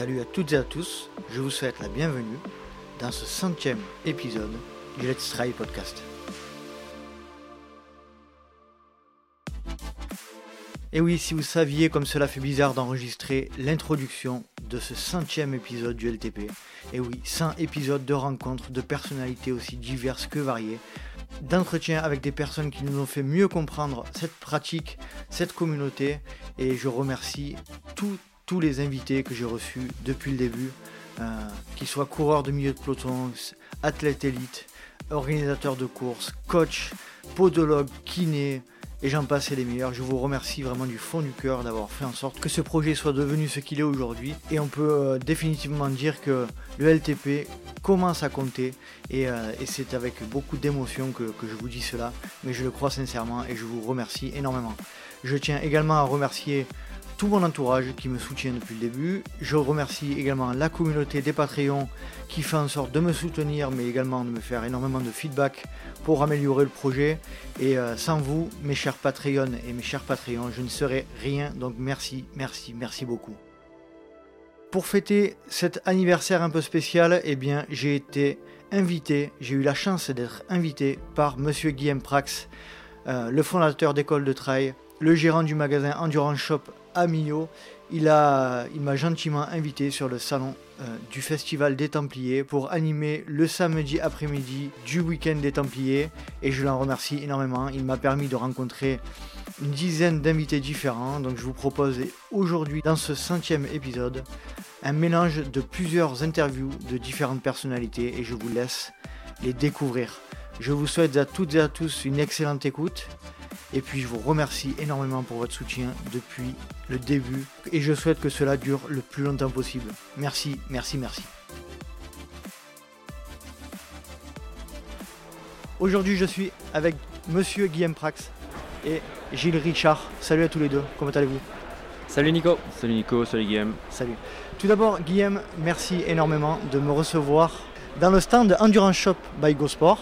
Salut à toutes et à tous, je vous souhaite la bienvenue dans ce centième épisode du Let's Try Podcast. Et oui, si vous saviez comme cela fait bizarre d'enregistrer l'introduction de ce centième épisode du LTP, et oui, 100 épisodes de rencontres de personnalités aussi diverses que variées, d'entretiens avec des personnes qui nous ont fait mieux comprendre cette pratique, cette communauté, et je remercie les invités que j'ai reçus depuis le début, euh, qu'ils soient coureurs de milieu de peloton, athlètes élites, organisateurs de courses, coach, podologue, kiné, et j'en passe et les meilleurs. Je vous remercie vraiment du fond du cœur d'avoir fait en sorte que ce projet soit devenu ce qu'il est aujourd'hui. Et on peut euh, définitivement dire que le LTP commence à compter et, euh, c'est avec beaucoup d'émotion que, je vous dis cela, mais je le crois sincèrement et je vous remercie énormément. Je tiens également à remercier tout mon entourage qui me soutient depuis le début. Je remercie également la communauté des Patreons qui fait en sorte de me soutenir, mais également de me faire énormément de feedback pour améliorer le projet. Et euh, sans vous, mes chers Patreons et mes chers Patreons, je ne serais rien. Donc merci, merci, merci beaucoup. Pour fêter cet anniversaire un peu spécial, eh bien, j'ai été invité, j'ai eu la chance d'être invité par Monsieur Guillaume Prax, euh, le fondateur d'école de trail, le gérant du magasin Endurance Shop à Millau. Il m'a il gentiment invité sur le salon euh, du Festival des Templiers pour animer le samedi après-midi du week-end des Templiers et je l'en remercie énormément. Il m'a permis de rencontrer une dizaine d'invités différents. Donc je vous propose aujourd'hui dans ce centième épisode un mélange de plusieurs interviews de différentes personnalités et je vous laisse les découvrir. Je vous souhaite à toutes et à tous une excellente écoute et puis je vous remercie énormément pour votre soutien depuis le début et je souhaite que cela dure le plus longtemps possible. Merci, merci, merci. Aujourd'hui je suis avec Monsieur Guillaume Prax et Gilles Richard. Salut à tous les deux, comment allez-vous? Salut Nico. Salut Nico, salut Guillaume. Salut. Tout d'abord Guillaume, merci énormément de me recevoir dans le stand Endurance Shop by GoSport.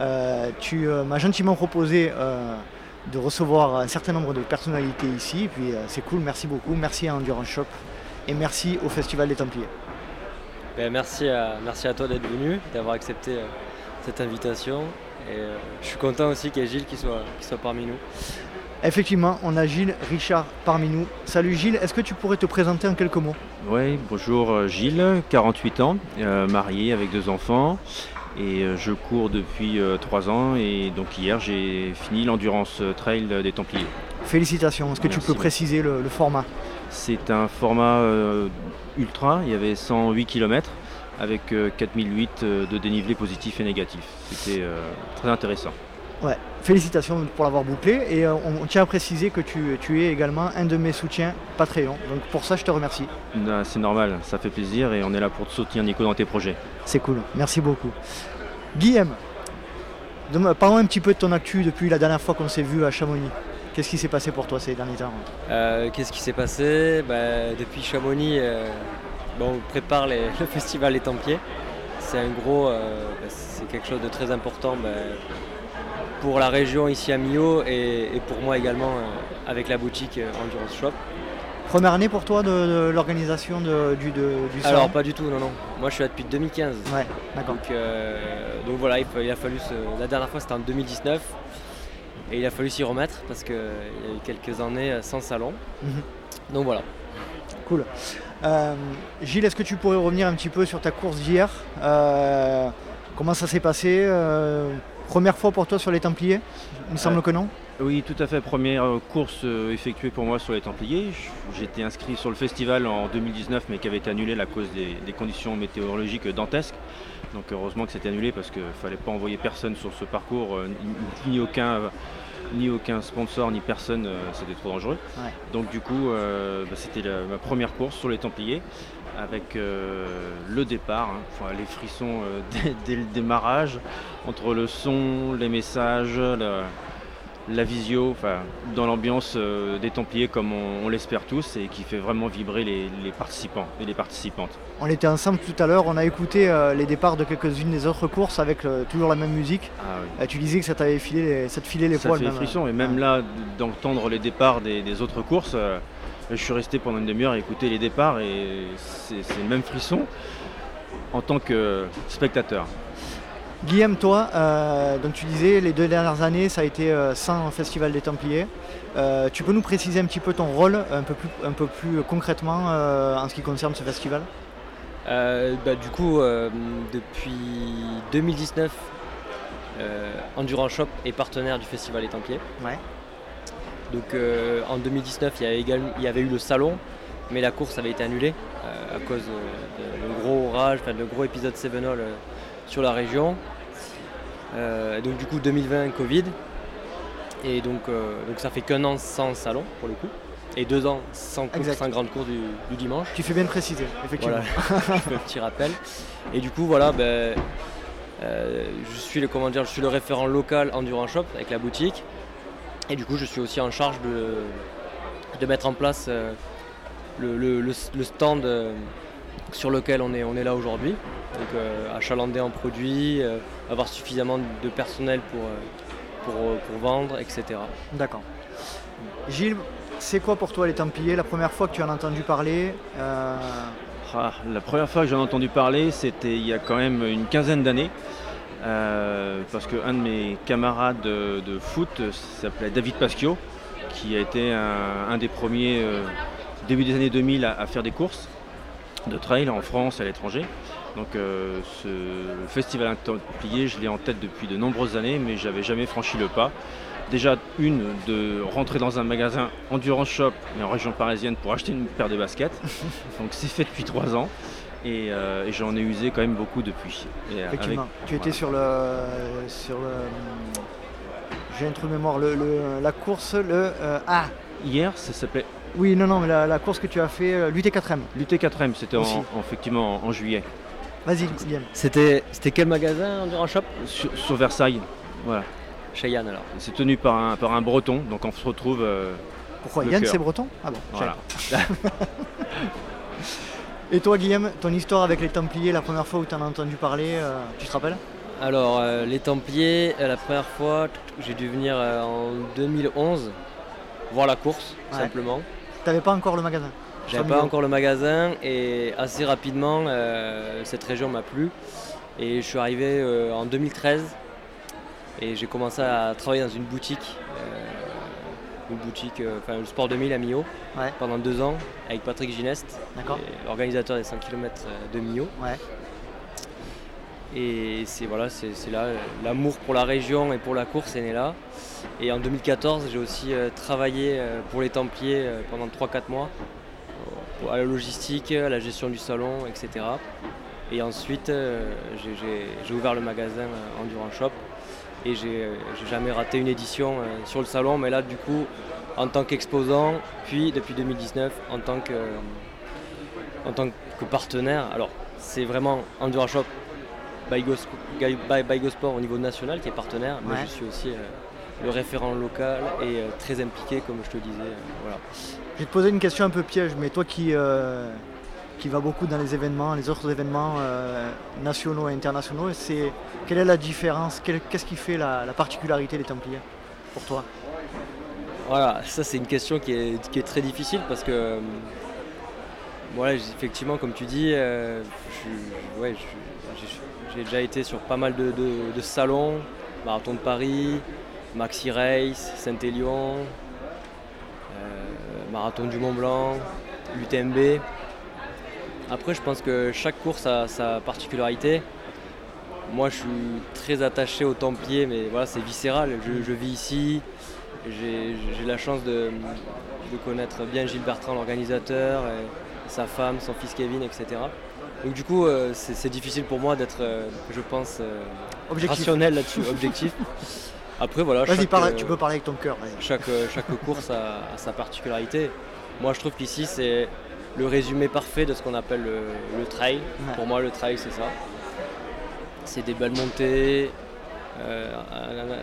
Euh, tu euh, m'as gentiment proposé euh, de recevoir un certain nombre de personnalités ici. Et puis euh, c'est cool, merci beaucoup. Merci à Endurance Shop et merci au Festival des Templiers. Ben, merci, à, merci à toi d'être venu, d'avoir accepté euh, cette invitation. Et euh, je suis content aussi qu'il y ait Gilles qui soit, qui soit parmi nous. Effectivement, on a Gilles Richard parmi nous. Salut Gilles, est-ce que tu pourrais te présenter en quelques mots? Oui, bonjour Gilles, 48 ans, marié avec deux enfants. Et euh, je cours depuis euh, trois ans et donc hier j'ai fini l'endurance trail des Templiers. Félicitations. Est-ce que tu peux préciser le, format? C'est un format euh, ultra, il y avait 108 km avec 4008 de dénivelé positif et négatif. C'était très intéressant. Ouais, félicitations pour l'avoir bouclé et on, tient à préciser que tu, tu, es également un de mes soutiens Patreon. Donc pour ça, je te remercie. C'est normal, ça fait plaisir et on est là pour te soutenir Nico dans tes projets. C'est cool, merci beaucoup. Guillaume, parlons un petit peu de ton actu depuis la dernière fois qu'on s'est vu à Chamonix. Qu'est-ce qui s'est passé pour toi ces derniers temps euh, Qu'est-ce qui s'est passé bah, Depuis Chamonix, euh, on prépare le festival Les Templiers. C'est un gros, euh, bah, c'est quelque chose de très important pour la région ici à Millau et pour moi également avec la boutique Endurance Shop. Première année pour toi de, l'organisation du, du salon Alors pas du tout, non, non. Moi je suis là depuis 2015. Ouais, d'accord. Donc, euh, voilà, il, a fallu la dernière fois c'était en 2019 et il a fallu s'y remettre parce qu'il y a eu quelques années sans salon. Mhm. Donc voilà. Cool. Euh, Gilles, est-ce que tu pourrais revenir un petit peu sur ta course d'hier? Euh, Comment ça s'est passé? Première fois pour toi sur les Templiers? Il me semble que non oui, tout à fait. Première euh, course euh, effectuée pour moi sur les Templiers. J'étais inscrit sur le festival en 2019, mais qui avait été annulé à cause des, conditions météorologiques dantesques. Donc heureusement que c'était annulé parce qu'il ne fallait pas envoyer personne sur ce parcours, euh, ni, aucun, ni aucun sponsor, ni personne, c'était trop dangereux. Donc du coup, bah, c'était ma première course sur les Templiers avec le départ, hein. les frissons dès, le démarrage, entre le son, les messages, la visio, dans l'ambiance euh, des Templiers comme on, l'espère tous et qui fait vraiment vibrer les, participants et les participantes. On était ensemble tout à l'heure, on a écouté euh, les départs de quelques-unes des autres courses avec euh, toujours la même musique. Ah tu disais que ça t'avait filé, les, ça te filait les ça poils. Ça fait frissons et même là d'entendre les départs des, autres courses, Je suis resté pendant une demi-heure à écouter les départs et c'est le même frisson en tant que spectateur. Guillaume, toi, euh, donc tu disais les deux dernières années, ça a été euh, sans Festival des Templiers. Euh, tu peux nous préciser un petit peu ton rôle, un peu plus, un peu plus concrètement en ce qui concerne ce festival? Bah, Du coup, depuis 2019, Endurance Shop est partenaire du Festival des Templiers. Ouais. Donc en 2019, il y, avait il y avait eu le salon, mais la course avait été annulée à cause de, gros orage, enfin de gros épisode Sevenol sur la région. Euh, donc du coup 2020 Covid. Et donc, euh, donc ça fait qu'un an sans salon pour le coup. Et deux ans sans, course, sans grande course du, dimanche. Tu fais bien de préciser, effectivement. Voilà, un petit rappel. Et du coup voilà, ben, euh, je suis le comment dire, je suis le référent local Endurance Shop avec la boutique. Et du coup je suis aussi en charge de, de mettre en place le, le, stand sur lequel on est, on est là aujourd'hui. Donc euh, achalander en produits, euh, avoir suffisamment de personnel pour, euh, pour, vendre, etc. D'accord. Gilles, c'est quoi pour toi les Templiers La première fois que tu en as entendu parler ah, La première fois que j'en ai entendu parler, c'était il y a quand même une quinzaine d'années. parce qu'un de mes camarades de, foot s'appelait David Pasquio, qui a été un, des premiers début des années 2000 à, faire des courses de trail en France et à l'étranger. Donc euh, ce festival Intertemplier, je l'ai en tête depuis de nombreuses années, mais j'avais jamais franchi le pas. Déjà une de rentrer dans un magasin endurance shop, mais en région parisienne, pour acheter une paire de baskets. Donc c'est fait depuis trois ans. Et, euh, j'en ai usé quand même beaucoup depuis. Effectivement. tu étais sur le, sur le, j'ai un trou de mémoire, le, la course, le euh, ah. Hier, ça s'appelait oui, non, non, mais la, course que tu as fait, l'UT4M. L'UT4M, c'était effectivement en, juillet. Vas-y. C'était, c'était quel magasin en Shop sur, Versailles. Voilà. Chez Yann alors. C'est tenu par un, par un breton, donc on se retrouve. Euh, Pourquoi Yann c'est breton? Ah bon, voilà. Et toi Guillaume, ton histoire avec les Templiers, la première fois où tu en as entendu parler, euh, tu te rappelles? Alors euh, les Templiers, la première fois, j'ai dû venir en 2011 voir la course, simplement. Tu n'avais pas encore le magasin? J'avais pas encore le magasin et assez rapidement, euh, cette région m'a plu. Et je suis arrivé euh, en 2013 et j'ai commencé à travailler dans une boutique, euh, une boutique, enfin le Sport 2000 à Millau, pendant deux ans avec Patrick Gineste, organisateur des 100 km de Millau. Et c'est voilà, c'est là l'amour pour la région et pour la course est né là. Et en 2014, j'ai aussi travaillé pour les Templiers pendant 3-4 mois à la logistique, à la gestion du salon, etc. Et ensuite, euh, j'ai ouvert le magasin euh, Endurance Shop et j'ai jamais raté une édition euh, sur le salon, mais là, du coup, en tant qu'exposant, puis depuis 2019, en tant que, en tant que partenaire. Alors, c'est vraiment Endurance Shop by Go, Sport au niveau national qui est partenaire, mais je suis aussi le référent local et très impliqué, comme je te disais. voilà. Je vais te poser une question un peu piège, mais toi qui, euh, qui va beaucoup dans les événements, les autres événements euh, nationaux et internationaux, c'est quelle est la différence? Qu'est-ce qui fait la, particularité des Templiers pour toi? Voilà, ça c'est une question qui est, qui est, très difficile parce que, euh, voilà, effectivement, comme tu dis, j'ai déjà été sur pas mal de, de salons, Marathon de Paris, Maxi Race, Saint-Élion, Marathon du Mont Blanc, l'UTMB. Après, je pense que chaque course a sa particularité. Moi, je suis très attaché au Templier, mais voilà, c'est viscéral. Je, vis ici. J'ai la chance de, connaître bien Gilles Bertrand, l'organisateur, sa femme, son fils Kevin, etc. Donc du coup, euh, c'est difficile pour moi d'être, euh, je pense, euh, rationnel là-dessus, objectif. Après, voilà. Vas-y, tu peux parler avec ton cœur. Chaque, euh, chaque course a, sa particularité. Moi, je trouve qu'ici, c'est le résumé parfait de ce qu'on appelle le, trail. Pour moi, le trail, c'est ça. C'est des belles montées, euh,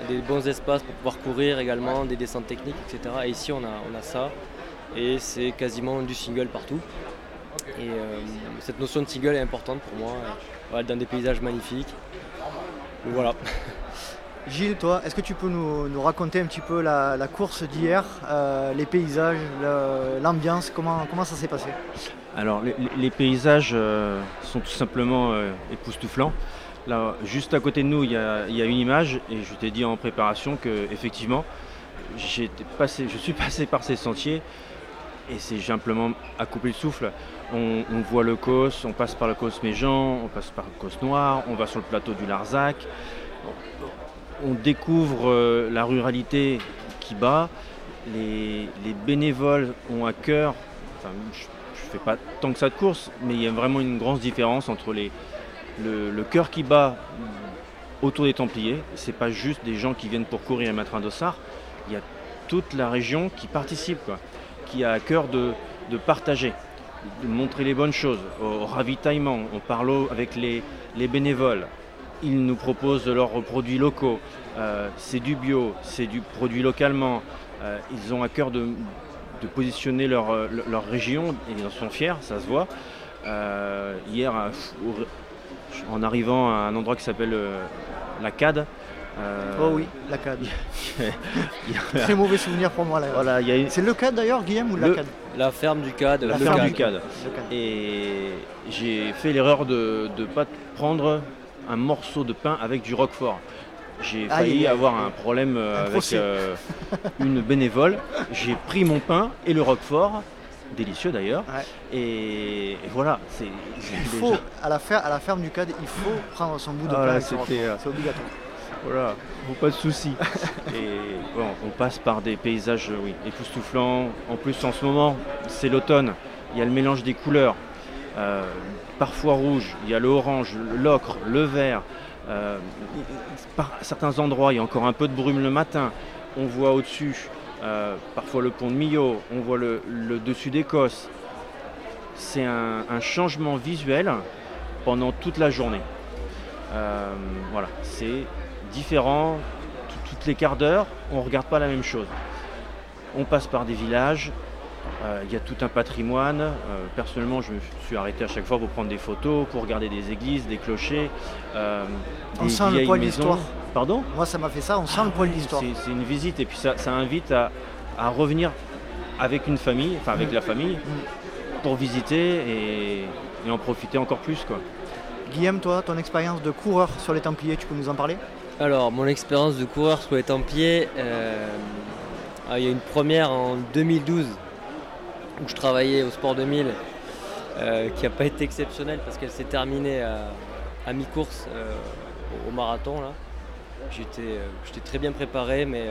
des bons espaces pour pouvoir courir également, des descentes techniques, etc. Et ici, on a, on a ça. Et c'est quasiment du single partout. Et euh, cette notion de single est importante pour moi, dans des paysages magnifiques. voilà. Gilles, toi, est-ce que tu peux nous, raconter un petit peu la, course d'hier, euh, les paysages, l'ambiance, comment, comment ça s'est passé? Alors, les, paysages euh, sont tout simplement euh, époustouflants. Là, juste à côté de nous, il y, a, une image, et je t'ai dit en préparation que effectivement, passé, je suis passé par ces sentiers, et c'est simplement à couper le souffle. On, voit le Cos, on passe par le Cos Méjean, on passe par le Cos Noir, on va sur le plateau du Larzac on découvre euh, la ruralité qui bat. Les, bénévoles ont à cœur, je ne fais pas tant que ça de course, mais il y a vraiment une grande différence entre le, cœur qui bat autour des Templiers. Ce n'est pas juste des gens qui viennent pour courir et mettre un dossard. Il y a toute la région qui participe, qui a à cœur de, partager, de montrer les bonnes choses, au, ravitaillement. On parle avec les bénévoles, ils nous proposent leurs produits locaux. Euh, c'est du bio, c'est du produit localement. Euh, ils ont à cœur de, positionner leur, euh, leur, région et ils en sont fiers, ça se voit. hier, en arrivant à un endroit qui s'appelle la CAD, oh oui, la CAD. Très mauvais souvenir pour moi là. Voilà, C'est le CAD d'ailleurs, Guillaume, ou la CAD La ferme du CAD. La ferme du CAD. Et j'ai fait l'erreur de ne pas prendre un morceau de pain avec du roquefort. J'ai failli avoir un problème euh, avec euh, une bénévole. J'ai pris mon pain et le roquefort, délicieux d'ailleurs. Et, voilà, c'est. Il faut, à, la ferme, à la ferme du CAD, il faut prendre son bout de pain. C'est obligatoire. Voilà, pas de soucis. et on passe par des paysages oui, époustouflants. En plus, en ce moment, c'est l'automne. Il y a le mélange des couleurs. Euh, parfois rouge, il y a le orange, l'ocre, le vert. Euh, par certains endroits, il y a encore un peu de brume le matin. On voit au-dessus euh, parfois le pont de Millau, on voit le, dessus d'Écosse. C'est un, changement visuel pendant toute la journée. Euh, voilà, c'est différent. Toutes les quarts d'heure, on ne regarde pas la même chose. On passe par des villages, il y a tout un patrimoine. Euh, personnellement, je me suis arrêté à chaque fois pour prendre des photos, pour regarder des églises, des clochers. Euh, on sent le poil d'histoire. Pardon? Moi, ça m'a fait ça, on sent le poil d'histoire. C'est une visite et puis ça, invite à, revenir avec une famille, enfin avec mm. la famille, mm. pour visiter et, en profiter encore plus. Quoi. Guillaume, toi, ton expérience de coureur sur les Templiers, tu peux nous en parler? Alors, mon expérience de coureur sur les Templiers, ah, il y a une première en 2012 où je travaillais au Sport 2000, euh, qui n'a pas été exceptionnelle parce qu'elle s'est terminée à, mi-course euh, au marathon. Là. J'étais, euh, j'étais très bien préparé, mais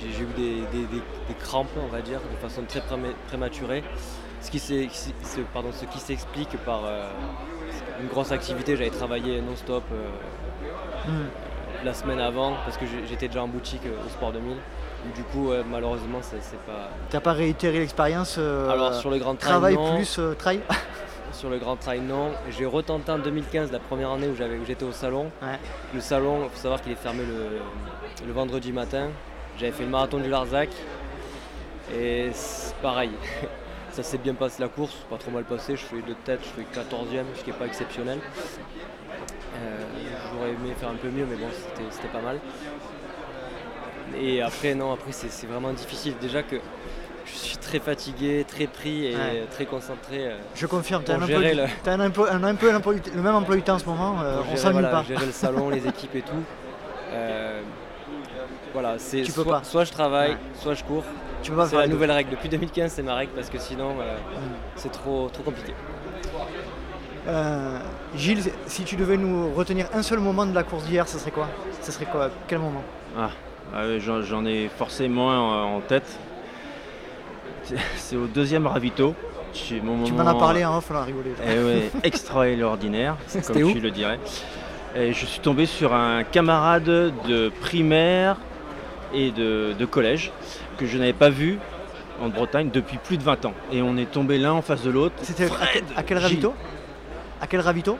j'ai, eu des, crampes, on va dire, de façon très prématurée. Ce qui, ce qui s'explique par une grosse activité. J'avais travaillé non-stop hmm. la semaine avant parce que j'étais déjà en boutique au Sport 2000 du coup, malheureusement, c'est pas. T'as pas réitéré l'expérience euh, Alors sur le Grand Trail, travail plus euh, trail. sur le Grand Trail, non. J'ai retenté en 2015, la première année où j'étais au salon. Le salon, il faut savoir qu'il est fermé le, vendredi matin. J'avais fait le marathon du Larzac et pareil. Ça s'est bien passé la course, pas trop mal passé. Je fais de tête, je fais 14e, ce qui n'est pas exceptionnel. Euh, j'aurais aimé faire un peu mieux, mais bon, c'était pas mal. Et après, non, après, c'est vraiment difficile. Déjà que je suis très fatigué, très pris et très concentré. Euh, je confirme, tu as, un, peu, le même emploi du temps en ce moment, euh, on s'ennuie pas. Gérer le salon, les équipes et tout. Euh, voilà, c'est soit, soit, je travaille, soit je cours. Tu c'est la nouvelle règle. Depuis 2015, c'est ma règle parce que sinon, mm. c'est trop, trop compliqué. Gilles, si tu devais nous retenir un seul moment de la course d'hier, ce serait quoi? Ce serait quoi? Quel moment? Ah. Ah j'en ai forcément en tête. C'est au deuxième ravito. tu m'en as parlé en off, on a rigolé. Eh extraordinaire, comme tu le dirais. Et je suis tombé sur un camarade de primaire et de, collège que je n'avais pas vu en Bretagne depuis plus de 20 ans. Et on est tombé l'un en face de l'autre. C'était à, quel ravito? À quel ravito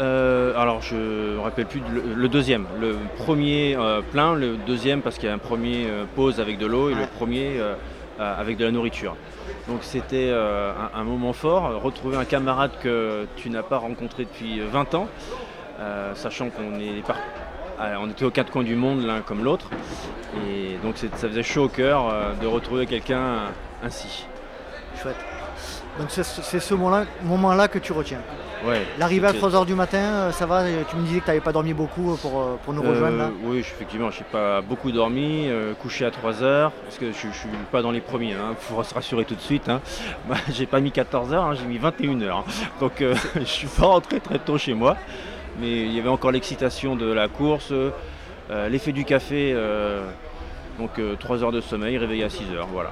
euh, Alors je ne me rappelle plus le, deuxième. Le premier euh, plein, le deuxième parce qu'il y a un premier euh, pause avec de l'eau et le premier avec de la nourriture. Donc c'était un, moment fort, retrouver un camarade que tu n'as pas rencontré depuis 20 ans, sachant qu'on est on était aux quatre coins du monde l'un comme l'autre. Et donc ça faisait chaud au cœur euh, de retrouver quelqu'un ainsi. Chouette. Donc c'est ce moment-là que tu retiens. Ouais, L'arrivée à 3h du matin, euh, ça va Tu me disais que tu n'avais pas dormi beaucoup pour, pour nous rejoindre là Oui, effectivement, je n'ai pas beaucoup dormi, couché à 3h, parce que je ne suis pas dans les premiers, il hein, faut se rassurer tout de suite. Hein. Bah, j'ai pas mis 14h, hein, j'ai mis 21h. Donc je ne suis pas rentré très tôt chez moi mais il y avait encore l'excitation de la course, euh, l'effet du café, euh, donc 3 euh, heures de sommeil, réveillé à 6 heures, voilà.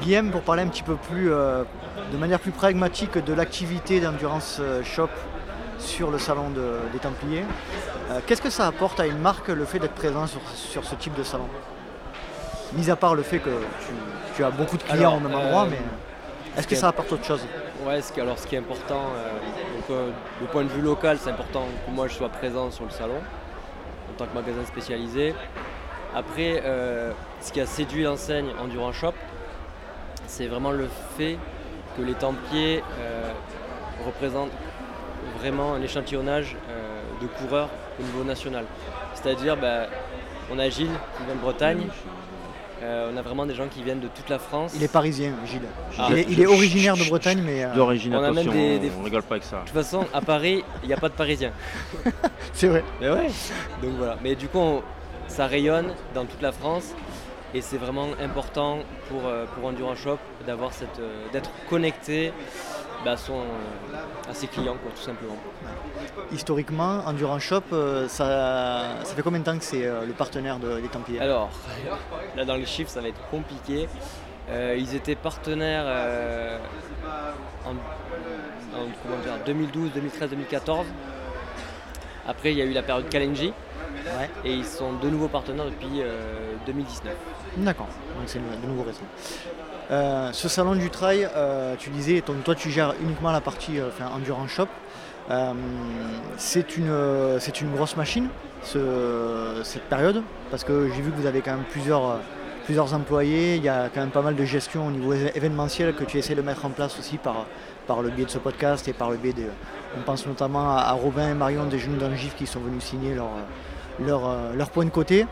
Guillaume, pour parler un petit peu plus, de manière plus pragmatique de l'activité d'Endurance Shop sur le salon des Templiers, qu'est-ce que ça apporte à une marque le fait d'être présent sur, ce type de salon? Mis à part le fait que tu, as beaucoup de clients au même endroit, mais est-ce que ça apporte autre chose? Ouais, alors ce qui est important, euh, du point de vue local, c'est important que moi je sois présent sur le salon en tant que magasin spécialisé. Après, euh, ce qui a séduit l'enseigne Endurance Shop, c'est vraiment le fait que les Templiers euh, représentent vraiment un échantillonnage de coureurs au niveau national. C'est-à-dire, ben, on a Gilles qui vient de Bretagne, euh, on a vraiment des gens qui viennent de toute la France. Il est parisien, Gilles. Ah. Il, est, originaire de Bretagne, mais. Euh, D'origine, on des, on rigole pas avec ça. De toute façon, à Paris, il n'y a pas de Parisiens. C'est vrai. Mais ouais. Donc voilà. Mais du coup, ça rayonne dans toute la France. Et c'est vraiment important pour, euh, pour Endurance Shop d'avoir cette, d'être connecté bah, à ses clients, quoi, tout simplement. Historiquement, Endurance Shop, euh, ça, ça fait combien de temps que c'est euh, le partenaire des Templiers? Alors, là dans les chiffres, ça va être compliqué. Euh, ils étaient partenaires en, 2012, 2013, 2014. Après, il y a eu la période Kalenji. Et ils sont de nouveaux partenaires depuis 2019. D'accord, donc c'est de nouveau récent. Euh, ce salon du trail, euh, tu disais, toi tu gères uniquement la partie euh, Endurance Shop. c'est une, une grosse machine cette période? Parce que j'ai vu que vous avez quand même plusieurs, plusieurs employés, il y a quand même pas mal de gestion au niveau événementiel que tu essaies de mettre en place aussi par, par le biais de ce podcast et par le biais de. On pense notamment à, Robin et Marion des Genoux d'Angif qui sont venus signer leur, leur, leur point de côté.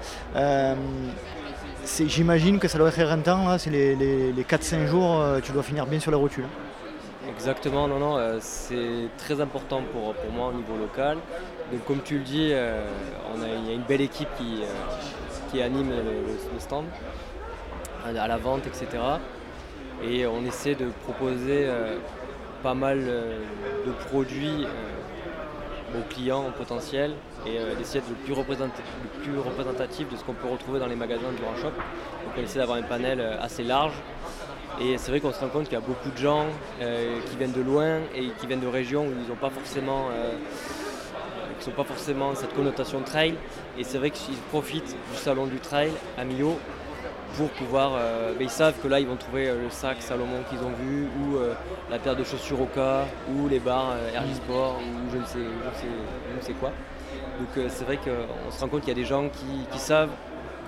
J'imagine que ça doit être éreintant, c'est les, les, 4-5 jours, euh, tu dois finir bien sur les rotules. Exactement, non, non, euh, c'est très important pour, pour, moi au niveau local. Donc comme tu le dis, euh, il y a une belle équipe qui, qui anime le, stand, à la vente, etc. Et on essaie de proposer pas mal de produits aux clients potentiels et euh, d'essayer d'être le plus, représentatif, de ce qu'on peut retrouver dans les magasins du Shop. Donc on essaie d'avoir un panel euh, assez large. Et c'est vrai qu'on se rend compte qu'il y a beaucoup de gens euh, qui viennent de loin et qui viennent de régions où ils n'ont pas forcément sont pas forcément cette connotation trail. Et c'est vrai qu'ils profitent du salon du trail à Millau pour pouvoir. Euh, ben, ils savent que là, ils vont trouver euh, le sac Salomon qu'ils ont vu, ou euh, la paire de chaussures Oka, ou les barres RG Sport, ou je ne sais, je sais, quoi. Donc c'est vrai qu'on se rend compte qu'il y a des gens qui, savent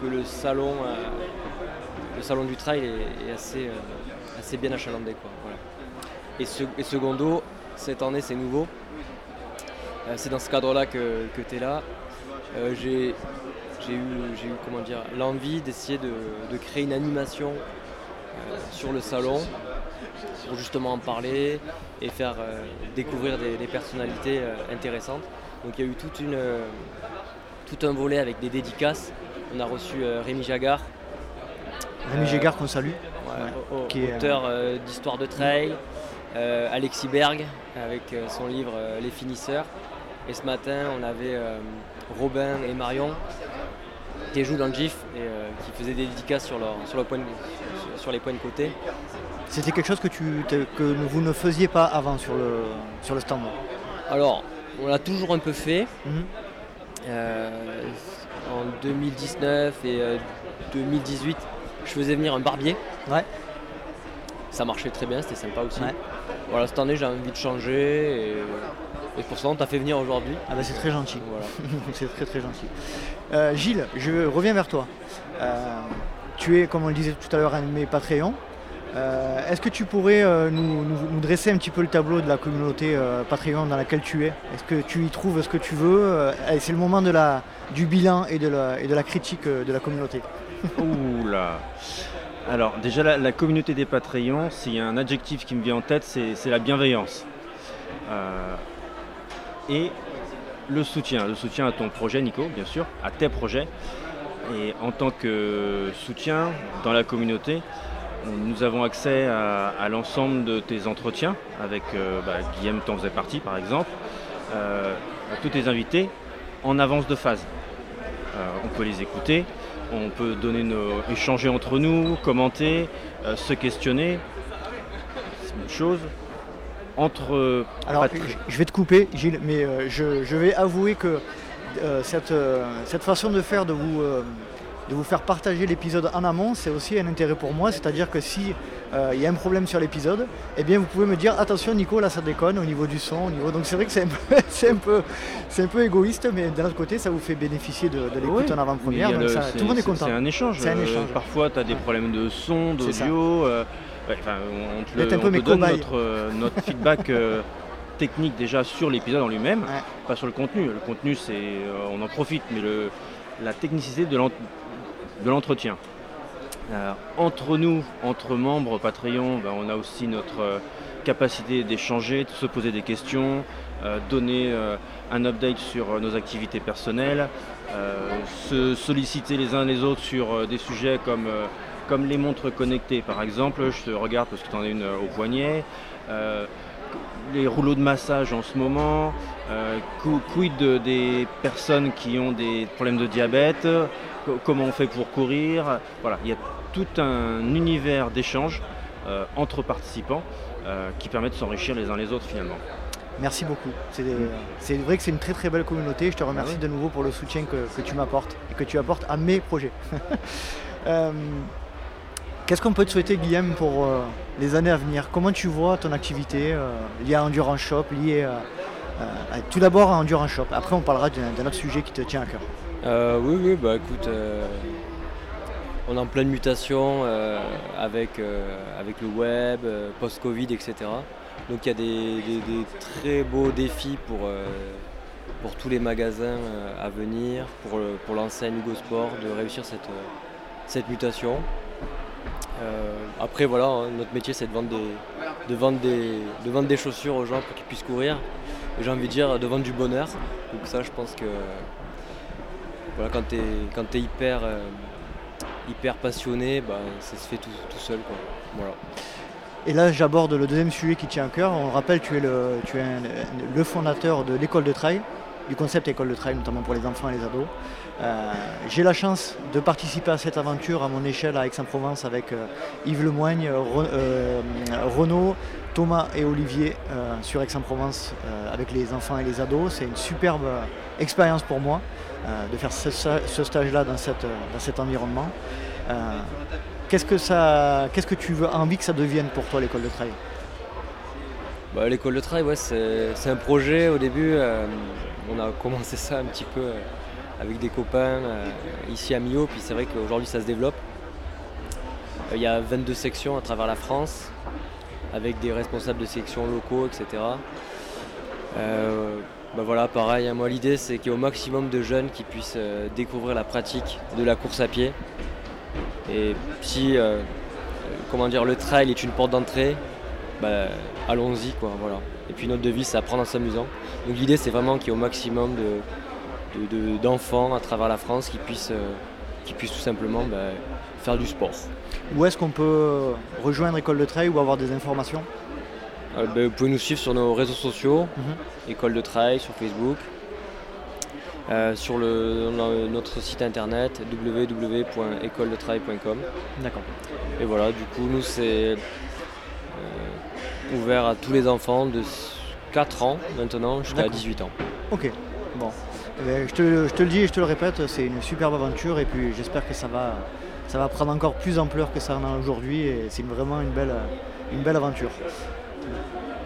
que le salon, le salon du trail est, assez, assez bien achalandé. Quoi, et, secondo, cette année c'est nouveau. c'est dans ce cadre-là que, tu es là. j'ai eu, dire, l'envie d'essayer de, créer une animation euh, sur le salon pour justement en parler et faire euh, découvrir des, personnalités euh, intéressantes. Donc il y a eu toute une, tout un volet avec des dédicaces. On a reçu Rémi Jagard. Rémi Jagard qu'on salue. qui est auteur d'histoire de trail. Alexis Berg avec son livre Les finisseurs. Et ce matin, on avait Robin et Marion qui jouent dans le GIF et euh, qui faisaient des dédicaces sur, sur, le point sur, les points de côté. C'était quelque chose que, tu, que vous ne faisiez pas avant sur le, sur le stand Alors, on l'a toujours un peu fait. Mhm. Euh, en 2019 et 2018, euh, je faisais venir un barbier. Ouais. Ça marchait très bien, c'était sympa aussi. Voilà, cette année j'ai envie de changer et et pour ça, on t'a fait venir aujourd'hui. Ah bah c'est très gentil. c'est très très gentil. Euh, Gilles, je reviens vers toi. Euh, tu es, comme on le disait tout à l'heure, animé Patreon. Euh, est-ce que tu pourrais euh, nous, dresser un petit peu le tableau de la communauté Patreon dans laquelle tu es? Est-ce que tu y trouves ce que tu veux? C'est le moment la, du bilan et de la, la critique de la communauté. Ouh là Alors déjà la, communauté des Patreons, s'il y a un adjectif qui me vient en tête, c'est la bienveillance. et le soutien, le soutien à ton projet Nico, bien sûr, à tes projets. Et en tant que soutien dans la communauté, nous avons accès à, l'ensemble de tes entretiens avec euh, bah, Guillaume, t'en faisais partie par exemple, euh, à tous tes invités en avance de phase. Euh, on peut les écouter, on peut donner nos, échanger entre nous, commenter, se questionner. C'est une chose. Entre. Alors, je vais te couper, Gilles, mais je, vais avouer que cette, cette, façon de faire de vous de vous faire partager l'épisode en amont, c'est aussi un intérêt pour moi. C'est-à-dire que si euh, il y a un problème sur l'épisode, eh bien vous pouvez me dire attention Nico, là ça déconne au niveau du son, au niveau. Donc c'est vrai que c'est un, peu, un, peu, égoïste, mais d'un autre côté ça vous fait bénéficier de, l'écoute en avant-première. tout le monde est content. C'est un échange. Un euh, parfois tu as des problèmes de son, d'audio. Euh, on te, un peu donne notre, notre feedback. technique déjà sur l'épisode en lui-même, pas sur le contenu. Le contenu, c'est, on en profite, mais le, la technicité de de l'entretien. Euh, entre nous, entre membres Patreon, ben, on a aussi notre euh, capacité d'échanger, de se poser des questions, euh, donner un update sur nos activités personnelles, se solliciter les uns les autres sur des sujets comme, comme les montres connectées par exemple. Je te regarde parce que tu en as une au poignet les rouleaux de massage en ce moment, quid des personnes qui ont des problèmes de diabète, comment on fait pour courir. Voilà, il y a tout un univers d'échange euh, entre participants euh, qui permet de s'enrichir les uns les autres finalement. Merci beaucoup. C'est vrai que c'est une très très belle communauté. Je te remercie ah de nouveau pour le soutien que, tu m'apportes et que tu apportes à mes projets. Euh, qu'est-ce qu'on peut te souhaiter, Guillaume, pour les années à venir? Comment tu vois ton activité liée à Endurance Shop, liée tout d'abord à Endurance Shop Après, on parlera d'un autre sujet qui te tient à cœur? Euh, oui, oui, bah écoute, euh, on est en pleine mutation euh, avec, avec le web, post-Covid, etc. Donc il y a des, très beaux défis pour, pour tous les magasins à venir, pour, pour l'enseigne Hugo Sport, de réussir cette, cette mutation. après voilà, hein, notre métier c'est de vendre des, de de vendre des chaussures aux gens pour qu'ils puissent courir. Et j'ai envie de dire de vendre du bonheur. Donc ça je pense que quand tu es, hyper, euh, hyper passionné, bah, ça se fait tout, seul. Et là, j'aborde le deuxième sujet qui tient à cœur. On rappelle, tu es le, tu es le fondateur de l'école de trail, du concept école de trail, notamment pour les enfants et les ados. Euh, j'ai la chance de participer à cette aventure à mon échelle à Aix-en-Provence avec euh, Yves Lemoigne, Renaud, Thomas et Olivier sur Aix-en-Provence avec les enfants et les ados. C'est une superbe expérience pour moi. Euh, de faire ce, stage-là dans, cet environnement. Euh, qu'est-ce que que tu veux, envie que ça devienne pour toi l'école de trail? Bah, L'école de trail, ouais, c'est, un projet. Au début, euh, on a commencé ça un petit peu avec des copains ici à Millau, puis c'est vrai qu'aujourd'hui ça se développe. Il y a 22 sections à travers la France, avec des responsables de sections locaux, etc. Bah voilà, pareil, hein. moi l'idée c'est qu'il y ait au maximum de jeunes qui puissent euh, découvrir la pratique de la course à pied. Et si euh, comment dire, le trail est une porte d'entrée, bah, allons-y quoi, voilà. Et puis notre devise c'est apprendre en s'amusant. Donc l'idée c'est vraiment qu'il y ait au maximum d'enfants à travers la France qui puissent, euh, tout simplement bah, faire du sport. Où est-ce qu'on peut rejoindre École de Trail ou avoir des informations? euh, vous pouvez nous suivre sur nos réseaux sociaux, mhm. École de Trail sur Facebook, euh, sur notre site internet www.écoledetrail.com. D'accord. Et voilà, du coup, nous, c'est euh, ouvert à tous les enfants de 4 ans maintenant jusqu'à 18 ans. Ok, bon. Eh ben, je, te, je, te, le dis et je te le répète, c'est une superbe aventure et puis j'espère que ça va, ça va prendre encore plus ampleur que ça en a aujourd'hui et c'est vraiment une belle, une belle aventure.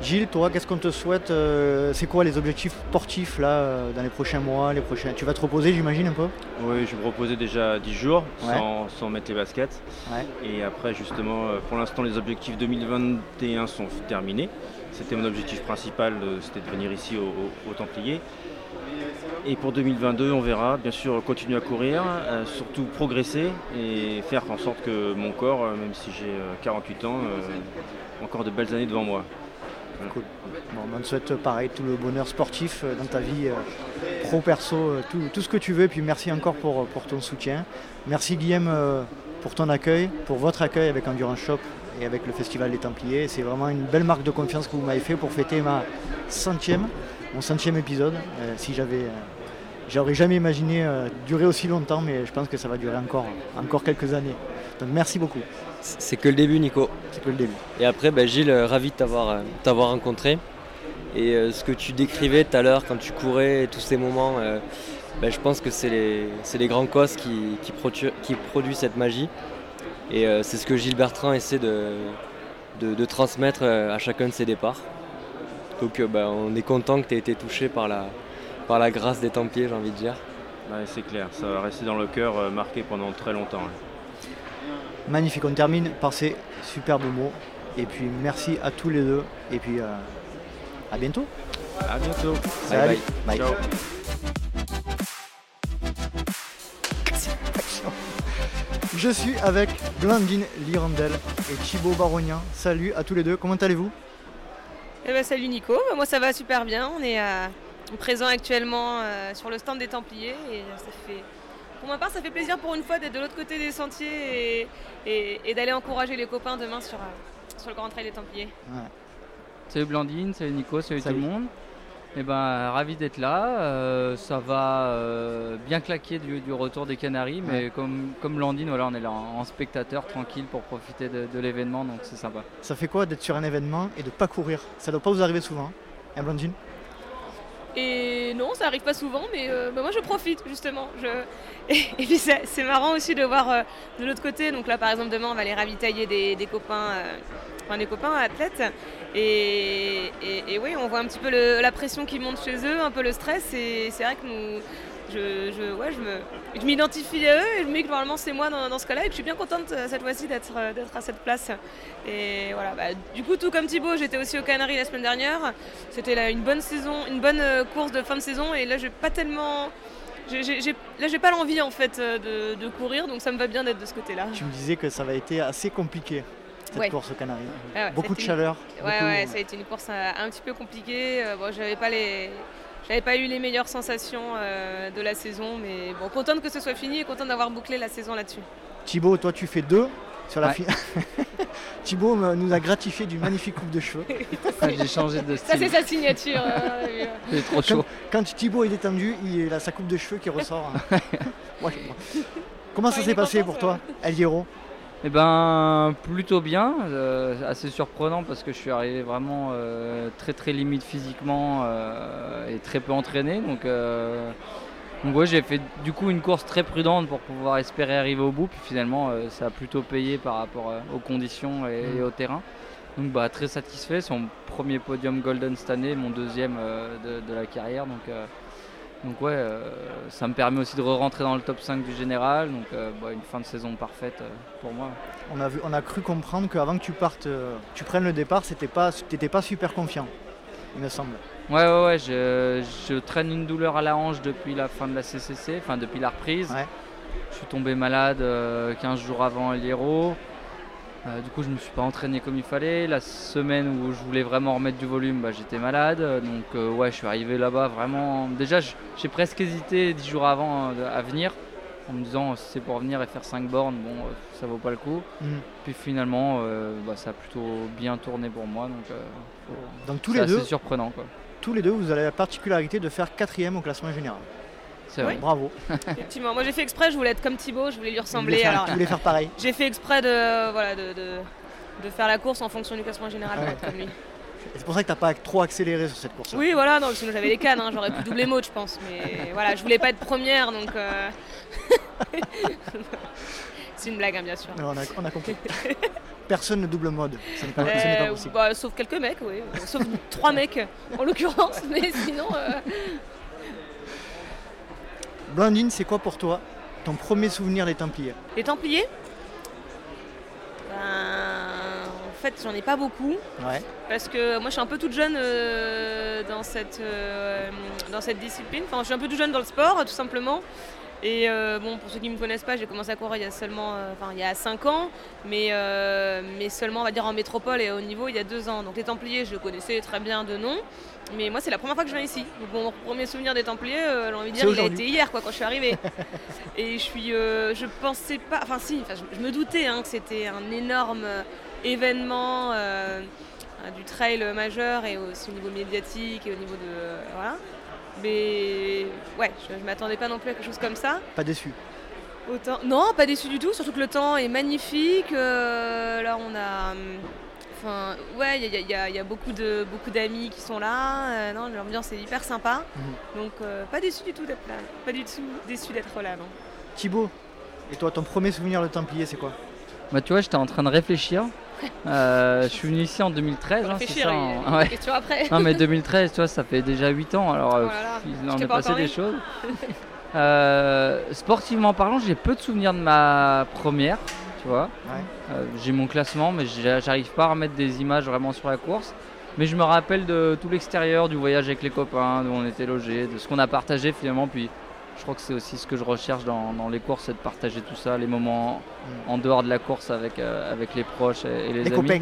Gilles, toi, qu'est-ce qu'on te souhaite euh, C'est quoi les objectifs sportifs là euh, dans les prochains mois, les prochains Tu vas te reposer, j'imagine un peu? Oui, je vais me reposer déjà 10 jours Ouais. sans, sans mettre les baskets. Ouais. Et après, justement, euh, pour l'instant, les objectifs 2021 sont terminés. C'était mon objectif principal, c'était de venir ici au, au- au Templier. Et pour 2022, on verra, bien sûr, continuer à courir, euh, surtout progresser et faire en sorte que mon corps, euh, même si j'ai euh, 48 ans, encore de belles années devant moi. Bon, on te souhaite pareil, tout le bonheur sportif euh, dans ta vie euh, pro, perso, euh, tout, ce que tu veux. Puis merci encore pour, ton soutien. Merci Guillaume pour ton accueil, pour votre accueil avec Endurance Shop et avec le Festival des Templiers. C'est vraiment une belle marque de confiance que vous m'avez fait pour fêter ma centième, mon centième épisode. Si j'avais, j'aurais jamais imaginé durer aussi longtemps, mais je pense que ça va durer encore, encore quelques années. Donc merci beaucoup. C'est que le début, Nico. C'est que le début. Et après, bah, Gilles, euh, ravi de t'avoir euh, t'avoir rencontré. Et euh, ce que tu décrivais tout à l'heure quand tu courais, et tous ces moments, euh, bah, je pense que c'est les, c'est les grands cosses qui, qui, produ- qui produisent cette magie. Et euh, c'est ce que Gilles Bertrand essaie de, de, de transmettre euh, à chacun de ses départs. Donc euh, bah, on est content que tu aies été touché par la, par la grâce des Templiers, j'ai envie de dire. Ouais, c'est clair, ça va rester dans le cœur, euh, marqué pendant très longtemps. hein. Magnifique, on termine par ces superbes mots. Et puis merci à tous les deux. Et puis euh, à bientôt. À bientôt. Bye Salut. bye. Bye. Ciao. Je suis avec Blandine Lirandel et Thibaut Barognan. Salut à tous les deux, comment allez-vous? Eh ben, salut Nico, Bah, moi ça va super bien. On est euh, présent actuellement euh, sur le stand des Templiers et ça fait, pour ma part, ça fait plaisir pour une fois d'être de l'autre côté des sentiers et, et- et d'aller encourager les copains demain sur, euh, sur le Grand Trail des Templiers. Salut Blandine, salut Nico, salut, Salut. tout le monde. Eh ben, ravi d'être là. Euh, ça va euh, bien claquer du, du retour des Canaries, mais comme, comme Blandine, voilà, on est là en, en spectateur tranquille pour profiter de, de l'événement, donc c'est sympa. Ça fait quoi d'être sur un événement et de pas courir? Ça doit pas vous arriver souvent, hein, Blandine? Et non, ça arrive pas souvent, mais euh, bah, moi je profite justement. Je... Et, puis c'est marrant aussi de voir euh, de l'autre côté. Donc là par exemple demain on va aller ravitailler des, copains, euh, enfin, des copains athlètes. Et, et- oui, on voit un petit peu la pression qui monte chez eux, un peu le stress. Et c'est vrai que nous, je, je, ouais, je me, je m'identifie à eux et je me dis que normalement c'est moi dans, dans ce cas-là. Et que je suis bien contente euh, cette fois-ci d'être euh, d'être à cette place. Et voilà, bah, du coup tout comme Thibaut, j'étais aussi aux Canaries la semaine dernière. C'était là une bonne saison, une bonne euh, course de fin de saison et là j'ai pas tellement. j'ai- là j'ai pas l'envie en fait de, de courir donc ça me va bien d'être de ce côté-là. Tu me disais que ça va été assez compliqué, cette Ouais. course aux Canaries. Ouais, Beaucoup de une- chaleur. Ouais beaucoup- ouais ça a été une course euh, un petit peu compliquée. Bon j'avais pas les. J'avais pas eu les meilleures sensations euh, de la saison, mais bon, contente que ce soit fini et contente d'avoir bouclé la saison là-dessus. Thibaut, toi tu fais deux sur la Ouais. fi- Thibaut nous a gratifié d'une magnifique coupe de cheveux. J'ai changé de Ça c'est style, sa signature. euh, euh, il est trop chaud. Quand Thibaut est détendu, il a sa coupe de cheveux qui ressort. hein. Moi, je- Comment ça s'est est passé pour toi, El Hierro Eh ben, plutôt bien, euh, assez surprenant parce que je suis arrivé vraiment euh, très très limite physiquement euh, et très peu entraîné. Donc, donc ouais, j'ai fait du coup une course très prudente pour pouvoir espérer arriver au bout. Puis finalement, ça a plutôt payé par rapport aux conditions et, Mm. et au terrain. Donc bah, très satisfait, c'est mon premier podium Golden cette année, mon deuxième de, de la carrière. Donc, donc ouais, euh, ça me permet aussi de re-rentrer dans le top 5 du général. Donc euh, bah, une fin de saison parfaite euh, pour moi. on a, vu, on a cru comprendre qu'avant que tu partes, tu prennes le départ, c'était pas, t'étais pas super confiant, il me semble. Ouais, ouais, ouais, je, je traîne une douleur à la hanche depuis la fin de la CCC, enfin depuis la reprise. Ouais. Je suis tombé malade euh, 15 jours avant l'Héro. Euh, du coup, je me suis pas entraîné comme il fallait. La semaine où je voulais vraiment remettre du volume, bah, j'étais malade. Donc, euh, ouais, je suis arrivé là-bas vraiment. Déjà, j'ai presque hésité 10 jours avant euh, à venir en me disant si c'est pour venir et faire 5 bornes, bon, ça vaut pas le coup. Mhm. Puis finalement, euh, bah, ça a plutôt bien tourné pour moi. Donc, Donc tous c'est les, deux, surprenant. Quoi. tous les deux, vous avez la particularité de faire quatrième au classement général. C'est vrai. Bravo. Effectivement, moi j'ai fait exprès, je voulais être comme Thibaut, je voulais lui Tu ressembler. faire, Alors, tu voulais faire pareil. J'ai fait exprès de, voilà, de, de, de faire la course en fonction du classement général Ouais. être comme lui. C'est pour ça que t'as pas trop accéléré sur cette course. Oui, voilà, non, sinon j'avais les cannes, hein, j'aurais pu doubler mot, je pense. Mais voilà, je voulais pas être première, donc. euh, C'est une blague, hein, bien sûr. on, a, on a compris. personne ne double mode. Ce n'est pas, pas Euh, possible. bah, sauf quelques mecs, oui. Sauf trois mecs en l'occurrence, mais sinon. euh, Blandine, c'est quoi pour toi ton premier souvenir des Templiers? Les Templiers? Ben, En fait, j'en ai pas beaucoup. Ouais. Parce que moi, je suis un peu toute jeune euh, dans, cette, euh, dans cette discipline. Enfin, je suis un peu toute jeune dans le sport, tout simplement. Et euh, bon, pour ceux qui ne me connaissent pas, j'ai commencé à courir il y a seulement, euh, enfin, il y a 5 ans, mais, euh, mais seulement, on va dire, en métropole et au niveau, il y a 2 ans. Donc les Templiers, je connaissais très bien de nom, mais moi, c'est la première fois que je viens ici. Donc mon premier souvenir des Templiers, euh, j'ai envie de dire, il a été hier, quoi, quand je suis arrivée. et je suis, euh, je pensais pas, enfin si, enfin, je, je me doutais hein, que c'était un énorme euh, événement. euh, du trail majeur et aussi au niveau médiatique et au niveau de. voilà. Mais ouais, je ne m'attendais pas non plus à quelque chose comme ça. Pas déçu. Autant... Non, pas déçu du tout, surtout que le temps est magnifique. là, on a. Enfin, ouais, il y a, y y beaucoup de beaucoup d'amis qui sont là. euh, non, l'ambiance est hyper sympa. Mhm. Donc, euh, pas déçu du tout d'être là. Pas du tout déçu d'être là, non. Thibaut, et toi, ton premier souvenir de Templiers, c'est quoi? Bah, tu vois, j'étais en train de réfléchir. Euh, je suis venu ici en 2013. hein, c'est Réfléchir, ça, en- ouais. question après. Non mais 2013, tu vois, ça fait déjà 8 ans, alors euh, Oh là là, il en est pas passé des choses. Euh, sportivement parlant, j'ai peu de souvenirs de ma première, tu vois. Ouais. Euh, j'ai mon classement, mais j'arrive pas à remettre des images vraiment sur la course. Mais je me rappelle de tout l'extérieur, du voyage avec les copains, d'où on était logés, de ce qu'on a partagé finalement. Puis je crois que c'est aussi ce que je recherche dans, dans les courses, c'est de partager tout ça, les moments en dehors de la course avec, euh, avec les proches et, et les, Les amis. copains.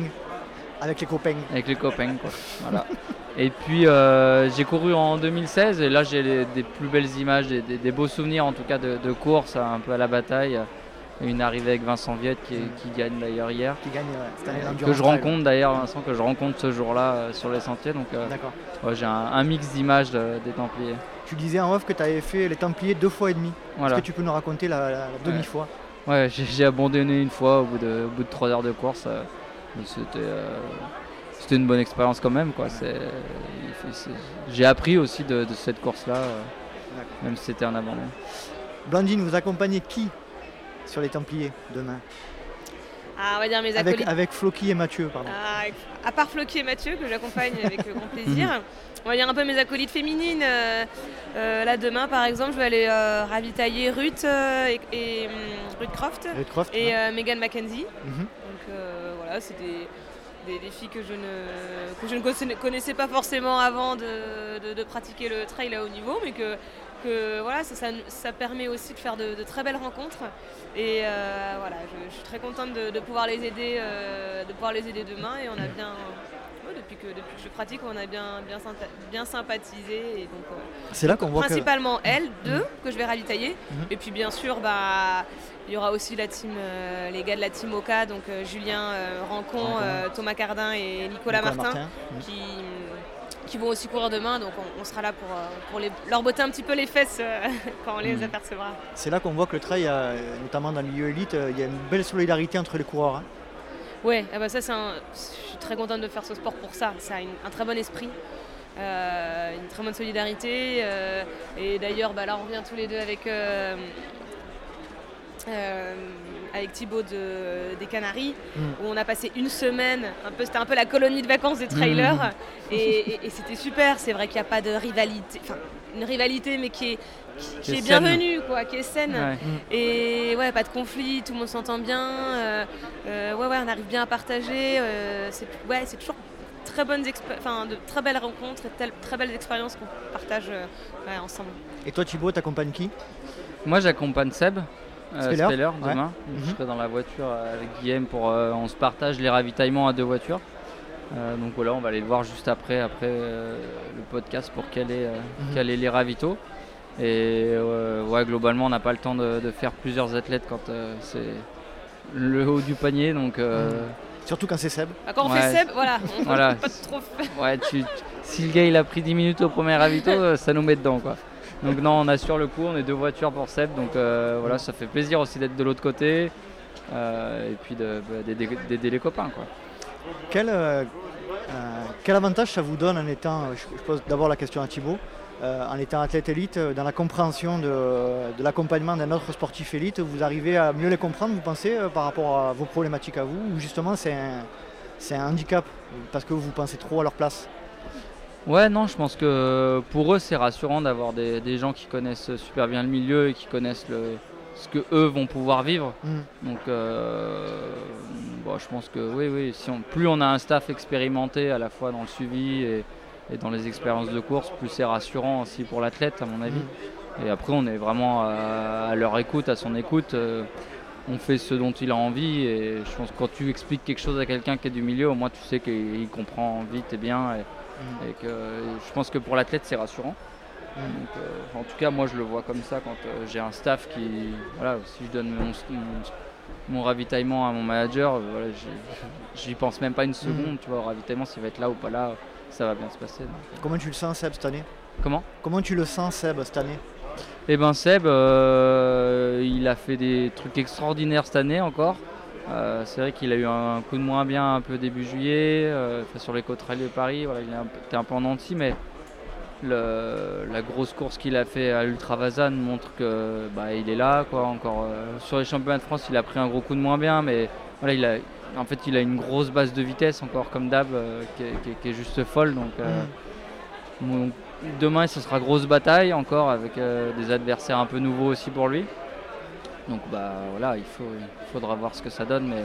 Avec les copains. Avec les copains, quoi. Voilà. Et puis euh, j'ai couru en 2016 et là j'ai des plus belles images, des, des- des beaux souvenirs en tout cas de, de course, un peu à la bataille. Une arrivée avec Vincent Viette qui, qui gagne d'ailleurs hier. Qui gagne ouais, cette année Que je rencontre d'ailleurs, Vincent, que je rencontre ce jour-là euh, sur les sentiers. Donc euh, ouais, j'ai un, un mix d'images de- des Templiers. Tu disais en off que tu avais fait les Templiers deux fois et demi. Voilà. Est-ce que tu peux nous raconter la, la- la demi-fois Ouais, j'ai abandonné une fois au bout de, au bout de 3 heures de course. euh, C'était euh, une bonne expérience quand même. quoi. J'ai appris aussi de, de cette course-là, euh, même si c'était un abandon. Blandine, vous accompagnez qui sur les Templiers demain Ah, on va dire mes avec, avec Floki et Mathieu, pardon. Ah, à part Floki et Mathieu, que j'accompagne avec grand plaisir. On va dire un peu mes acolytes féminines. Euh, euh, là, demain, par exemple, je vais aller euh, ravitailler Ruth et, et, hum, Ruth Croft Red Croft et ouais. Megan McKenzie. Mhm. Donc voilà, c'est des, des, des filles que je ne, que je ne connaissais- connaissais pas forcément avant de, de- de pratiquer le trail à haut niveau, mais que, que voilà, ça, ça, ça permet aussi de faire de, de très belles rencontres. Et euh, voilà, je, je suis très contente de, de pouvoir les aider, euh, de pouvoir les aider demain. Et on a bien, ouais, depuis que depuis que je pratique, on a bien bien, sympathisé. Et donc euh, C'est là qu'on voit que. principalement elles deux que je vais ravitailler. Mhm. Et puis bien sûr, bah, il y aura aussi la team, euh, les gars de la team Oka, donc euh, Julien euh, Rancon, Rancon. euh, Thomas Cardin et Nicolas, Nicolas Martin, qui, qui vont aussi courir demain. Donc on, on sera là pour, euh, pour les- leur botter un petit peu les fesses euh, quand on les Mhm. apercevra. C'est là qu'on voit que le trail, euh, notamment dans le milieu élite, il y a une belle solidarité entre les coureurs. hein. Ouais, ah bah ça, c'est un- je suis très contente de faire ce sport pour ça. Ça a une- un très bon esprit. euh, une très bonne solidarité euh, et d'ailleurs bah, là on revient tous les deux avec euh, avec Thibaut de- des Canaries Mm. où on a passé une semaine un peu c'était un peu la colonie de vacances des trailers et, et- et c'était super c'est vrai qu'il n'y a pas de rivalité enfin une rivalité mais qui est qui, Qui qui est bienvenue quoi qui est saine Ouais. et ouais, pas de conflit, tout le monde s'entend bien. euh, euh, ouais, ouais, on arrive bien à partager. euh, c'est ouais, c'est toujours très bonnes enfin, de très belles rencontres et tel- très belles expériences qu'on partage euh, ouais, ensemble. Et toi, Thibaut, t'accompagnes qui? Moi j'accompagne Seb. Euh, Speller, Speller, demain. Mhm. Je serai dans la voiture euh, avec Guillaume pour euh, on se partage les ravitaillements à deux voitures. Euh, donc voilà, on va aller le voir juste après, après euh, le podcast pour caler, euh, Mhm. caler les ravitaux. Et euh, ouais, globalement, on n'a pas le temps de, de faire plusieurs athlètes quand euh, c'est le haut du panier. Donc euh, Surtout quand c'est Seb. Bah, quand on Ouais. fait Seb, voilà, on Voilà. peut pas trop faire. ouais, tu- tu- si le gars il a pris 10 minutes au premier ravito, ça nous met dedans quoi. Donc non, on assure le coup, on est deux voitures pour Seb, donc euh, voilà, ça fait plaisir aussi d'être de l'autre côté. euh, et puis bah, d'aider les copains. Quel, euh, quel avantage ça vous donne en étant, je, pose d'abord la question à Thibaut, en étant athlète élite, dans la compréhension de, l'accompagnement d'un autre sportif élite, vous arrivez à mieux les comprendre, vous pensez, par rapport à vos problématiques à vous, ou justement c'est un handicap parce que vous pensez trop à leur place? Ouais, non, je pense que pour eux, c'est rassurant d'avoir des, gens qui connaissent super bien le milieu et qui connaissent le, ce que eux vont pouvoir vivre. Mm. Donc, euh, je pense que oui, oui. Si on, plus on a un staff expérimenté à la fois dans le suivi et, dans les expériences de course, plus c'est rassurant aussi pour l'athlète, à mon avis. Mm. Et après, on est vraiment à, leur écoute, à son écoute. Euh, on fait ce dont il a envie et je pense que quand tu expliques quelque chose à quelqu'un qui est du milieu, au moins tu sais qu'il comprend vite et bien. Et que je pense que pour l'athlète, c'est rassurant. Euh, en tout cas, moi, je le vois comme ça quand euh, j'ai un staff qui. Voilà, si je donne mon, ravitaillement à mon manager, euh, voilà, j'y pense même pas une seconde. Mhm. Tu vois, au ravitaillement, s'il va être là ou pas là, ça va bien se passer. Comment tu le sens, Seb, cette année? Comment? Comment tu le sens, Seb, cette année? Eh ben, Seb, il a fait des trucs extraordinaires cette année encore. Euh, c'est vrai qu'il a eu un coup de moins bien un peu début juillet, euh, sur les côtes rallye de Paris, voilà, il était un peu en anti, mais la grosse course qu'il a fait à l'Ultra Vazan montre que bah, il est là. Quoi, encore, euh, sur les championnats de France, il a pris un gros coup de moins bien, mais voilà, il a, en fait, il a une grosse base de vitesse encore comme d'hab qui, est juste folle. Donc, mm. demain, ce sera grosse bataille encore avec des adversaires un peu nouveaux aussi pour lui. Donc bah voilà, il, faut, faudra voir ce que ça donne, mais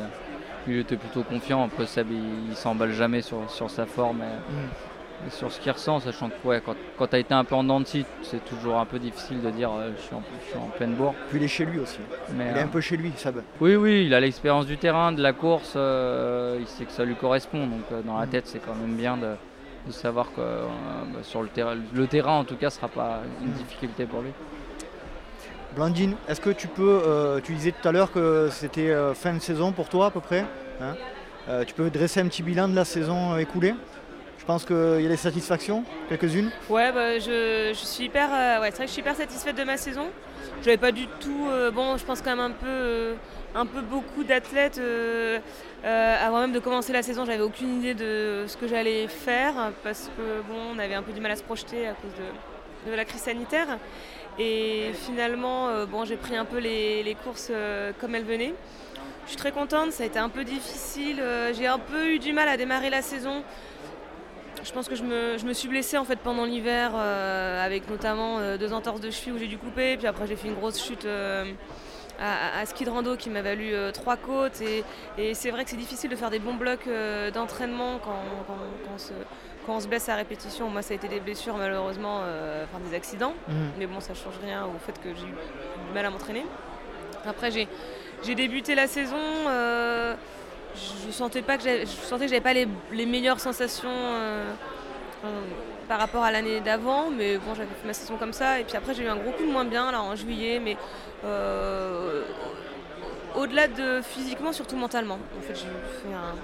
il était plutôt confiant. Après Seb, il, s'emballe jamais sur, sa forme et, mm. sur ce qu'il ressent, sachant que ouais, quand, quand tu as été un peu en dents c'est toujours un peu difficile de dire euh, je, suis en, pleine bourre. Puis il est chez lui aussi. il est un peu chez lui, Seb. Oui, oui, il a l'expérience du terrain, de la course, euh, il sait que ça lui correspond. Donc euh, dans la mm. tête, c'est quand même bien de, savoir que bah, sur le terrain, le terrain en tout cas, sera pas une difficulté pour lui. Blandine, est-ce que tu peux, euh, tu disais tout à l'heure que c'était euh, fin de saison pour toi à peu près. Hein euh, tu peux dresser un petit bilan de la saison écoulée? Je pense qu'il y a des satisfactions, quelques-unes? Ouais, bah, je, suis hyper, ouais, c'est vrai que je suis hyper satisfaite de ma saison. Je n'avais pas du tout, bon, je pense quand même un peu, un peu beaucoup d'athlètes. avant même de commencer la saison, j'avais aucune idée de ce que j'allais faire parce que bon, on avait un peu du mal à se projeter à cause de, de la crise sanitaire. Et finalement, euh, bon, j'ai pris un peu les, courses euh, comme elles venaient. Je suis très contente, ça a été un peu difficile. Euh, j'ai un peu eu du mal à démarrer la saison. Je pense que je me, suis blessée en fait pendant l'hiver avec notamment deux entorses de cheville où j'ai dû couper. Puis après j'ai fait une grosse chute à, ski de rando qui m'a valu trois côtes. Et, c'est vrai que c'est difficile de faire des bons blocs d'entraînement quand, quand, quand on se blesse à répétition, moi ça a été des blessures malheureusement, euh, enfin des accidents, mhm. mais bon ça change rien au fait que j'ai eu du mal à m'entraîner. Après j'ai débuté la saison, euh, je sentais pas que je sentais que j'avais pas les, meilleures sensations euh, par rapport à l'année d'avant, mais bon j'avais fait ma saison comme ça et puis après j'ai eu un gros coup de moins bien là en juillet, mais au-delà de physiquement, surtout mentalement. En fait j'ai fait un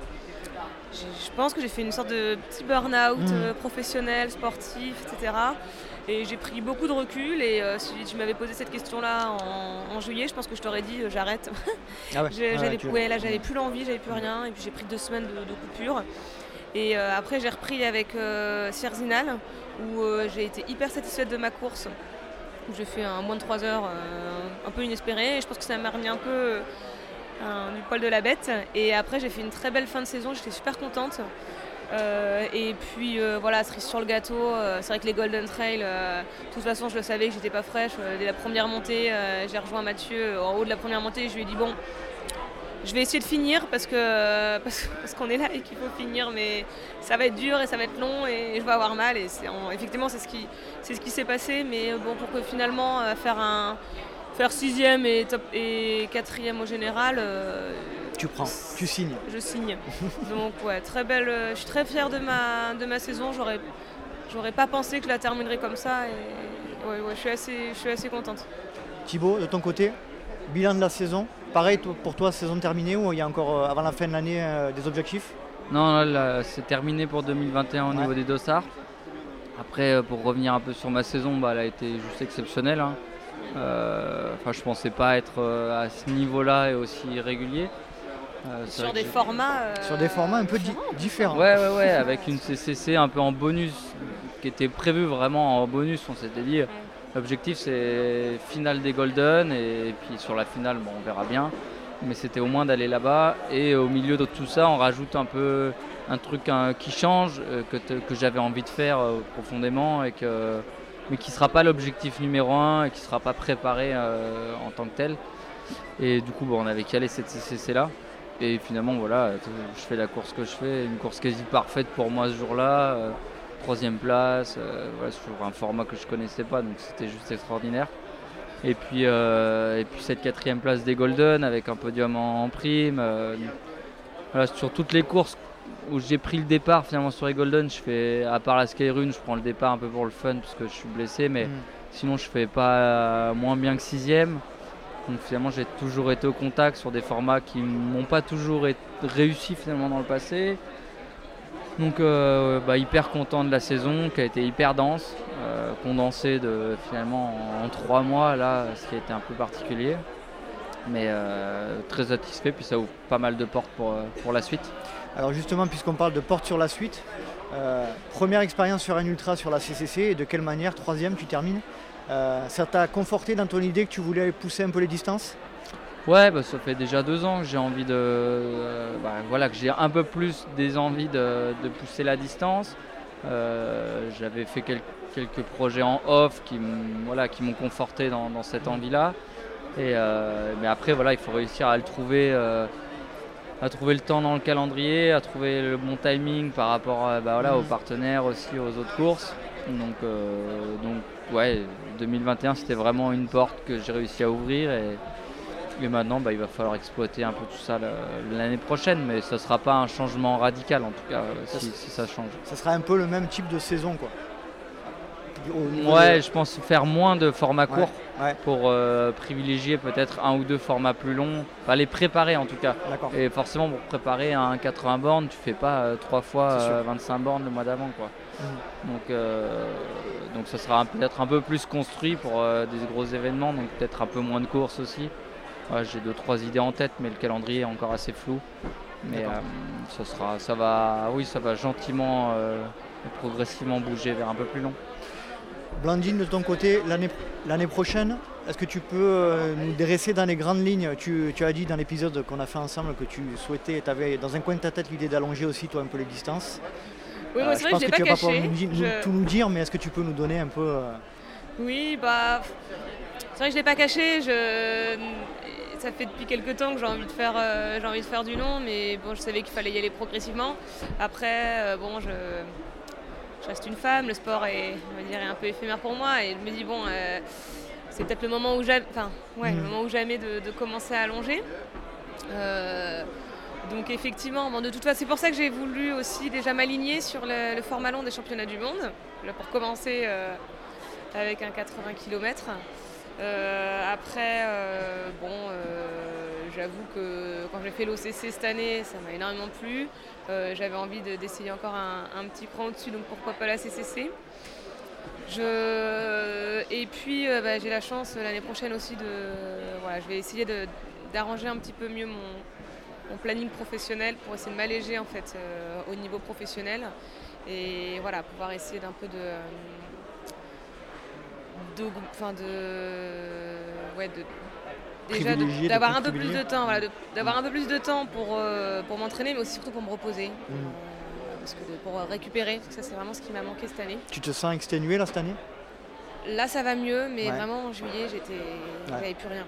je pense que j'ai fait une sorte de petit burn-out mm. euh, professionnel, sportif, etc. Et j'ai pris beaucoup de recul. Et euh, si tu m'avais posé cette question-là en, juillet, je pense que je t'aurais dit euh, j'arrête. Ah ouais. là, j'avais plus l'envie, j'avais plus rien. Et puis j'ai pris deux semaines de, coupure. Et après, j'ai repris avec Sierzinal, où j'ai été hyper satisfaite de ma course. J'ai fait un moins de 3 heures, un peu inespéré. Et je pense que ça m'a remis un peu du poil de la bête. Et après, j'ai fait une très belle fin de saison, j'étais super contente. Euh, et puis euh, voilà, cerise sur le gâteau, euh, c'est vrai que les Golden Trail, de toute façon je le savais que j'étais pas fraîche. dès la première montée, j'ai rejoint Mathieu en haut de la première montée, je lui ai dit bon, je vais essayer de finir parce que parce, qu'on est là et qu'il faut finir, mais ça va être dur et ça va être long et je vais avoir mal. Et effectivement c'est ce qui c'est ce qui s'est passé, mais bon pour que finalement faire un faire sixième et, top, et quatrième au général. Euh, tu prends, tu signes. Je signe. Donc ouais, très belle. Euh, je suis très fière de ma, de ma saison. J'aurais, j'aurais pas pensé que je la terminerais comme ça. Et ouais, ouais, je suis assez, je suis assez contente. Thibaut, de ton côté, bilan de la saison. Pareil pour toi, saison terminée ou il y a encore euh, avant la fin de l'année des objectifs? Non, là, c'est terminé pour 2021 au niveau des dossards. Après, pour revenir un peu sur ma saison, bah, elle a été juste exceptionnelle. Hein. Euh, enfin, je pensais pas être euh, à ce niveau-là et aussi régulier. Euh, Sur des formats. euh, Sur des formats un peu di- différents. Ouais, ouais, ouais, avec une CCC un peu en bonus, qui était prévue vraiment en bonus. On s'était dit, l'objectif c'est finale des Golden, et, puis sur la finale, bon, on verra bien. Mais c'était au moins d'aller là-bas. Et au milieu de tout ça, on rajoute un peu un truc hein, qui change, euh, que, que j'avais envie de faire euh, profondément, et que, mais qui ne sera pas l'objectif numéro un, et qui ne sera pas préparé euh, en tant que tel. Et du coup, bon, on avait calé cette CCC là. Et finalement, voilà, je fais la course que je fais, une course quasi parfaite pour moi ce jour-là. euh, troisième place, euh, voilà, sur un format que je connaissais pas, donc c'était juste extraordinaire. Et puis, et puis cette quatrième place des Golden avec un podium en, en prime. voilà, sur toutes les courses où j'ai pris le départ, finalement sur les Golden, je fais, à part la Skyrun, je prends le départ un peu pour le fun parce que je suis blessé, mais Mm. sinon je fais pas euh, moins bien que sixième. Donc finalement j'ai toujours été au contact sur des formats qui m'ont pas toujours réussi finalement dans le passé. Donc euh, bah, hyper content de la saison qui a été hyper dense, euh, condensée de finalement en, en trois mois là, ce qui a été un peu particulier. Mais euh, très satisfait, puis ça ouvre pas mal de portes pour, pour la suite. Alors justement, puisqu'on parle de porte sur la suite, euh, première expérience sur un ultra sur la CCC et de quelle manière, troisième, tu termines Euh, Ça t'a conforté dans ton idée que tu voulais pousser un peu les distances? Ouais, bah, ça fait déjà deux ans que j'ai envie de, euh, bah, voilà, que j'ai un peu plus des envies de, pousser la distance. J'avais fait quel- quelques projets en off qui m'ont conforté dans, dans cette envie-là. Mais après, voilà, il faut réussir à le trouver, à trouver le temps dans le calendrier, à trouver le bon timing par rapport bah, voilà, aux partenaires aussi, aux autres courses. Donc, euh, donc ouais, 2021 c'était vraiment une porte que j'ai réussi à ouvrir et, et maintenant, bah, il va falloir exploiter un peu tout ça l'année prochaine, mais ce ne sera pas un changement radical en tout cas, euh, Ça si, si ça change. Ça sera un peu le même type de saison quoi. Au Ouais, de- je pense faire moins de formats courts ouais. pour euh, privilégier peut-être un ou deux formats plus longs, enfin les préparer en tout cas. Et forcément, pour préparer un 80 bornes, tu fais pas euh, trois fois C'est sûr. euh, 25 bornes le mois d'avant. quoi. Mhm. Donc, euh, donc ça sera peut-être un peu plus construit pour des gros événements, donc peut-être un peu moins de courses aussi. Ouais, J'ai deux trois idées en tête, mais le calendrier est encore assez flou. Mais ça sera, ça va, oui, ça va gentiment et progressivement bouger vers un peu plus long. Blandine, de ton côté, l'année prochaine, est-ce que tu peux euh, nous dresser dans les grandes lignes? Tu, tu as dit dans l'épisode qu'on a fait ensemble que tu souhaitais, tu avais dans un coin de ta tête l'idée d'allonger aussi toi un peu les distances. Oui, Euh, moi, je c'est vrai pense que je que l'ai tu pas vas pas pouvoir nous, nous- Je- tout nous dire, mais est-ce que tu peux nous donner un peu... euh, Oui, bah. C'est vrai que je l'ai pas caché. Je... Ça fait depuis quelques temps que j'ai envie de faire, euh, envie de faire du long, mais bon, je savais qu'il fallait y aller progressivement. Après, euh, bon, je... je reste une femme, le sport est, on va dire, est un peu éphémère pour moi, et je me dis bon, euh, c'est peut-être le moment où jamais, enfin, ouais, le Mhm. moment où jamais de, de commencer à allonger. Euh, donc effectivement, bon, de toute façon, c'est pour ça que j'ai voulu aussi déjà m'aligner sur le, le format long des championnats du monde, là, pour commencer euh, avec un 80 km. après, bon, j'avoue que quand j'ai fait l'OCC cette année, ça m'a énormément plu. Euh, J'avais envie de- d'essayer encore un, petit cran au-dessus, donc pourquoi pas la CCC. Je... Et puis euh, bah, j'ai la chance euh, l'année prochaine aussi de... Voilà, je vais essayer de- d'arranger un petit peu mieux mon, planning professionnel pour essayer de m'alléger en fait au niveau professionnel et voilà pouvoir essayer d'un peu de enfin de ouais de déjà d'avoir un peu plus de temps voilà de- d'avoir un peu plus de temps pour euh, pour m'entraîner mais aussi surtout pour me reposer Mm. Euh, parce que de- pour récupérer parce que ça c'est vraiment ce qui m'a manqué cette année Tu te sens exténué là cette année? Là, ça va mieux, mais Ouais. vraiment en juillet, j'étais, j'avais plus rien.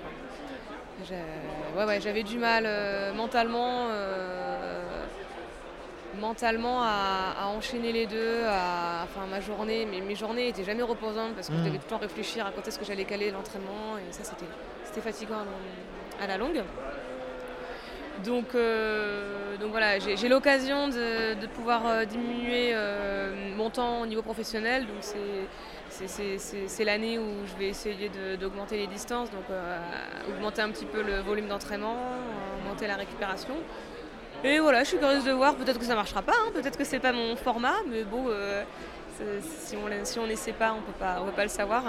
quoi. Ouais, j'avais du mal euh, mentalement, euh, mentalement à, à enchaîner les deux. À, enfin, ma journée, mes, mes journées étaient jamais reposantes parce que je Mm. devais tout le temps réfléchir à quand est-ce que j'allais caler l'entraînement et ça, c'était, fatigant à, à la longue. Donc, euh, donc voilà, j'ai, l'occasion de, de pouvoir euh, diminuer euh, mon temps au niveau professionnel. Donc c'est, l'année où je vais essayer d'augmenter les distances, donc euh, augmenter un petit peu le volume d'entraînement, augmenter la récupération. Et voilà, je suis curieuse de voir, peut-être que ça marchera pas, hein, peut-être que c'est pas mon format, mais bon, euh, c'est- si on si on n'essaie pas, on peut pas, on peut pas le savoir.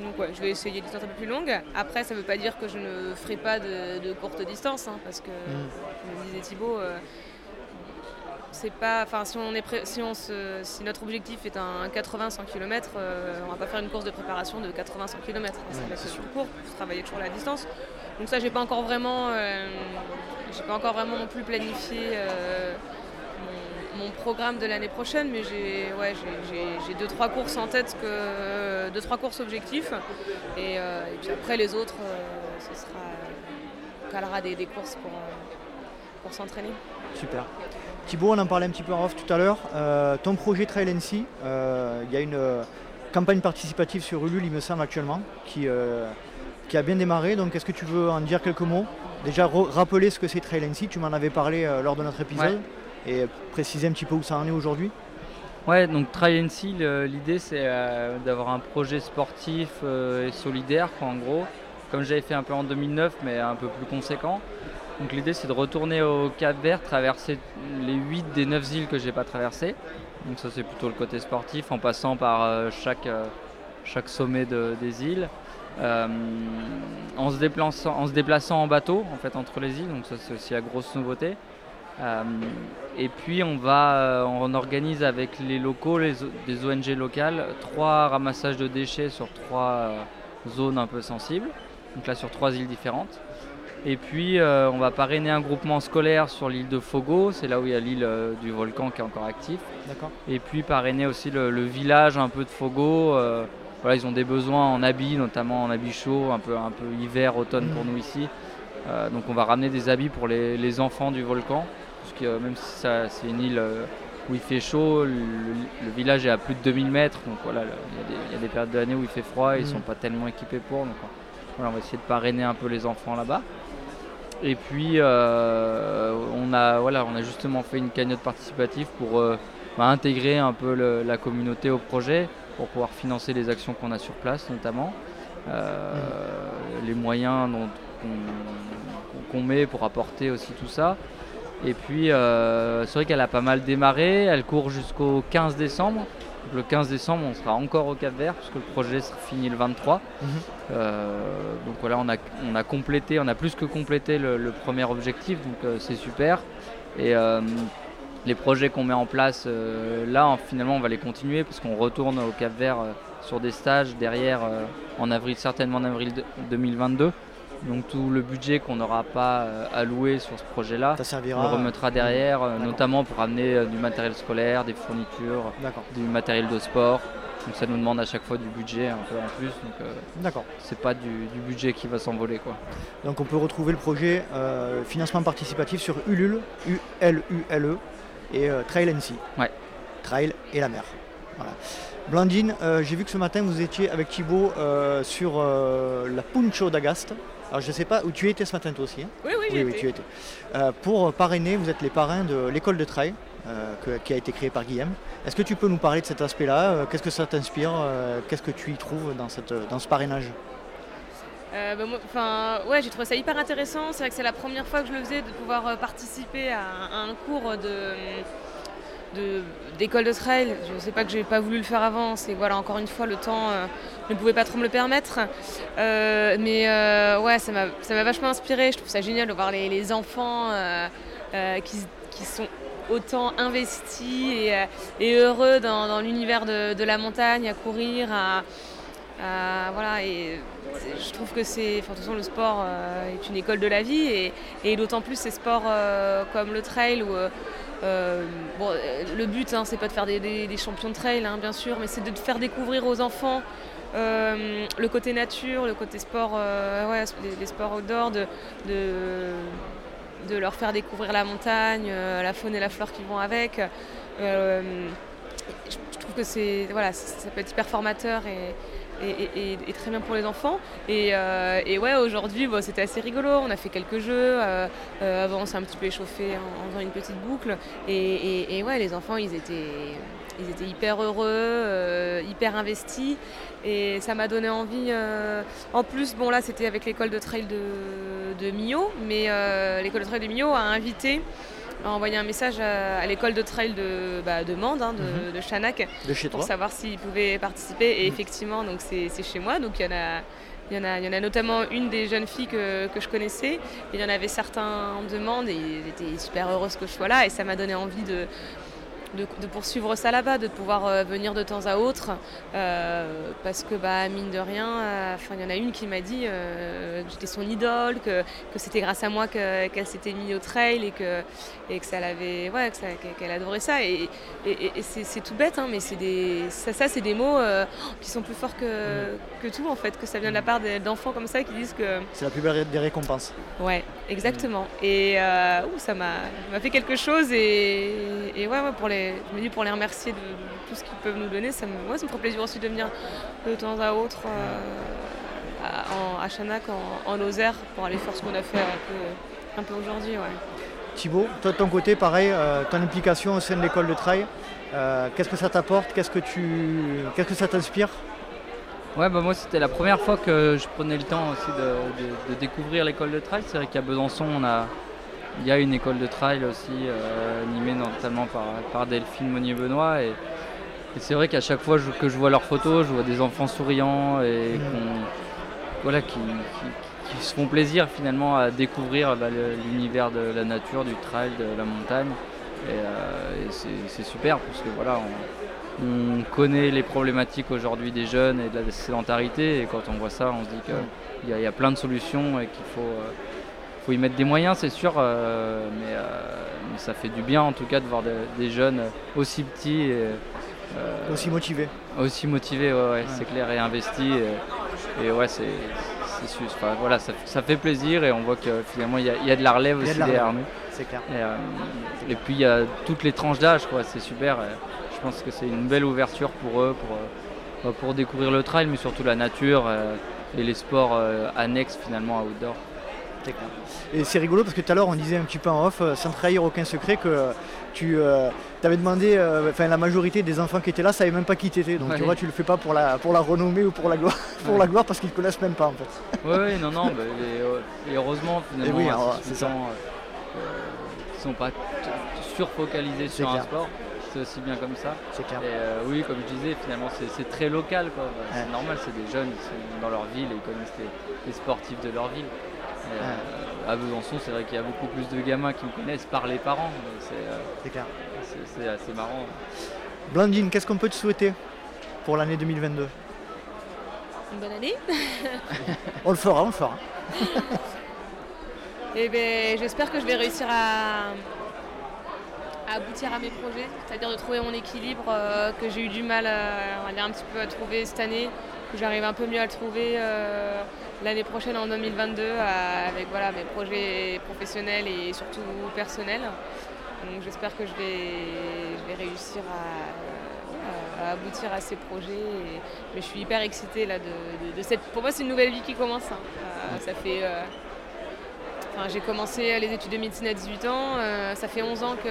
Donc ouais, je vais essayer des distances un peu plus longues. Après, ça ne veut pas dire que je ne ferai pas de, de courtes distances, hein, parce que, comme le disait Thibaut, euh, c'est pas, enfin, si, on est si, on se- si notre objectif est un 80-100 km, on va pas faire une course de préparation de 80-100 km. Ça va être plus court pour travailler toujours la distance. Donc ça, j'ai pas encore vraiment, euh, j'ai pas encore vraiment non plus planifié euh, mon, programme de l'année prochaine, mais j'ai, ouais, j'ai, deux trois courses en tête que, deux trois courses objectifs, et, euh, puis après les autres, euh, ce sera, on calera des, courses pour, s'entraîner. Super. Thibaut, on en parlait un petit peu en off tout à l'heure. Ton projet Trail NC, il y a une campagne participative sur Ulule, il me semble, actuellement, qui a bien démarré. Donc, est-ce que tu veux en dire quelques mots? Déjà, rappeler ce que c'est Trail NC. Tu m'en avais parlé euh, lors de notre épisode. Et préciser un petit peu où ça en est aujourd'hui. Ouais, donc See, le- l'idée c'est euh, d'avoir un projet sportif euh, et solidaire, quoi, en gros, comme j'avais fait un peu en 2009, mais un peu plus conséquent. Donc l'idée c'est de retourner au Cap Vert, traverser les 8 des 9 îles que j'ai pas traversées. Donc ça c'est plutôt le côté sportif, en passant par chaque, chaque sommet de- des îles. Euh, en, se déplaçant, en se déplaçant en bateau en fait entre les îles, donc ça c'est aussi la grosse nouveauté. Euh, et puis on va, euh, on organise avec les locaux, les, des ONG locales, trois ramassages de déchets sur trois zones un peu sensibles. Donc là sur trois îles différentes. Et puis euh, on va parrainer un groupement scolaire sur l'île de Fogo, c'est là où il y a l'île euh, du volcan qui est encore actif. D'accord Et puis parrainer aussi le, le village un peu de Fogo. euh, voilà, ils ont des besoins en habits, notamment en habits chauds, un peu, un peu hiver, automne pour nous ici. Euh, donc on va ramener des habits pour les, les enfants du volcan, parce que euh, même si c'est une île euh, où il fait chaud, le, le village est à plus de 2000 mètres, donc voilà, il y, a des- il y a des périodes de l'année où il fait froid, et ils Mhm. sont pas tellement équipés pour, donc euh, voilà, on va essayer de parrainer un peu les enfants là-bas. Et puis euh, on, a, voilà, on a justement fait une cagnotte participative pour bah, intégrer un peu le- la communauté au projet, pour pouvoir financer les actions qu'on a sur place notamment. Euh, les moyens dont- qu'on met pour apporter aussi tout ça. Et puis euh, c'est vrai qu'elle a pas mal démarré, elle court jusqu'au 15 décembre. Donc, le 15 décembre on sera encore au Cap Vert puisque le projet sera fini le 23. Mhm. Euh, donc voilà on a, on a complété, on a plus que complété le, le premier objectif donc c'est super. Et les projets qu'on met en place euh, là en- finalement on va les continuer parce qu'on retourne au Cap Vert euh, sur des stages derrière euh, en avril certainement en avril de- 2022 donc tout le budget qu'on n'aura pas alloué sur ce projet là Ça on remettra derrière notamment pour amener du matériel scolaire des fournitures du matériel de sport. Donc ça nous demande à chaque fois du budget un peu en plus. Donc euh, D'accord. c'est pas du, du budget qui va s'envoler quoi. Donc on peut retrouver le projet euh, financement participatif sur Ulule, U-L-U-L-E, E, et euh, Trail NC. Ouais. Trail et la mer. Voilà. Blandine, euh, j'ai vu que ce matin vous étiez avec Thibaut euh, sur euh, la Puncho d'Agast. Alors je ne sais pas où tu étais ce matin toi aussi. hein? Oui, oui, oui, étais. tu étais. Euh, pour parrainer, vous êtes les parrains de l'école de trail euh, que- qui a été créée par Guillaume. Est-ce que tu peux nous parler de cet aspect-là? Qu'est-ce que ça t'inspire? Qu'est-ce que tu y trouves dans, cette, dans ce parrainage? Euh, bah, ouais, j'ai trouvé ça hyper intéressant. C'est vrai que c'est la première fois que je le faisais de pouvoir euh, participer à, un- cours d'école de, trail. Je ne sais pas que j'ai pas voulu le faire avant. C'est voilà, encore une fois, le temps euh, ne pouvait pas trop me le permettre. Mais ouais, ça m'a vachement inspiré. Je trouve ça génial de voir les, enfants qui, qui sont autant investis et, heureux dans, dans l'univers de, de la montagne, à courir, à, à- voilà. Et je trouve que c'est, enfin, de toute façon, le sport euh, est une école de la vie et, d'autant plus ces sports euh, comme le trail euh, euh, euh, le but, hein, c'est pas de faire des, champions de trail, hein, bien sûr, mais c'est de faire découvrir aux enfants euh, le côté nature, le côté sport, euh, les, sports outdoor, de, de, leur faire découvrir la montagne, euh, la faune et la flore qui vont avec. Euh, je, trouve que c'est voilà, ça, peut être hyper formateur et, très bien pour les enfants. Et, euh, et ouais, aujourd'hui, bon, c'était assez rigolo. On a fait quelques jeux. euh, euh, avant, on s'est un petit peu échauffé en, faisant une petite boucle. Et, ouais, les enfants, ils étaient, ils étaient hyper heureux, hyper investis. Et ça m'a donné envie. En plus, bon, là, c'était avec l'école de trail de, de. Mais l'école de trail de Millau a invité a envoyé un message à, l'école de trail de, bah, de Mende, hein, de, Mhm. Chanac, De chez pour toi savoir s'ils pouvaient participer. Et Mhm. effectivement, donc c'est c'est chez moi. Donc il y en a. Il y, en a, il y en a notamment une des jeunes filles que, que je connaissais. Il y en avait certains en demande et ils étaient super heureuses que je sois là. Et ça m'a donné envie de, de, de poursuivre ça là-bas, de pouvoir euh, venir de temps à autre. euh, parce que, bah, mine de rien, euh, il y en a une qui m'a dit que j'étais son idole, que, que c'était grâce à moi que- qu'elle s'était mise au trail et que, et que ça l'avait, ouais, qu'elle adorait ça. Et, et- et- et c'est tout bête, hein, mais c'est des, ça, ça c'est des mots qui sont plus forts que, que tout en fait, que ça vient de la part d'enfants comme ça qui disent que C'est la plus belle des récompenses. Ouais, exactement. Et ouh, ça m'a ça m'a fait quelque chose et, et ouais, ouais, pour les, je me dis pour les remercier de, de tout ce qu'ils peuvent nous donner, ça me, ouais, ça me ferait plaisir aussi de venir de temps à autre euh, à, en- à Chanac, en, en Lozère, pour aller faire ce qu'on a fait un peu, un peu aujourd'hui. Ouais. Thibaut, toi de ton côté, pareil, euh, ton implication au sein de l'école de trail, euh, qu'est-ce que ça t'apporte? Qu'est-ce que tu, qu'est-ce que ça t'inspire? Ouais, bah moi c'était la première fois que je prenais le temps aussi de, de- de découvrir l'école de trail. C'est vrai qu'à Besançon, on a, il y a une école de trail aussi, euh, animée notamment par, par Delphine Monnier-Benoît. Et, et c'est vrai qu'à chaque fois je- que je vois leurs photos, je vois des enfants souriants et qu'on- voilà, qui, qui- qui se font plaisir finalement à découvrir bah, l'univers de la nature, du trail, de la montagne. Et, euh, et c'est super parce que voilà, on, on connaît les problématiques aujourd'hui des jeunes et de la sédentarité et quand on voit ça, on se dit qu'il y, a- il y a plein de solutions et qu'il faut, euh, faut y mettre des moyens, c'est sûr, euh, mais, euh, mais ça fait du bien en tout cas de voir de- des jeunes aussi petits et euh, Aussi motivé aussi motivés, ouais, ouais, c'est clair, et investis. Et, et ouais, c'est enfin, voilà, ça, ça fait plaisir et on voit que finalement il y, a- il y a de la relève aussi de la derrière nous. C'est clair. Et, euh, et puis il y a toutes les tranches d'âge, quoi, c'est super. je pense que c'est une belle ouverture pour eux, pour, pour découvrir le trail, mais surtout la nature et les sports annexes finalement à outdoor. Et c'est rigolo parce que tout à l'heure on disait un petit peu en off, euh, sans trahir aucun secret, que tu avais demandé, euh, enfin la majorité des enfants qui étaient là savaient même pas qui t'étais. Donc tu vois, tu le fais pas pour la, pour la renommée ou pour la gloire, pour Ouais. la gloire parce qu'ils te connaissent même pas en fait. Oui, oui, non, non, bah, et, euh, et heureusement finalement, oui, euh, alors, euh, euh, qui sont pas surfocalisés sur un sport, c'est aussi bien comme ça. C'est clair. Et euh, oui, comme je disais, finalement, c'est c'est très local. quoi. Bah, Ouais. C'est normal, c'est des jeunes, ils sont dans leur ville et ils connaissent les, les sportifs de leur ville. Euh, à Besançon, c'est vrai qu'il y a beaucoup plus de gamins qui me connaissent par les parents. C'est euh, C'est clair. c'est- assez marrant. Blandine, qu'est-ce qu'on peut te souhaiter pour l'année 2022 Une bonne année. On le fera, on le fera. Et ben, j'espère que je vais réussir à, à aboutir à mes projets, c'est-à-dire de trouver mon équilibre euh, que j'ai eu du mal à, dire un petit peu à trouver cette année, j'arrive un peu mieux à le trouver euh, l'année prochaine en 2022 à- avec voilà, mes projets professionnels et surtout personnels. Donc j'espère que je vais, je vais réussir à, aboutir à ces projets. et- mais je suis hyper excitée là de, cette. Pour moi c'est une nouvelle vie qui commence. hein. Euh, ça fait. euh, Enfin, j'ai commencé les études de médecine à 18 ans. ça fait 11 ans que,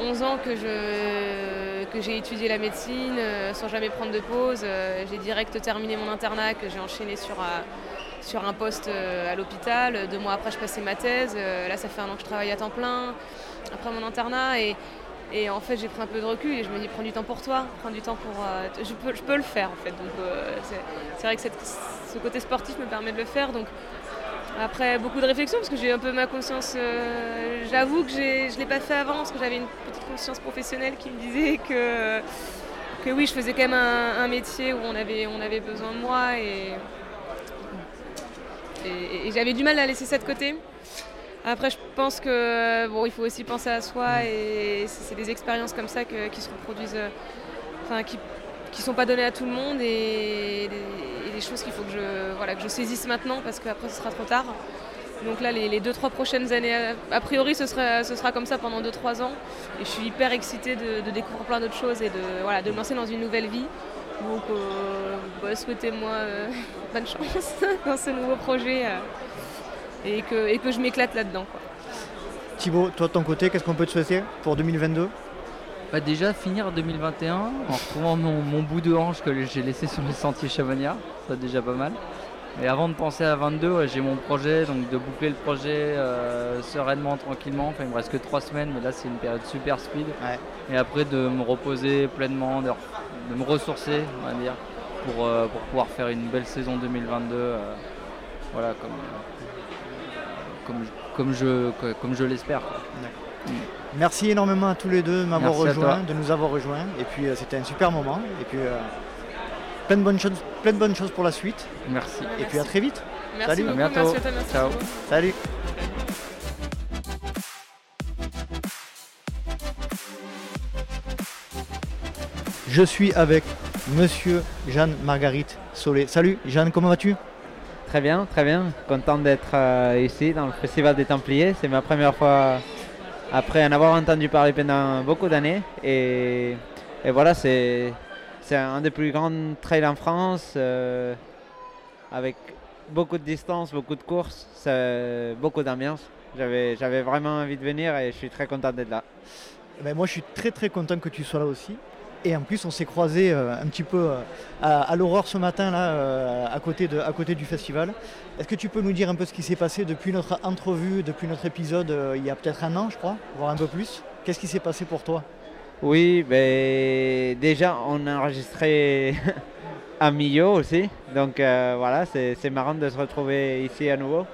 11 ans que, je, que j'ai étudié la médecine euh, sans jamais prendre de pause. Euh, j'ai direct terminé mon internat que j'ai enchaîné sur, sur un poste euh, à l'hôpital. Deux mois après, je passais ma thèse. Là, ça fait un an que je travaille à temps plein après mon internat. Et, et en fait, j'ai pris un peu de recul et je me dis, prends du temps pour toi, prends du temps pour... je, peux, je peux le faire, en fait. Donc, c'est, vrai que ce côté sportif me permet de le faire. Donc, après beaucoup de réflexion, parce que j'ai un peu ma conscience, euh, j'avoue que je ne l'ai pas fait avant, parce que j'avais une petite conscience professionnelle qui me disait que, que oui, je faisais quand même un, métier où on avait, on avait besoin de moi et, et, et j'avais du mal à laisser ça de côté. Après, je pense que bon, il faut aussi penser à soi et c'est c'est des expériences comme ça que- qui se reproduisent, euh, enfin qui qui sont pas données à tout le monde et, des choses qu'il faut que je, voilà, que je saisisse maintenant parce qu'après ce sera trop tard. Donc là, les, les deux, trois prochaines années, a, priori, ce sera, ce sera comme ça pendant 2-3 ans. Et je suis hyper excitée de, découvrir plein d'autres choses et de, voilà, de me lancer dans une nouvelle vie. Donc, euh, bah, souhaitez-moi euh, bonne chance dans ce nouveau projet euh, et, que, et que je m'éclate là-dedans. Thibaut, toi de ton côté, qu'est-ce qu'on peut te souhaiter pour 2022 Bah déjà finir 2021 en retrouvant mon, mon bout de hanche que j'ai laissé sur le sentier Chavognard, ça déjà pas mal. Et avant de penser à 22, ouais, j'ai mon projet, donc de boucler le projet euh, sereinement, tranquillement. Enfin, il me reste que trois semaines, mais là c'est une période super speed. Ouais. Et après de me reposer pleinement, de, de me ressourcer, on va dire, pour, euh, pour pouvoir faire une belle saison 2022. euh, voilà, comme, comme, comme je, comme je l'espère. Merci énormément à tous les deux de m'avoir rejoint, de nous avoir rejoints. Et puis euh, c'était un super moment. Et puis euh, plein, de bonnes choses, plein de bonnes choses pour la suite. Merci. Et puis à très vite. Merci Salut. beaucoup, À bientôt. merci à toi, merci Ciao. beaucoup. Salut. Je suis avec Monsieur Jeanne Marguerite Solé. Salut Jeanne, comment vas-tu? Très bien, très bien. Content d'être euh, ici dans le Festival des Templiers. C'est ma première fois après en avoir entendu parler pendant beaucoup d'années. Et, voilà, c'est un des plus grands trails en France euh, avec beaucoup de distance, beaucoup de courses, beaucoup d'ambiance. J'avais vraiment envie de venir et je suis très content d'être là. Ben, Moi je suis très très content que tu sois là aussi. Et en plus on s'est croisés euh, un petit peu euh, à, à l'aurore ce matin là, euh, à, côté de, à côté du festival. Est-ce que tu peux nous dire un peu ce qui s'est passé depuis notre entrevue, depuis notre épisode il y a peut-être un an je crois, voire un peu plus? Qu'est-ce qui s'est passé pour toi? Oui, ben, déjà, on a enregistré à Millau aussi. Donc voilà, c'est marrant de se retrouver ici à nouveau.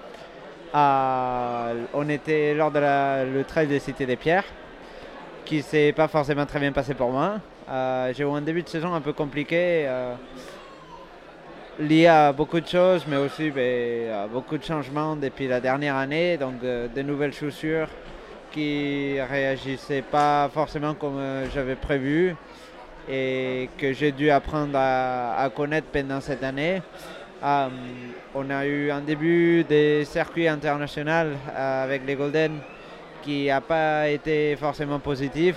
On était lors de la- le trail de Cité des Pierres, qui s'est pas forcément très bien passé pour moi. Euh, J'ai eu un début de saison un peu compliqué, euh, lié à beaucoup de choses, mais aussi ben, à beaucoup de changements depuis la dernière année. Donc euh, de nouvelles chaussures, qui réagissaient pas forcément comme euh, j'avais prévu et que j'ai dû apprendre à, connaître pendant cette année. On a eu un début des circuits internationaux avec les Golden qui n'a pas été forcément positif.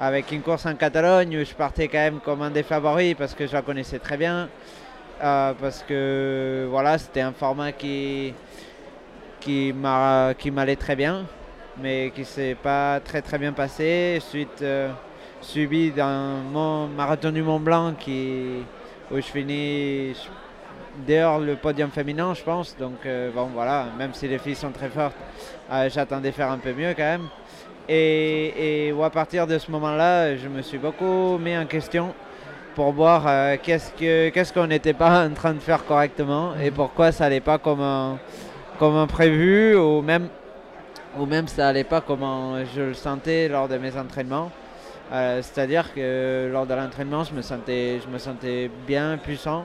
Avec une course en Catalogne où je partais quand même comme un des favoris parce que je la connaissais très bien. Euh, parce que voilà, c'était un format qui, qui m'a- qui m'allait très bien mais qui s'est pas très très bien passé. Suite euh, suivi d'un marathon du Mont Blanc où je finis dehors le podium féminin, je pense. Donc euh, bon voilà, même si les filles sont très fortes, euh, j'attendais faire un peu mieux quand même. Et, à partir de ce moment-là, je me suis beaucoup mis en question pour voir euh, qu'est-ce que qu'est-ce qu'on n'était pas en train de faire correctement et pourquoi ça n'allait pas comme un, comme un prévu ou même ou même ça allait pas comme un- je le sentais lors de mes entraînements. Euh, C'est-à-dire que lors de l'entraînement, je me sentais, je me sentais bien, puissant,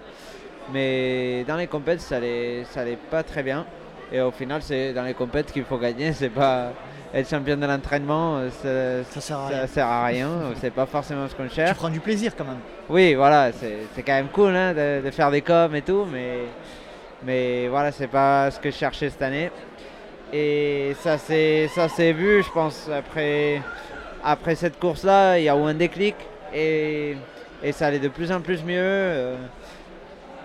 mais dans les compètes, ça allait, ça allait pas très bien. Et au final, c'est dans les compètes qu'il faut gagner, c'est pas être champion de l'entraînement, euh, ça, Ça sert à ça rien. sert à rien, c'est pas forcément ce qu'on Tu cherche. prends du plaisir quand même. Oui, voilà, c'est quand même cool hein, de, de faire des coms et tout, mais, mais voilà, c'est pas ce que je cherchais cette année. Et ça s'est ça s'est vu, je pense, après, après cette course-là, il y a eu un déclic et, et ça allait de plus en plus mieux. Euh,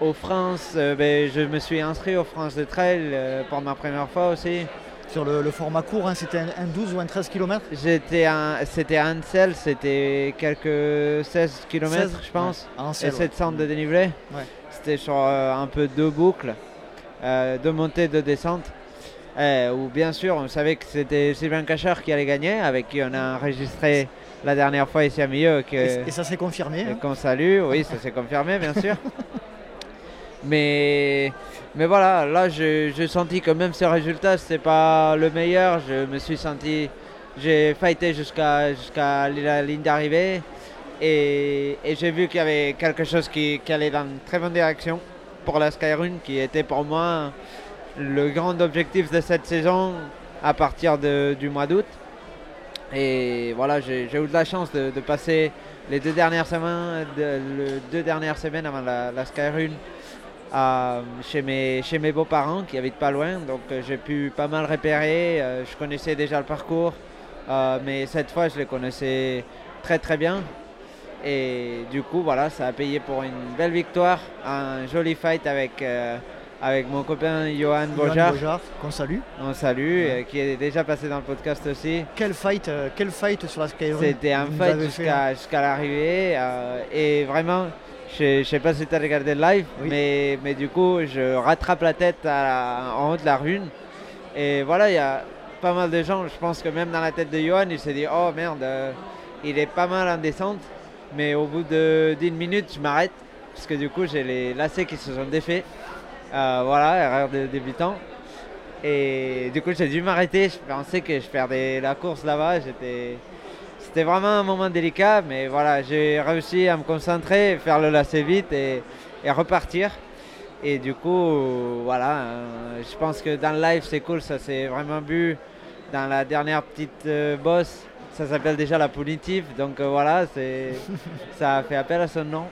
aux France, euh, ben, je me suis inscrit aux France de Trail euh, pour ma première fois aussi. Sur le, le format court, hein, c'était un, un 12 ou un 13 km C'était à Ansel, c'était quelques 16 km, je pense. et 700 de dénivelé. Ouais. C'était sur euh, un peu deux boucles, euh, deux montées, deux descentes. Euh, où bien sûr, on savait que c'était Sylvain Cachard qui allait gagner, avec qui on a enregistré la dernière fois ici à Milieu. Que, Et, et ça s'est confirmé. et hein. qu'on salue, oui, ça s'est confirmé, bien sûr. mais, mais voilà, là, j'ai senti que même ce résultat, c'est pas le meilleur. Je me suis senti, j'ai fighté jusqu'à la ligne d'arrivée. Et, et j'ai vu qu'il y avait quelque chose qui, qui allait dans une très bonne direction pour la Skyrun, qui était pour moi le grand objectif de cette saison à partir de- du mois d'août. Et voilà, j'ai eu de la chance de, passer les deux dernières semaines, de- deux dernières semaines avant la, la Skyrun à- chez mes, chez mes beaux-parents qui habitent pas loin. Donc euh, j'ai pu pas mal repérer. euh, je connaissais déjà le parcours, euh, mais cette fois je les connaissais très très bien. Et du coup, voilà, ça a payé pour une belle victoire, un joli fight avec, euh, avec mon copain Johan Johan Bojar. Bojar, qu'on salue. On salue, Ouais. euh, qui est déjà passé dans le podcast aussi. Quel fight, euh, quel fight sur la Skyrun C'était un fight fait, hein. jusqu'à jusqu'à l'arrivée. et vraiment, Je ne sais pas si tu as regardé le live, Oui. mais, mais du coup, je rattrape la tête à- en haut de la rune. Et voilà, il y a pas mal de gens. Je pense que même dans la tête de Johan, il s'est dit Oh merde, euh, il est pas mal en descente. Mais au bout d'une minute, je m'arrête. Parce que du coup, j'ai les lacets qui se sont défaits. Euh, voilà, erreur de débutant. Et du coup, j'ai dû m'arrêter. Je pensais que je perdais la course là-bas. J'étais. C'était vraiment un moment délicat, mais voilà, j'ai réussi à me concentrer, faire le lacet vite et, et repartir. Et du coup, voilà, euh, je pense que dans le live, c'est cool, ça s'est vraiment vu dans la dernière petite euh, bosse. Ça s'appelle déjà la punitive, donc euh, voilà, ça a fait appel à son nom.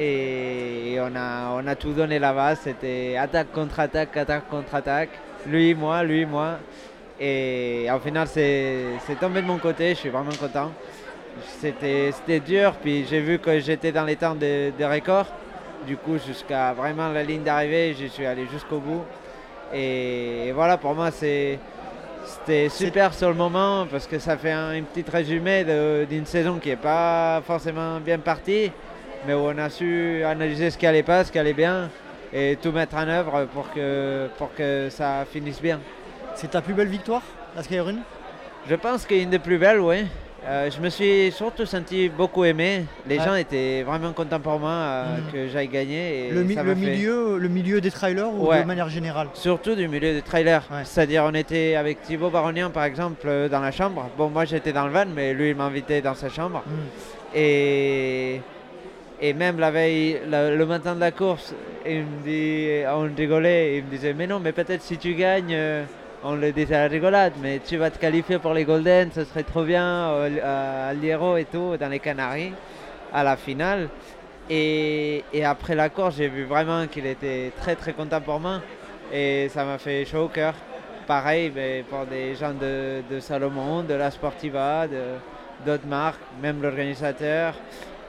Et on a, on a tout donné là-bas, c'était attaque contre attaque, attaque contre attaque. Lui, moi, lui, moi. Et au final, c'est tombé de mon côté, je suis vraiment content. C'était dur, puis j'ai vu que j'étais dans les temps des des records. Du coup, jusqu'à vraiment la ligne d'arrivée, je suis allé jusqu'au bout. Et, voilà, pour moi, c'était super sur le moment parce que ça fait un, une petite résumé de- d'une saison qui n'est pas forcément bien partie, mais où on a su analyser ce qui allait pas, ce qui allait bien et tout mettre en œuvre pour que, pour que ça finisse bien. C'est ta plus belle victoire, la Skyrun Je pense qu'une des plus belles, oui. Euh, je me suis surtout senti beaucoup aimé. Les Ouais. gens étaient vraiment contents pour moi euh, Mhm. que j'aille gagner. Et le, mi- ça le m'a fait- milieu, le milieu des trailers ou Ouais. de manière générale Surtout du milieu des trailers. Ouais. C'est-à-dire, on était avec Thibaut Baronian, par exemple, euh, dans la chambre. Bon, moi, j'étais dans le van, mais lui, il m'invitait dans sa chambre. Mm. Et, et même la veille, la- le matin de la course, il me dit, on rigolait. Il me disait, mais non, mais peut-être si tu gagnes, euh, on le disait à la rigolade, mais tu vas te qualifier pour les Golden, ce serait trop bien, euh, à Liero et tout, dans les Canaries, à la finale. Et, et après la course, j'ai vu vraiment qu'il était très très content pour moi. Et ça m'a fait chaud au cœur. Pareil mais pour des gens de, de Salomon, de la Sportiva, d'autres marques, même l'organisateur,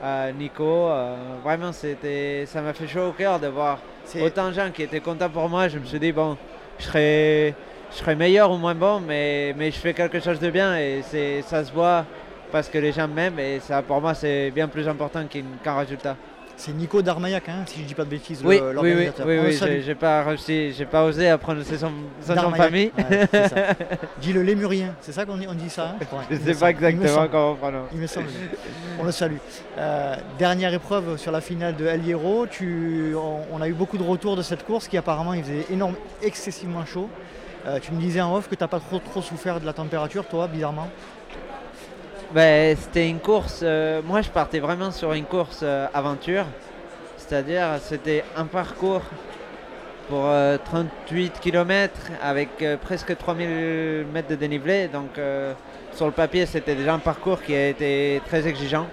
euh, Nico. euh, vraiment, c'était, ça m'a fait chaud au cœur de voir autant de gens qui étaient contents pour moi. Je me suis dit, bon, je serai, je serai meilleur ou moins bon, mais, mais je fais quelque chose de bien et ça se voit parce que les gens m'aiment et ça, pour moi, c'est bien plus important qu'un résultat. C'est Nico Darmayak, hein, si je dis pas de bêtises, le- Oui, oui, oui, oui, salue. j'ai, pas réussi, j'ai pas osé prononcer son, son nom de Darmayak. famille. Ouais, c'est ça. Dis le lémurien, c'est ça qu'on dit, on dit ça hein Ouais, Je me sais pas exactement comment on prononce. Il me semble. On le salue. Euh, dernière épreuve sur la finale de El Hierro. Tu, on, on a eu beaucoup de retours de cette course qui apparemment il faisait énorme, excessivement chaud. Euh, tu me disais en off que tu n'as pas trop, trop souffert de la température, toi, bizarrement. Ben, c'était une course. euh, moi, je partais vraiment sur une course euh, aventure. C'est-à-dire, c'était un parcours pour euh, 38 km avec presque 3000 mètres de dénivelé. Donc, sur le papier, c'était déjà un parcours qui a été très exigeant.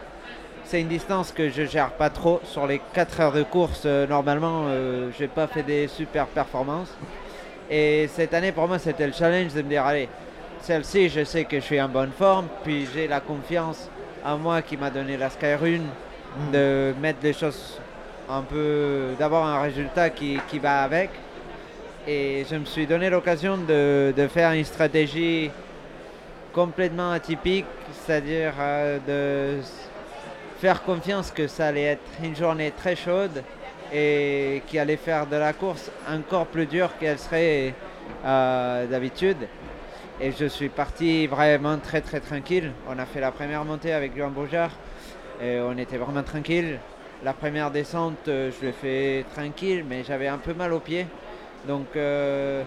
C'est une distance que je gère pas trop. Sur les 4 heures de course, normalement, j'ai pas fait des super performances. Et cette année, pour moi, c'était le challenge de me dire, allez, celle-ci, je sais que je suis en bonne forme, puis j'ai la confiance en moi qui m'a donné la Skyrun Mm. de mettre les choses un peu, d'avoir un résultat qui, qui va avec. Et je me suis donné l'occasion de, de faire une stratégie complètement atypique, c'est-à-dire euh, de faire confiance que ça allait être une journée très chaude et qui allait faire de la course encore plus dure qu'elle serait euh, d'habitude. Et je suis parti vraiment très très tranquille. On a fait la première montée avec Johan Bourgeard et on était vraiment tranquille. La première descente, euh, je l'ai fait tranquille, mais j'avais un peu mal aux pieds. Donc euh,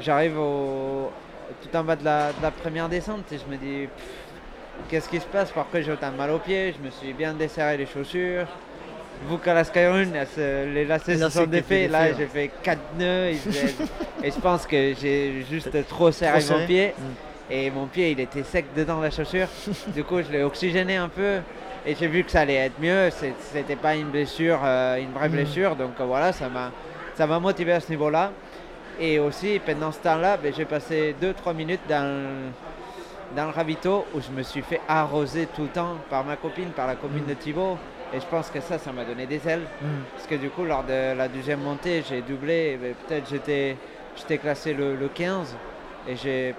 j'arrive tout en bas de la, première descente et je me dis qu'est-ce qui se passe? Pourquoi j'ai autant mal aux pieds? Je me suis bien desserré les chaussures. Elles se- les lacets se sont défaits. Là, j'ai fait 4 nœuds et, je- et je pense que j'ai juste trop serré Trop mon pied. Mm. Et mon pied, il était sec dedans la chaussure. du coup, je l'ai oxygéné un peu. Et j'ai vu que ça allait être mieux. C'était pas une blessure, euh, une vraie Mhm. blessure. Donc euh, voilà, ça m'a, ça m'a motivé à ce niveau-là. Et aussi, pendant ce temps-là, ben, j'ai passé 2-3 minutes dans, le- dans le ravito où je me suis fait arroser tout le temps par ma copine, par la copine de Thibaut. Et je pense que ça, ça m'a donné des ailes. Mm. Parce que du coup, lors de la deuxième montée, j'ai doublé. mais Peut-être j'étais, j'étais classé le, le 15 et j'ai,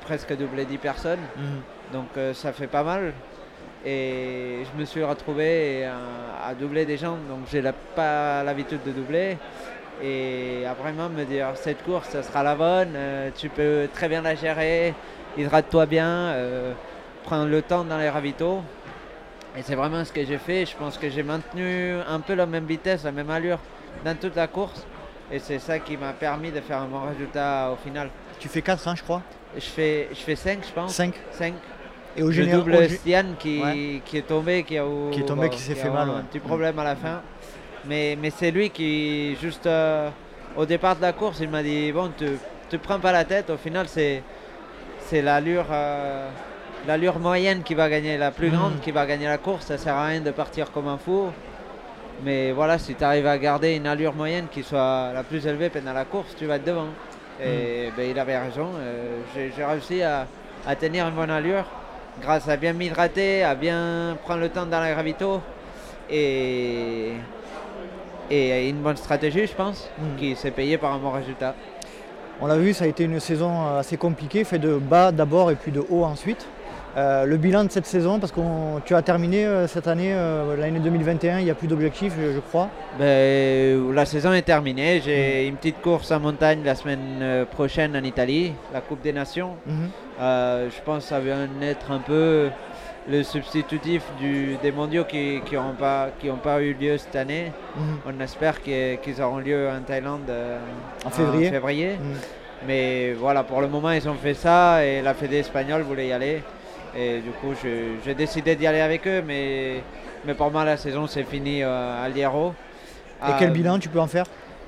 presque doublé 10 personnes. Mm. Donc euh, ça fait pas mal. Et je me suis retrouvé à, à doubler des gens, donc j'ai pas l'habitude de doubler. Et à vraiment me dire, cette course, ça sera la bonne, euh, tu peux très bien la gérer, hydrate-toi bien, euh, prends le temps dans les ravitaux. Et c'est vraiment ce que j'ai fait. Je pense que j'ai maintenu un peu la même vitesse, la même allure dans toute la course. Et c'est ça qui m'a permis de faire un bon résultat au final. Tu fais 4, hein, je crois Je fais, je fais 5, je pense. 5. 5. Et au Le général. double au gé- Stian qui, Ouais. qui est tombé, qui, a eu- Qui est tombé, qui s'est fait mal, Un ouais. petit problème à la fin. Mais, mais c'est lui qui, juste euh, au départ de la course, il m'a dit Bon, te, te prends pas la tête. Au final, c'est, c'est l'allure, euh, l'allure moyenne qui va gagner, la plus Mhm. grande qui va gagner la course. Ça sert à rien de partir comme un fou. Mais voilà, si tu arrives à garder une allure moyenne qui soit la plus élevée pendant la course, tu vas être devant. Et ben, il avait raison. euh, j'ai, réussi à, à tenir une bonne allure grâce à bien m'hydrater, à bien prendre le temps dans la gravito et, une bonne stratégie, je pense, Mhm. qui s'est payée par un bon résultat. On l'a vu, ça a été une saison assez compliquée, fait de bas d'abord et puis de haut ensuite. Euh, le bilan de cette saison, parce que tu as terminé euh, cette année, euh, l'année 2021, il n'y a plus d'objectifs, je, je crois. Ben, la saison est terminée. J'ai une petite course en montagne la semaine prochaine en Italie, la Coupe des Nations. Mhm. Euh, je pense que ça vient d'être un peu le substitutif du- des mondiaux qui n'ont pas, qui ont pas eu lieu cette année. Mhm. On espère qu'ils auront lieu en Thaïlande En février. février. Mhm. Mais voilà, pour le moment, ils ont fait ça et la Fédé espagnole voulait y aller. Et du coup, j'ai décidé d'y aller avec eux. Mais, mais pour moi, la saison, c'est fini euh, à Liero. Et quel Euh, bilan tu peux en faire?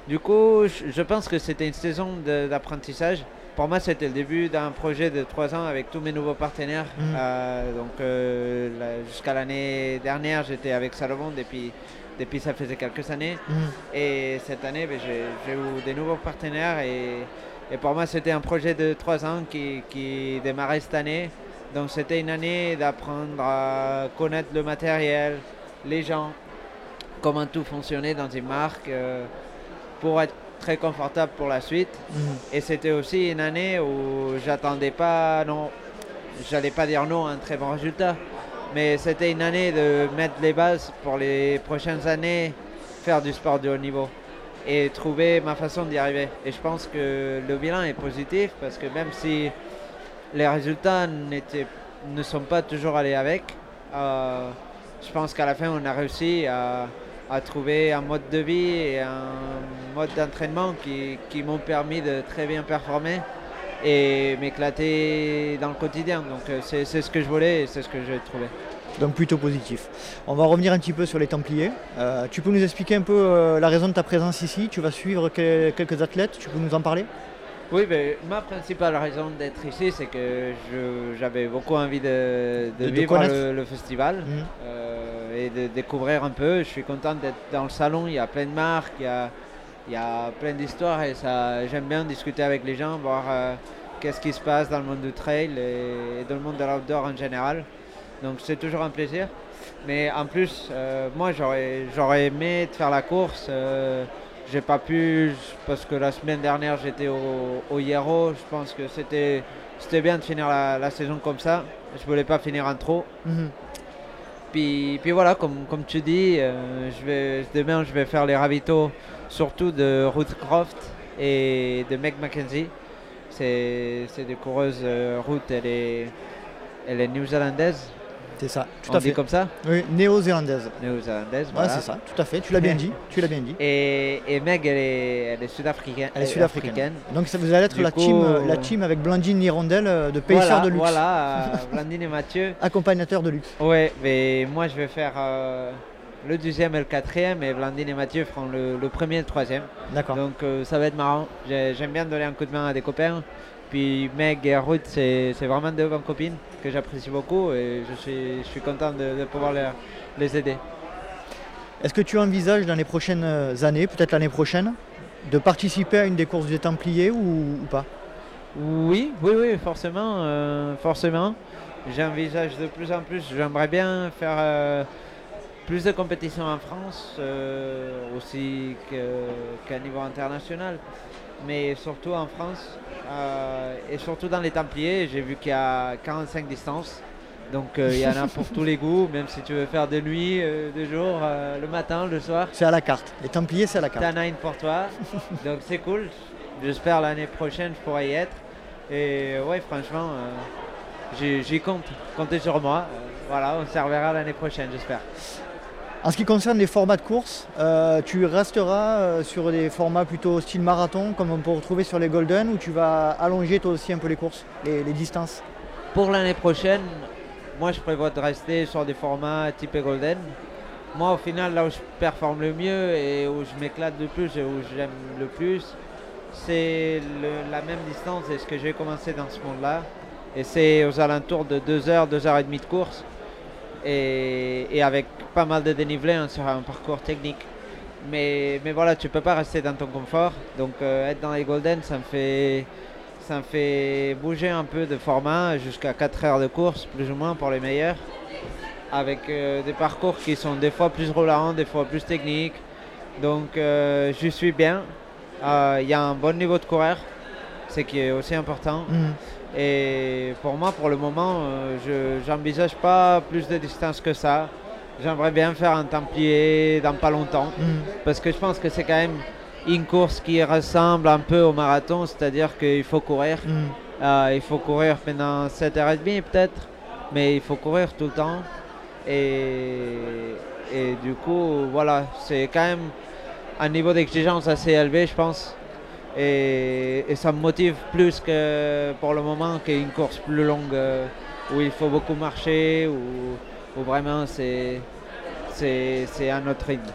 du coup, je, pense que c'était une saison d'apprentissage. Pour moi, c'était le début d'un projet de trois ans avec tous mes nouveaux partenaires. Mhm. Euh, donc, euh, la- jusqu'à l'année dernière, j'étais avec Salomon depuis, depuis ça faisait quelques années. Mhm. Et cette année, ben, j'ai j'ai eu des nouveaux partenaires. Et, et pour moi, c'était un projet de trois ans qui, qui démarrait cette année. Donc, c'était une année d'apprendre à connaître le matériel, les gens, comment tout fonctionnait dans une marque euh, pour être très confortable pour la suite. Mhm. Et c'était aussi une année où j'attendais pas, non, j'allais pas dire non à un très bon résultat, mais c'était une année de mettre les bases pour les prochaines années, faire du sport de haut niveau et trouver ma façon d'y arriver. Et je pense que le bilan est positif parce que même si les résultats ne sont pas toujours allés avec, euh, je pense qu'à la fin on a réussi à, trouver un mode de vie et un mode d'entraînement qui, m'ont permis de très bien performer et m'éclater dans le quotidien. Donc euh, c'est ce que je voulais et c'est ce que j'ai trouvé. Donc plutôt positif. On va revenir un petit peu sur les Templiers. Euh, tu peux nous expliquer un peu la raison de ta présence ici? Tu vas suivre que- quelques athlètes, tu peux nous en parler? Oui, ben, ma principale raison d'être ici, c'est que j'avais beaucoup envie de, de De- de vivre le, le festival Mhm. euh, et de découvrir un peu. Je suis content d'être dans le salon, il y a plein de marques, il y a, il y a plein d'histoires et ça, j'aime bien discuter avec les gens, voir euh, qu'est-ce qui se passe dans le monde du trail et, et dans le monde de l'outdoor en général. Donc c'est toujours un plaisir. Mais en plus, euh, moi j'aurais j'aurais aimé de faire la course. J'ai pas pu parce que la semaine dernière j'étais au, au Hierro. Je pense que c'était c'était bien de finir la, la saison comme ça. Je voulais pas finir en trop. Mhm. Puis, puis voilà, comme, comme tu dis, euh, je vais, demain je vais faire les ravitaux surtout de Ruth Croft et de Meg McKenzie. C'est c'est des coureuses. euh, Ruth, elle est, elle est néo-zélandaise. C'est ça, tout On à dit fait. comme ça Oui, néo-zélandaise. Néo-zélandaise, Ouais, c'est ça, tout à fait. Tu l'as bien dit. Tu l'as bien dit. Et, et Meg, elle est, sud-africaine. Elle est euh, sud-africaine. africaine. Donc ça vous allez être Du la, coup- team, euh, la team avec Blandine Hirondelle euh, de Voilà, de luxe, voilà Blandine et Mathieu. accompagnateur de luxe. Ouais, mais moi je vais faire euh, le deuxième et le quatrième, et Blandine et Mathieu feront le, le premier et le troisième. D'accord. Donc euh, ça va être marrant. J'ai- J'aime bien donner un coup de main à des copains. Puis Meg et Ruth, c'est vraiment deux bonnes copines que j'apprécie beaucoup et je suis, je suis content de, de pouvoir les, les aider. Est-ce que tu envisages dans les prochaines années, peut-être l'année prochaine, de participer à une des courses des Templiers ou, ou pas? Oui, oui, oui, forcément, euh, forcément. J'envisage de plus en plus. J'aimerais bien faire euh, plus de compétitions en France, euh, aussi qu'à niveau international, mais surtout en France euh, et surtout dans les Templiers. J'ai vu qu'il y a 45 distances, Donc euh, il y en a pour tous les goûts, même si tu veux faire de nuit, euh, de jour, le matin, le soir. C'est à la carte. Les Templiers, c'est à la carte. T'en as une pour toi. Donc c'est cool. J'espère l'année prochaine je pourrai y être. Et ouais, franchement, j'y compte. Comptez sur moi. Voilà, on servira l'année prochaine, j'espère. En ce qui concerne les formats de course, euh, tu resteras euh, sur des formats plutôt style marathon, comme on peut retrouver sur les Golden, ou tu vas allonger toi aussi un peu les courses, les, distances? Pour l'année prochaine, moi je prévois de rester sur des formats type Golden. Moi au final là où je performe le mieux et où je m'éclate le plus et où j'aime le plus, c'est la même distance et ce que j'ai commencé dans ce monde-là. Et c'est aux alentours de 2 heures, 2 heures et demie de course. Et, avec pas mal de dénivelé hein, sur un parcours technique. Mais, mais voilà, tu peux pas rester dans ton confort. Donc euh, être dans les Golden, ça me fait ça me fait bouger un peu de format jusqu'à 4 heures de course, plus ou moins pour les meilleurs, avec euh, des parcours qui sont des fois plus roulants, des fois plus techniques. Donc euh, je suis bien. Il y a un bon niveau de coureur, ce qui est aussi important. Mhm. Et pour moi, pour le moment, euh, je n'envisage pas plus de distance que ça. J'aimerais bien faire un Templier dans pas longtemps Mhm. parce que je pense que c'est quand même une course qui ressemble un peu au marathon, c'est-à-dire qu'il faut courir. Mhm. Euh, il faut courir pendant 7h30 peut-être, mais il faut courir tout le temps. Et, et du coup, voilà, c'est quand même un niveau d'exigence assez élevé, je pense. Et, et ça me motive plus que pour le moment qu'une course plus longue euh, où il faut beaucoup marcher, où, où vraiment c'est, c'est, c'est un autre rythme.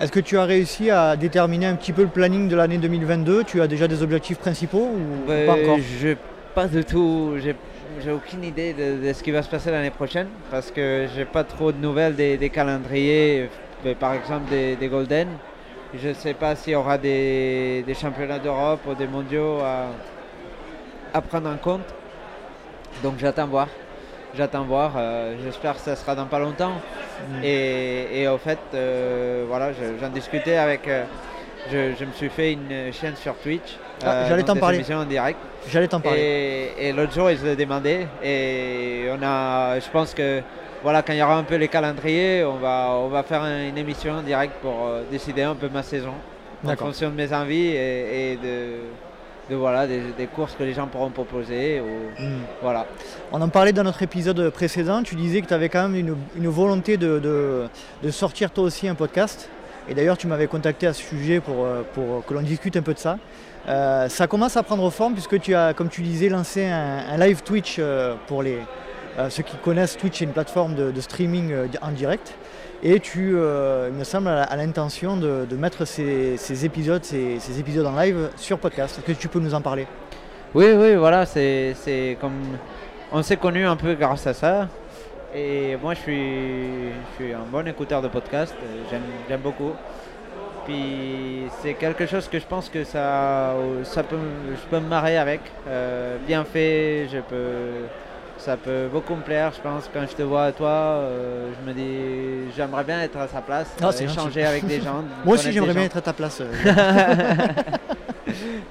Est-ce que tu as réussi à déterminer un petit peu le planning de l'année 2022 Tu as déjà des objectifs principaux ou Euh, pas encore? Je pas du tout. J'ai j'ai aucune idée de, de ce qui va se passer l'année prochaine parce que j'ai pas trop de nouvelles des, des calendriers, euh, par exemple des, des Golden. Je ne sais pas s'il y aura des, des championnats d'Europe ou des mondiaux à, à prendre en compte. Donc j'attends voir. J'attends voir. euh, J'espère que ça sera dans pas longtemps. Mm. Et, et au fait, euh, voilà, je- j'en discutais avec. euh, je, je me suis fait une chaîne sur Twitch. Ah, j'allais t'en parler. en direct. J'allais t'en parler. Et, et l'autre jour, ils le demandaient. Et on a, je pense que voilà, quand il y aura un peu les calendriers, on va, on va faire un- une émission en direct pour euh, décider un peu ma saison en fonction de mes envies et, et de, de voilà, des, des courses que les gens pourront proposer. Ou, Mhm. voilà. On en parlait dans notre épisode précédent, tu disais que tu avais quand même une, une volonté de, de- de sortir toi aussi un podcast. Et d'ailleurs, tu m'avais contacté à ce sujet pour, euh, pour que l'on discute un peu de ça. Euh, ça commence à prendre forme puisque tu as, comme tu disais, lancé un, un live Twitch pour les, ceux qui connaissent Twitch, c'est une plateforme de, streaming euh, en direct. Et tu, euh, il me semble, a l'intention de, mettre ces, épisodes, ces, épisodes en live sur podcast. Est-ce que tu peux nous en parler? Oui, oui, voilà, c'est comme. On s'est connus un peu grâce à ça. Et moi, je suis, je suis un bon écouteur de podcast. euh, J'aime beaucoup. Puis c'est quelque chose que je pense que ça, ça peut, je peux me marrer avec. Euh, bien fait, je peux, ça peut beaucoup me plaire. Je pense quand je te vois toi, euh, je me dis, j'aimerais bien être à sa place, Ah, euh, échanger avec des gens. Moi aussi, j'aimerais bien être à ta place. euh.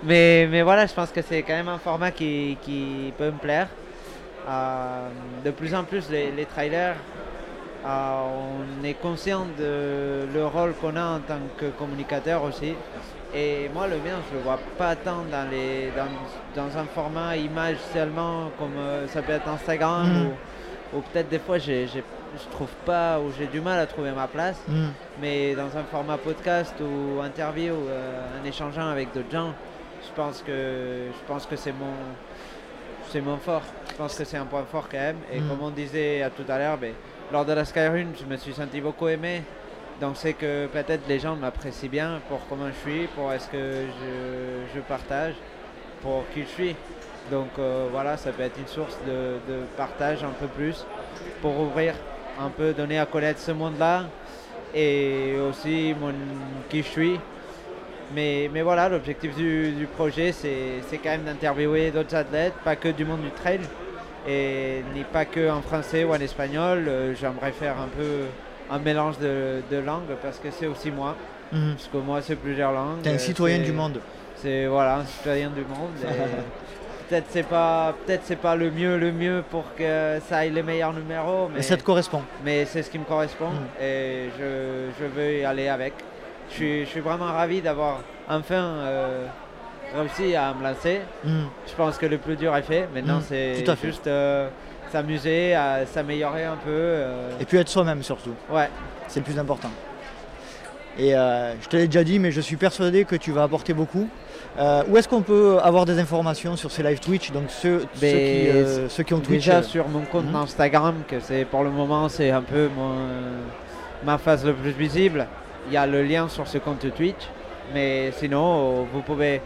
mais, mais voilà, je pense que c'est quand même un format qui, qui peut me plaire. Euh, de plus en plus, les, les trailers, on est conscient de le rôle qu'on a en tant que communicateur aussi. Et moi, le mien, je le vois pas tant dans, les, dans, dans un format image seulement comme euh, ça peut être Instagram Mhm. ou, ou peut-être des fois j'ai, j'ai- je trouve pas ou j'ai du mal à trouver ma place. Mhm. Mais dans un format podcast ou interview, euh, en échangeant avec d'autres gens, je pense que je pense que c'est mon c'est mon fort. Je pense que c'est un point fort quand même. Et Mm. comme on disait à tout à l'heure, ben, lors de la Skyrun, je me suis senti beaucoup aimé. Donc c'est que peut-être les gens m'apprécient bien pour comment je suis, pour est-ce que je, je partage, pour qui je suis. Donc euh, voilà, ça peut être une source de, de partage un peu plus pour ouvrir un peu, donner à connaître ce monde-là et aussi mon, qui je suis. Mais, mais voilà, l'objectif du, du projet, c'est quand même d'interviewer d'autres athlètes, pas que du monde du trail, et ni pas que en français ou en espagnol. Euh, J'aimerais faire un peu un mélange de, de langues parce que c'est aussi moi, Mhm. parce que moi c'est plusieurs langues. T'es un citoyen du monde. C'est voilà, un citoyen du monde. peut-être c'est pas peut-être c'est pas le mieux le mieux pour que ça aille les meilleurs numéros, mais, Et ça te correspond. mais c'est ce qui me correspond Mm. et je, je veux y aller avec. Je suis, je suis vraiment ravi d'avoir enfin euh, réussi à me lancer. Hmm. Je pense que le plus dur est fait. Maintenant, c'est juste euh, s'amuser, à s'améliorer un peu. euh, Et puis être soi-même surtout. ouais. C'est le plus important. Et euh, je te l'ai déjà dit, mais je suis persuadé que tu vas apporter beaucoup. Euh, où est-ce qu'on peut avoir des informations sur ces live Twitch Donc ceux, ceux Ben, qui, ceux qui ont Twitch. Déjà sur mon compte mhm. Instagram, que c'est pour le moment c'est un peu mon- ma face le plus visible. Il y a le lien sur ce compte Twitch. Mais sinon, vous pouvez.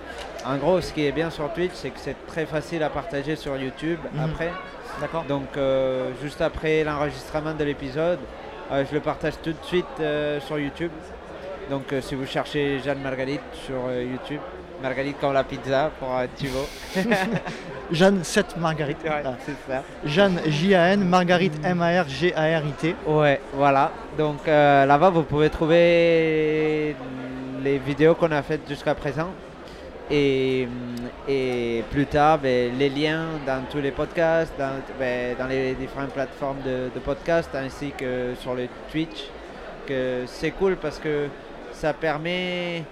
En gros, ce qui est bien sur Twitch, c'est que c'est très facile à partager sur YouTube Mhm. après. D'accord. Donc, euh, juste après l'enregistrement de l'épisode, euh, je le partage tout de suite euh, sur YouTube. Donc, si vous cherchez Jeanne Marguerite sur YouTube, Marguerite comme la pizza pour Thibaut. Jeanne 7 Marguerite. Ouais, Ah. c'est ça. Jeanne J-A-N, Marguerite M-A-R-G-A-R-I-T. Ouais, voilà. Donc euh, là-bas, vous pouvez trouver les vidéos qu'on a faites jusqu'à présent. Et, et plus tard, ben, les liens dans tous les podcasts, dans, ben, dans les différentes plateformes de, de podcasts, ainsi que sur le Twitch. Que c'est cool parce que ça permet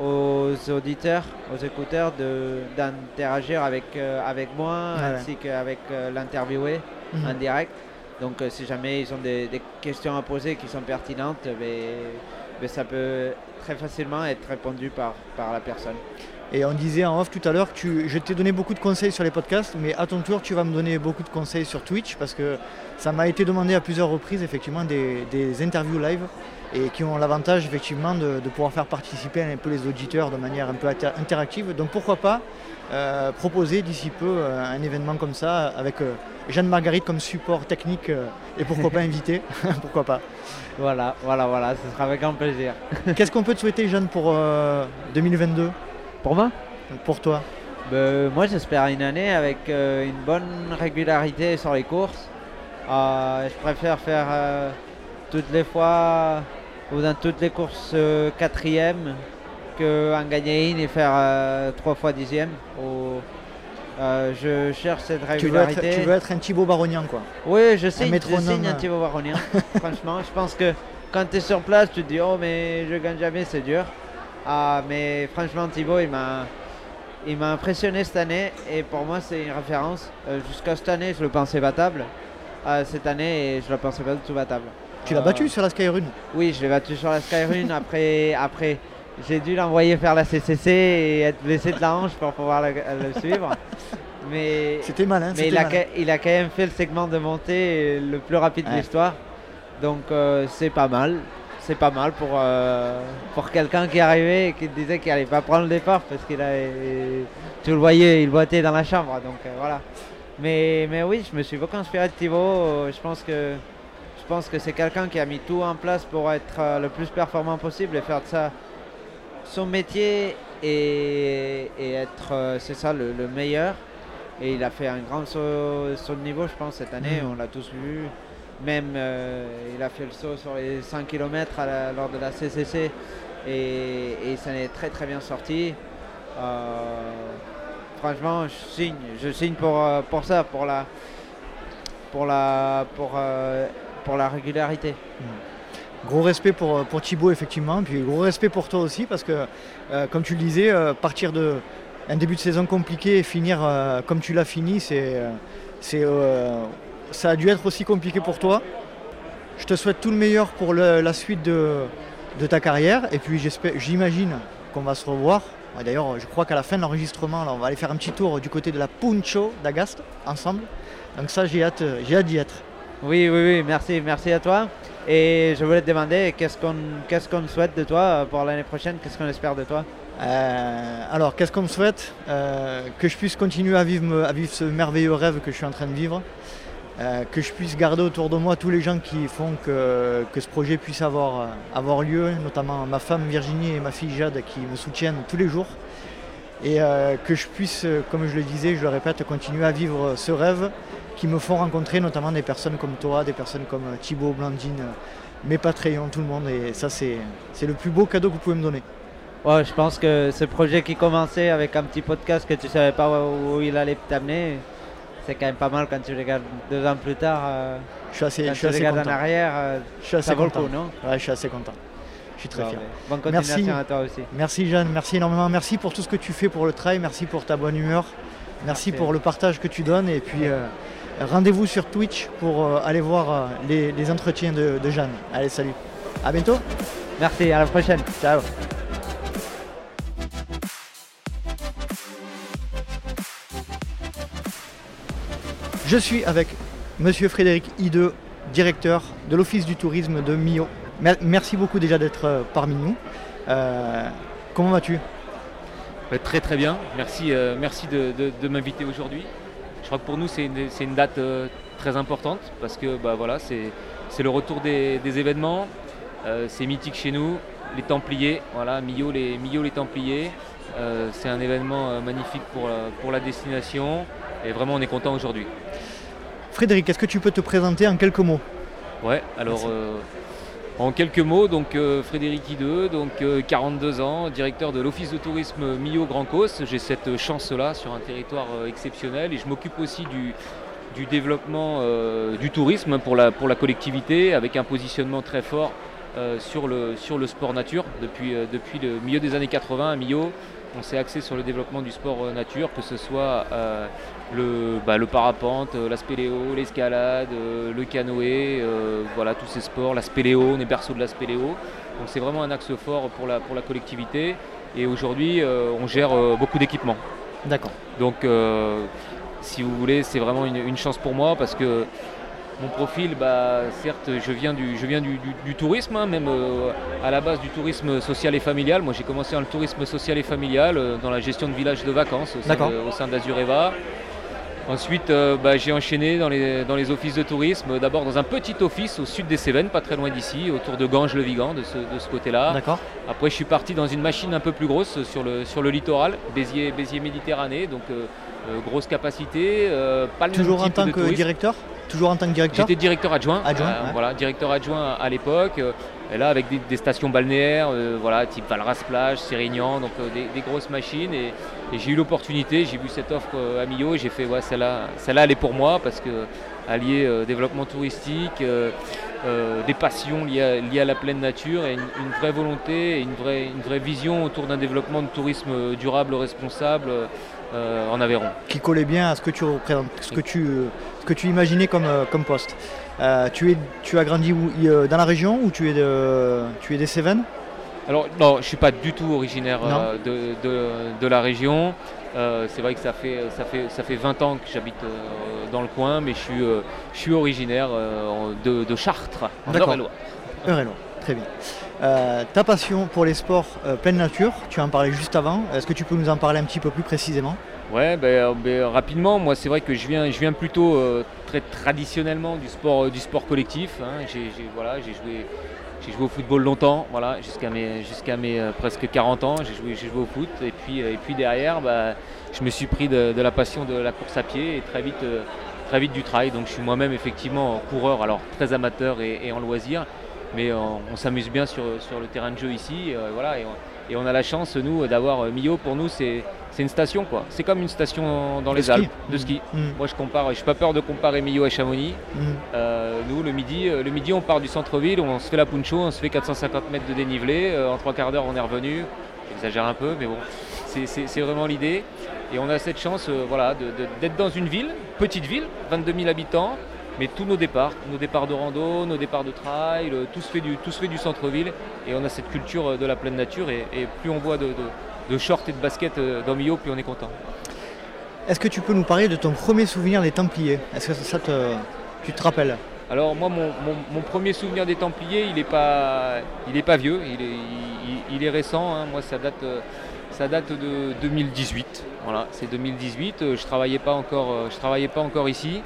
aux auditeurs, aux écouteurs d'interagir avec, euh, avec moi, ainsi qu'avec euh, l'interviewé Mhm. en direct. Donc euh, si jamais ils ont des, des questions à poser qui sont pertinentes, ben, ça peut très facilement être répondu par, par la personne. Et on disait en off tout à l'heure que tu- je t'ai donné beaucoup de conseils sur les podcasts, mais à ton tour, tu vas me donner beaucoup de conseils sur Twitch parce que ça m'a été demandé à plusieurs reprises, effectivement, des, des interviews live et qui ont l'avantage, effectivement, de, de pouvoir faire participer un peu les auditeurs de manière un peu inter- interactive. Donc pourquoi pas euh, proposer d'ici peu euh, un événement comme ça avec euh, Jeanne Marguerite comme support technique et pourquoi pas invité Pourquoi pas? Voilà, voilà, voilà, ce sera avec grand plaisir. Qu'est-ce qu'on peut te souhaiter, Jeanne, pour euh, 2022 Pour moi Pour toi Ben, Moi j'espère une année avec euh, une bonne régularité sur les courses. Euh, je préfère faire euh, toutes les fois ou dans toutes les courses quatrième que en gagner une et faire trois fois dixième. Ou, je cherche cette tu veux, être, régularité. tu veux être un Thibaut Barognan, quoi. Oui, je signe, je métronome. signe un Thibaut Baronien. Franchement, je pense que quand tu es sur place, tu te dis oh mais je gagne jamais, c'est dur. Ah mais franchement Thibaut, il m'a il m'a impressionné cette année et pour moi c'est une référence. Euh, Jusqu'à cette année, je le pensais battable. Ah, cette année, je le pensais pas du tout battable. Tu l'as Euh, battu sur la Skyrun Oui, je l'ai battu sur la Skyrun. après, après j'ai dû l'envoyer faire la CCC et être blessé de la hanche pour pouvoir le, le suivre. Mais C'était malin. mais il a, malin. quand- il a quand même fait le segment de montée le plus rapide de l'histoire. Donc euh, c'est pas mal. C'est pas mal pour, euh, pour quelqu'un qui arrivait et qui disait qu'il allait pas prendre le départ parce qu'il a tu le voyais, il boitait dans la chambre. Donc euh, voilà. Mais, mais oui, je me suis beaucoup inspiré de Thibaut. Je pense que je pense que c'est quelqu'un qui a mis tout en place pour être euh, le plus performant possible et faire de ça son métier et, et être, c'est ça, le, le meilleur. Et il a fait un grand saut, saut de niveau, je pense, cette année. Mhm. On l'a tous vu. Même, euh, il a fait le saut sur les 100 km lors de la CCC. Et, et il s'en est très très bien sorti. Euh, franchement, je signe. Je signe pour, euh, pour ça, pour la, pour la, pour, la régularité. Gros respect pour, pour Thibaut, effectivement, puis gros respect pour toi aussi, parce que, comme tu le disais, partir de un début de saison compliqué et finir comme tu l'as fini, c'est, ça a dû être aussi compliqué pour toi. Je te souhaite tout le meilleur pour le- la suite de, de ta carrière, et puis j'imagine qu'on va se revoir. D'ailleurs, je crois qu'à la fin de l'enregistrement, on va aller faire un petit tour du côté de la Puncho d'Agast, ensemble. Donc ça, j'ai hâte, j'ai hâte d'y être. Oui, oui, oui, merci, merci à toi. Et je voulais te demander qu'est-ce qu'on qu'est-ce qu'on souhaite de toi pour l'année prochaine, qu'est-ce qu'on espère de toi? Euh, alors, qu'est-ce qu'on me souhaite? Euh, Que je puisse continuer à vivre, me- à vivre ce merveilleux rêve que je suis en train de vivre. Euh, que je puisse garder autour de moi tous les gens qui font que, ce projet puisse avoir, lieu, notamment ma femme Virginie et ma fille Jade qui me soutiennent tous les jours. Et euh, que je puisse, comme je le disais, je le répète, continuer à vivre ce rêve qui me font rencontrer notamment des personnes comme toi, des personnes comme Thibaut, Blandine, mes Patreons, tout le monde. Et ça, c'est le plus beau cadeau que vous pouvez me donner. Ouais, je pense que ce projet qui commençait avec un petit podcast que tu savais pas où il allait t'amener, c'est quand même pas mal quand tu regardes deux ans plus tard. euh, Je suis assez, quand je suis tu assez regardes content. en arrière, euh, Je suis assez ça vaut le content. coup, non? Ouais, je suis assez content. Je suis très fier. Bonne Merci. continuation à toi aussi. Merci Jeanne, merci énormément. Merci pour tout ce que tu fais pour le trail, merci pour ta bonne humeur, merci, Merci. pour le partage que tu donnes. Et puis euh, rendez-vous sur Twitch pour aller voir les, les entretiens de, de Jeanne. Allez, salut. À bientôt. Merci, à la prochaine. Ciao. Je suis avec Monsieur Frédéric Hideux, directeur de l'Office du tourisme de Millau. Mer- Merci beaucoup déjà d'être euh, parmi nous. Euh, comment vas-tu? Bah, très très bien, merci, euh, merci de, m'inviter aujourd'hui. Je crois que pour nous c'est une, date euh, très importante parce que bah, voilà, c'est le retour des, événements, Euh, c'est mythique chez nous, les Templiers, voilà, Millau les, Millau les Templiers. Euh, c'est un événement euh, magnifique pour la destination et vraiment on est content aujourd'hui. Frédéric, est-ce que tu peux te présenter en quelques mots? Ouais, alors euh, en quelques mots, donc euh, Frédéric Hideux, donc euh, 42 ans, directeur de l'office de tourisme Millau Grand Causse. J'ai cette chance-là sur un territoire euh, exceptionnel et je m'occupe aussi du, du développement euh, du tourisme pour la, pour la collectivité avec un positionnement très fort euh, sur, le, sur le sport nature. Depuis, euh, depuis le milieu des années 80 à Millau, on s'est axé sur le développement du sport euh, nature, que ce soit euh, le, bah, le parapente, euh, la spéléo, l'escalade, euh, le canoë, euh, voilà tous ces sports, la spéléo, on est berceau de la spéléo. Donc c'est vraiment un axe fort pour la, pour la collectivité. Et aujourd'hui, on gère beaucoup d'équipements. D'accord. Donc, si vous voulez, c'est vraiment une, une chance pour moi parce que mon profil, bah, certes, je viens du, je viens du, du- du tourisme, hein, même euh, à la base du tourisme social et familial. Moi, j'ai commencé dans le tourisme social et familial, euh, dans la gestion de villages de vacances au sein d'Azureva. Ensuite, euh, bah, j'ai enchaîné dans les, dans les offices de tourisme, d'abord dans un petit office au sud des Cévennes, pas très loin d'ici, autour de Ganges-le-Vigan, de ce, de ce côté-là. D'accord. Après, je suis parti dans une machine un peu plus grosse sur le, sur le littoral, Béziers, Béziers Méditerranée, donc euh, euh, grosse capacité, euh, pas le même Toujours en tant de que tourisme. directeur Toujours en tant que directeur J'étais directeur adjoint, Adjoint, euh, ouais. voilà, directeur adjoint à l'époque, euh, et là avec des, des stations balnéaires, euh, voilà, type Valras Plage, Sérignan, donc euh, des, des grosses machines, et, et j'ai eu l'opportunité, j'ai vu cette offre euh, à Millau, et j'ai fait, ouais, celle-là, celle-là, elle est pour moi, parce que allier euh, développement touristique, euh, euh, des passions liées à, liées à la pleine nature, et une, une vraie volonté, et une vraie, une vraie vision autour d'un développement de tourisme durable, responsable en Aveyron. qui collait bien à ce que tu représentes, ce que tu, ce que tu imaginais comme, comme poste. Tu, es, tu as grandi où, dans la région ou tu es, de, tu es des Cévennes? Alors non, je ne suis pas du tout originaire euh, de, de- de la région. Euh, c'est vrai que ça fait, ça, fait, ça fait 20 ans que j'habite euh, dans le coin, mais je suis, euh, je suis originaire euh, de, de Chartres, en. Eure-et-Loire. Eure-et-Loire, très bien. Euh, ta passion pour les sports euh, pleine nature, tu en parlais juste avant. Est-ce que tu peux nous en parler un petit peu plus précisément? Ouais, ben, euh, ben, rapidement, moi c'est vrai que je viens, je viens plutôt euh, très traditionnellement du sport, euh, du sport collectif. hein. J'ai- voilà, j'ai joué, j'ai joué au football longtemps, voilà, jusqu'à mes, mes euh, presque 40 ans. J'ai joué, joué au foot et puis, euh, et puis derrière, bah, je me suis pris de, la passion de la course à pied et très vite, euh, très vite du trail. Donc je suis moi-même effectivement coureur, alors très amateur et, en loisir, mais on s'amuse bien sur, sur le terrain de jeu ici, voilà, et on, et on a la chance nous d'avoir Millau. Pour nous, c'est c'est une station quoi. C'est comme une station dans De les ski. Alpes de ski. Mm, Moi je compare, je n'ai pas peur de comparer Millau à Chamonix. mm. Euh, nous le midi, euh, le midi on part du centre-ville, on se fait la puncho, on se fait 450 mètres de dénivelé, euh, en trois quarts d'heure on est revenu. J'exagère un peu mais bon, c'est- vraiment l'idée. Et on a cette chance euh, voilà, d'être dans une ville, petite ville, 22 000 habitants, mais tous nos départs, nos départs de rando, nos départs de trail, tout se fait du, tout se fait du centre-ville et on a cette culture de la pleine nature et, et plus on voit de, de, de shorts et de baskets euh, dans Millau, plus on est content. Est-ce que tu peux nous parler de ton premier souvenir des Templiers? Est-ce que ça te, tu te rappelles? Alors moi, mon, mon- mon premier souvenir des Templiers, il n'est pas, il est pas vieux, il est, il- il est récent. hein. Moi, ça date, euh, ça date de 2018. Voilà, c'est 2018. euh, Je travaillais pas encore, je travaillais pas encore ici,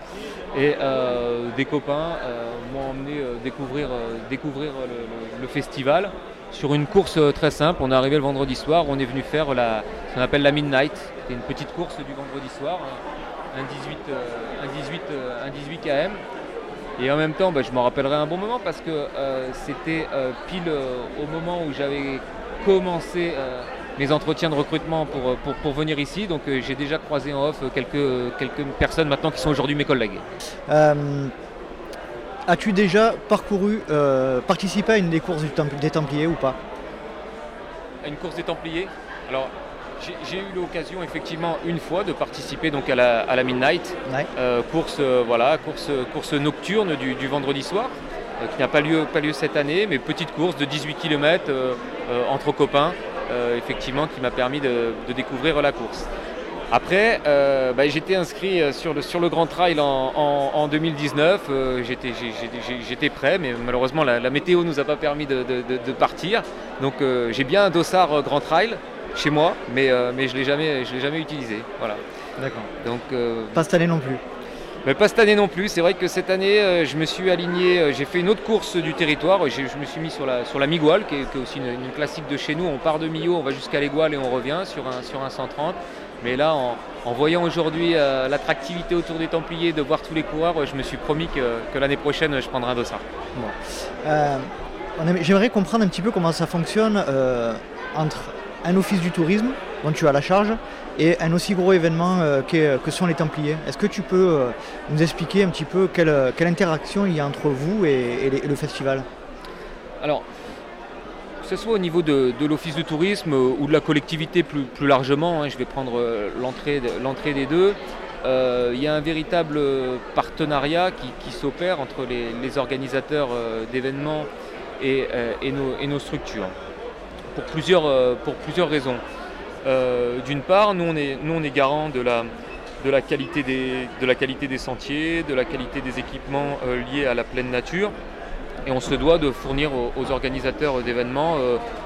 et euh, des copains euh, m'ont emmené découvrir, découvrir le, le- le festival sur une course euh, très simple. On est arrivé le vendredi soir, on est venu faire la, ce qu'on appelle la Midnight. Une petite course du vendredi soir, un, un 18, euh, un 18, euh, un 18 km. Et en même temps, bah, je m'en rappellerai un bon moment parce que euh, c'était euh, pile euh, au moment où j'avais commencé mes entretiens de recrutement pour, venir ici. Donc j'ai déjà croisé en off quelques personnes maintenant qui sont aujourd'hui mes collègues. As-tu déjà parcouru, participé à une des courses des Templiers ou pas? À une course des Templiers? Alors j'ai eu l'occasion effectivement une fois de participer donc à la, Midnight, euh, course, euh, voilà, course, course nocturne du, vendredi soir, euh, qui n'a pas lieu, pas lieu cette année, mais petite course de 18 km entre copains, effectivement, qui m'a permis de, découvrir la course. Après, bah, j'étais inscrit sur le, sur le Grand Trail en, 2019. j'étais prêt, mais malheureusement la, météo ne nous a pas permis de, de partir. Donc j'ai bien un dossard Grand Trail chez moi, mais, euh, mais je ne l'ai jamais, jamais utilisé. Voilà. D'accord. Donc, euh, pas cette année non plus mais pas cette année non plus. C'est vrai que cette année, euh, je me suis aligné, j'ai fait une autre course du territoire. Je me suis mis sur la, sur la Miguel, qui est, aussi une, classique de chez nous. On part de Millau, on va jusqu'à l'Égual et on revient sur un, sur un 130. Mais là, en, voyant aujourd'hui l'attractivité autour des Templiers, de voir tous les coureurs, je me suis promis que, l'année prochaine, je prendrai un dossard. J'aimerais comprendre un petit peu comment ça fonctionne entre un office du tourisme dont tu as la charge et un aussi gros événement euh, que sont les Templiers. Est-ce que tu peux euh, nous expliquer un petit peu quelle, interaction il y a entre vous et, le festival? Alors, ce soit au niveau de, l'office du tourisme ou de la collectivité plus, largement, hein, je vais prendre euh, l'entrée des deux, il y a un véritable partenariat qui, s'opère entre les, organisateurs d'événements et, nos structures pour plusieurs, euh, raisons. Euh, d'une part, nous on est, garant de la, de, qualité des, de sentiers, de la qualité des équipements euh, liés à la pleine nature. Et on se doit de fournir aux, organisateurs d'événements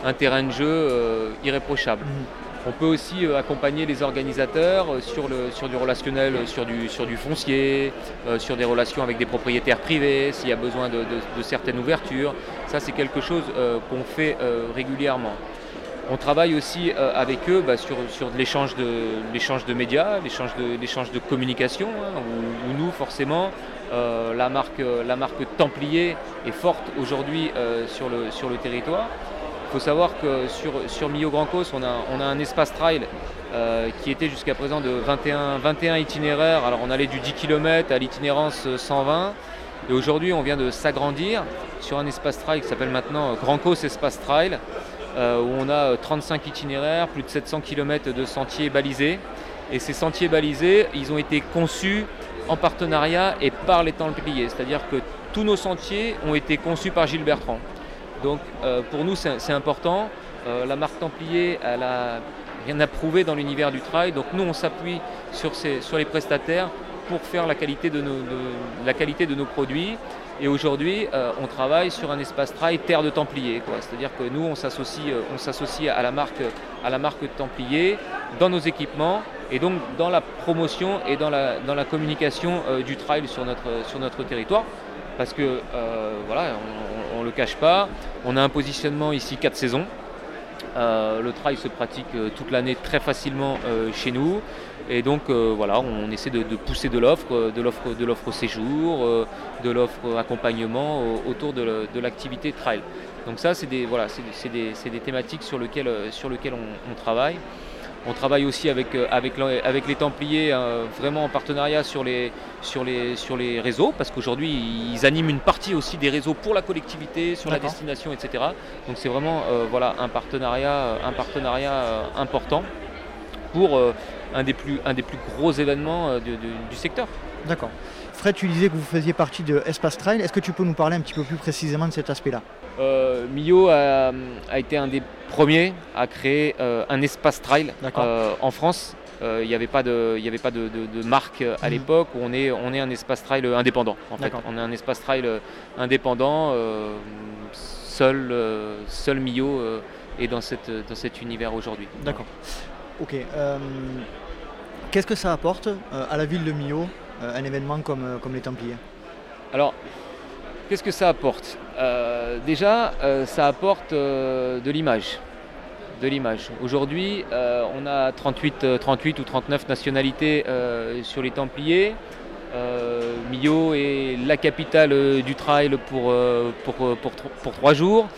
un terrain de jeu irréprochable. Mmh. On peut aussi accompagner les organisateurs sur, le, sur du relationnel, sur du, sur du foncier, sur des relations avec des propriétaires privés, s'il y a besoin de, de certaines ouvertures. Ça, c'est quelque chose qu'on fait régulièrement. On travaille aussi euh, avec eux bah, sur, l'échange de, médias, l'échange de, de communication, hein, où, nous, forcément, euh, la, marque, la marque Templier est forte aujourd'hui euh, sur, le, territoire. Il faut savoir que sur, sur Millau Grand Cos, on a, un espace trail qui était jusqu'à présent de 21, 21 itinéraires. Alors on allait du 10 km à l'itinérance 120. Et aujourd'hui, on vient de s'agrandir sur un espace trail qui s'appelle maintenant Grand Cos Espace Trail, euh, où on a 35 euh, itinéraires, plus de 700 km de sentiers balisés. Et ces sentiers balisés, ils ont été conçus en partenariat et par les Templiers. C'est-à-dire que tous nos sentiers ont été conçus par Gilles Bertrand. Donc euh, pour nous, c'est important. la marque Templier, elle a rien à prouver dans l'univers du trail. Donc nous, on s'appuie sur, sur les prestataires pour faire la qualité de nos, la qualité de nos produits. Et aujourd'hui, euh, on travaille sur un espace trail terre de Templiers. C'est-à-dire que nous, on s'associe, euh, on s'associe à la marque, à la marque Templier dans nos équipements et donc dans la promotion et dans la, dans la communication euh, du trail sur notre, sur notre territoire. Parce que voilà, on ne le cache pas, on a un positionnement ici 4 saisons. le trail se pratique toute l'année très facilement chez nous. Et donc euh, voilà, on essaie de, pousser de l'offre, de l'offre, de séjour, euh, de l'offre accompagnement autour de, l'activité trail. Donc ça, c'est des, voilà, des, des, thématiques sur lesquelles, sur lesquelles on, travaille. On travaille aussi avec, avec, avec les Templiers vraiment en partenariat sur les, sur, les, sur les réseaux, parce qu'aujourd'hui, ils animent une partie aussi des réseaux pour la collectivité, sur la destination, etc. Donc c'est vraiment euh, voilà, un partenariat, un partenariat important pour un des plus, un des plus gros événements euh, du secteur. D'accord. Fred, tu disais que vous faisiez partie de Espace Trail. Est-ce que tu peux nous parler un petit peu plus précisément de cet aspect-là? Euh, Mio a, été un des premiers à créer euh, un espace trail en France. Il n'y avait pas de, avait pas de, marque à mhm. l'époque où on est, on est un espace trail indépendant. En fait. On est un espace trail indépendant. seul, seul Mio est dans, cette, dans cet univers aujourd'hui. D'accord. Ok. Qu'est-ce que ça apporte euh, à la ville de Millau, euh, un événement comme, euh, comme les Templiers? Alors, qu'est-ce que ça apporte? Déjà, ça apporte de l'image. De l'image. Aujourd'hui, on a 38, 38 ou 39 nationalités sur les Templiers. Millau est la capitale du trail pour, pour, pour, trois jours.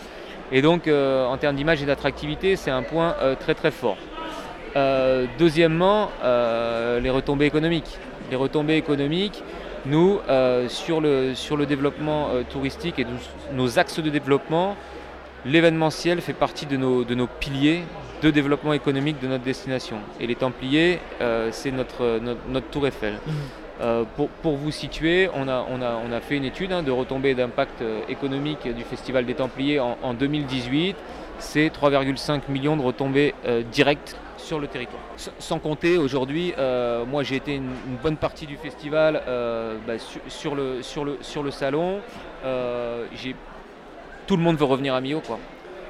Et donc, euh, en termes d'image et d'attractivité, c'est un point euh, très très fort. Euh, deuxièmement, les retombées économiques. Les retombées économiques, nous, sur, le, sur le développement touristique et nos axes de développement, l'événementiel fait partie de nos, de nos piliers de développement économique de notre destination. Et les Templiers, c'est notre, notre, tour Eiffel. Euh, pour, vous situer, on a, on a, on a fait une étude hein, de retombée d'impact euh, économique du Festival des Templiers en, 2018. C'est 3,5 millions de retombées euh, directes sur le territoire. sans compter aujourd'hui, moi j'ai été une, bonne partie du festival bah, sur, le, sur, le, sur le salon. tout le monde veut revenir à Millau, quoi.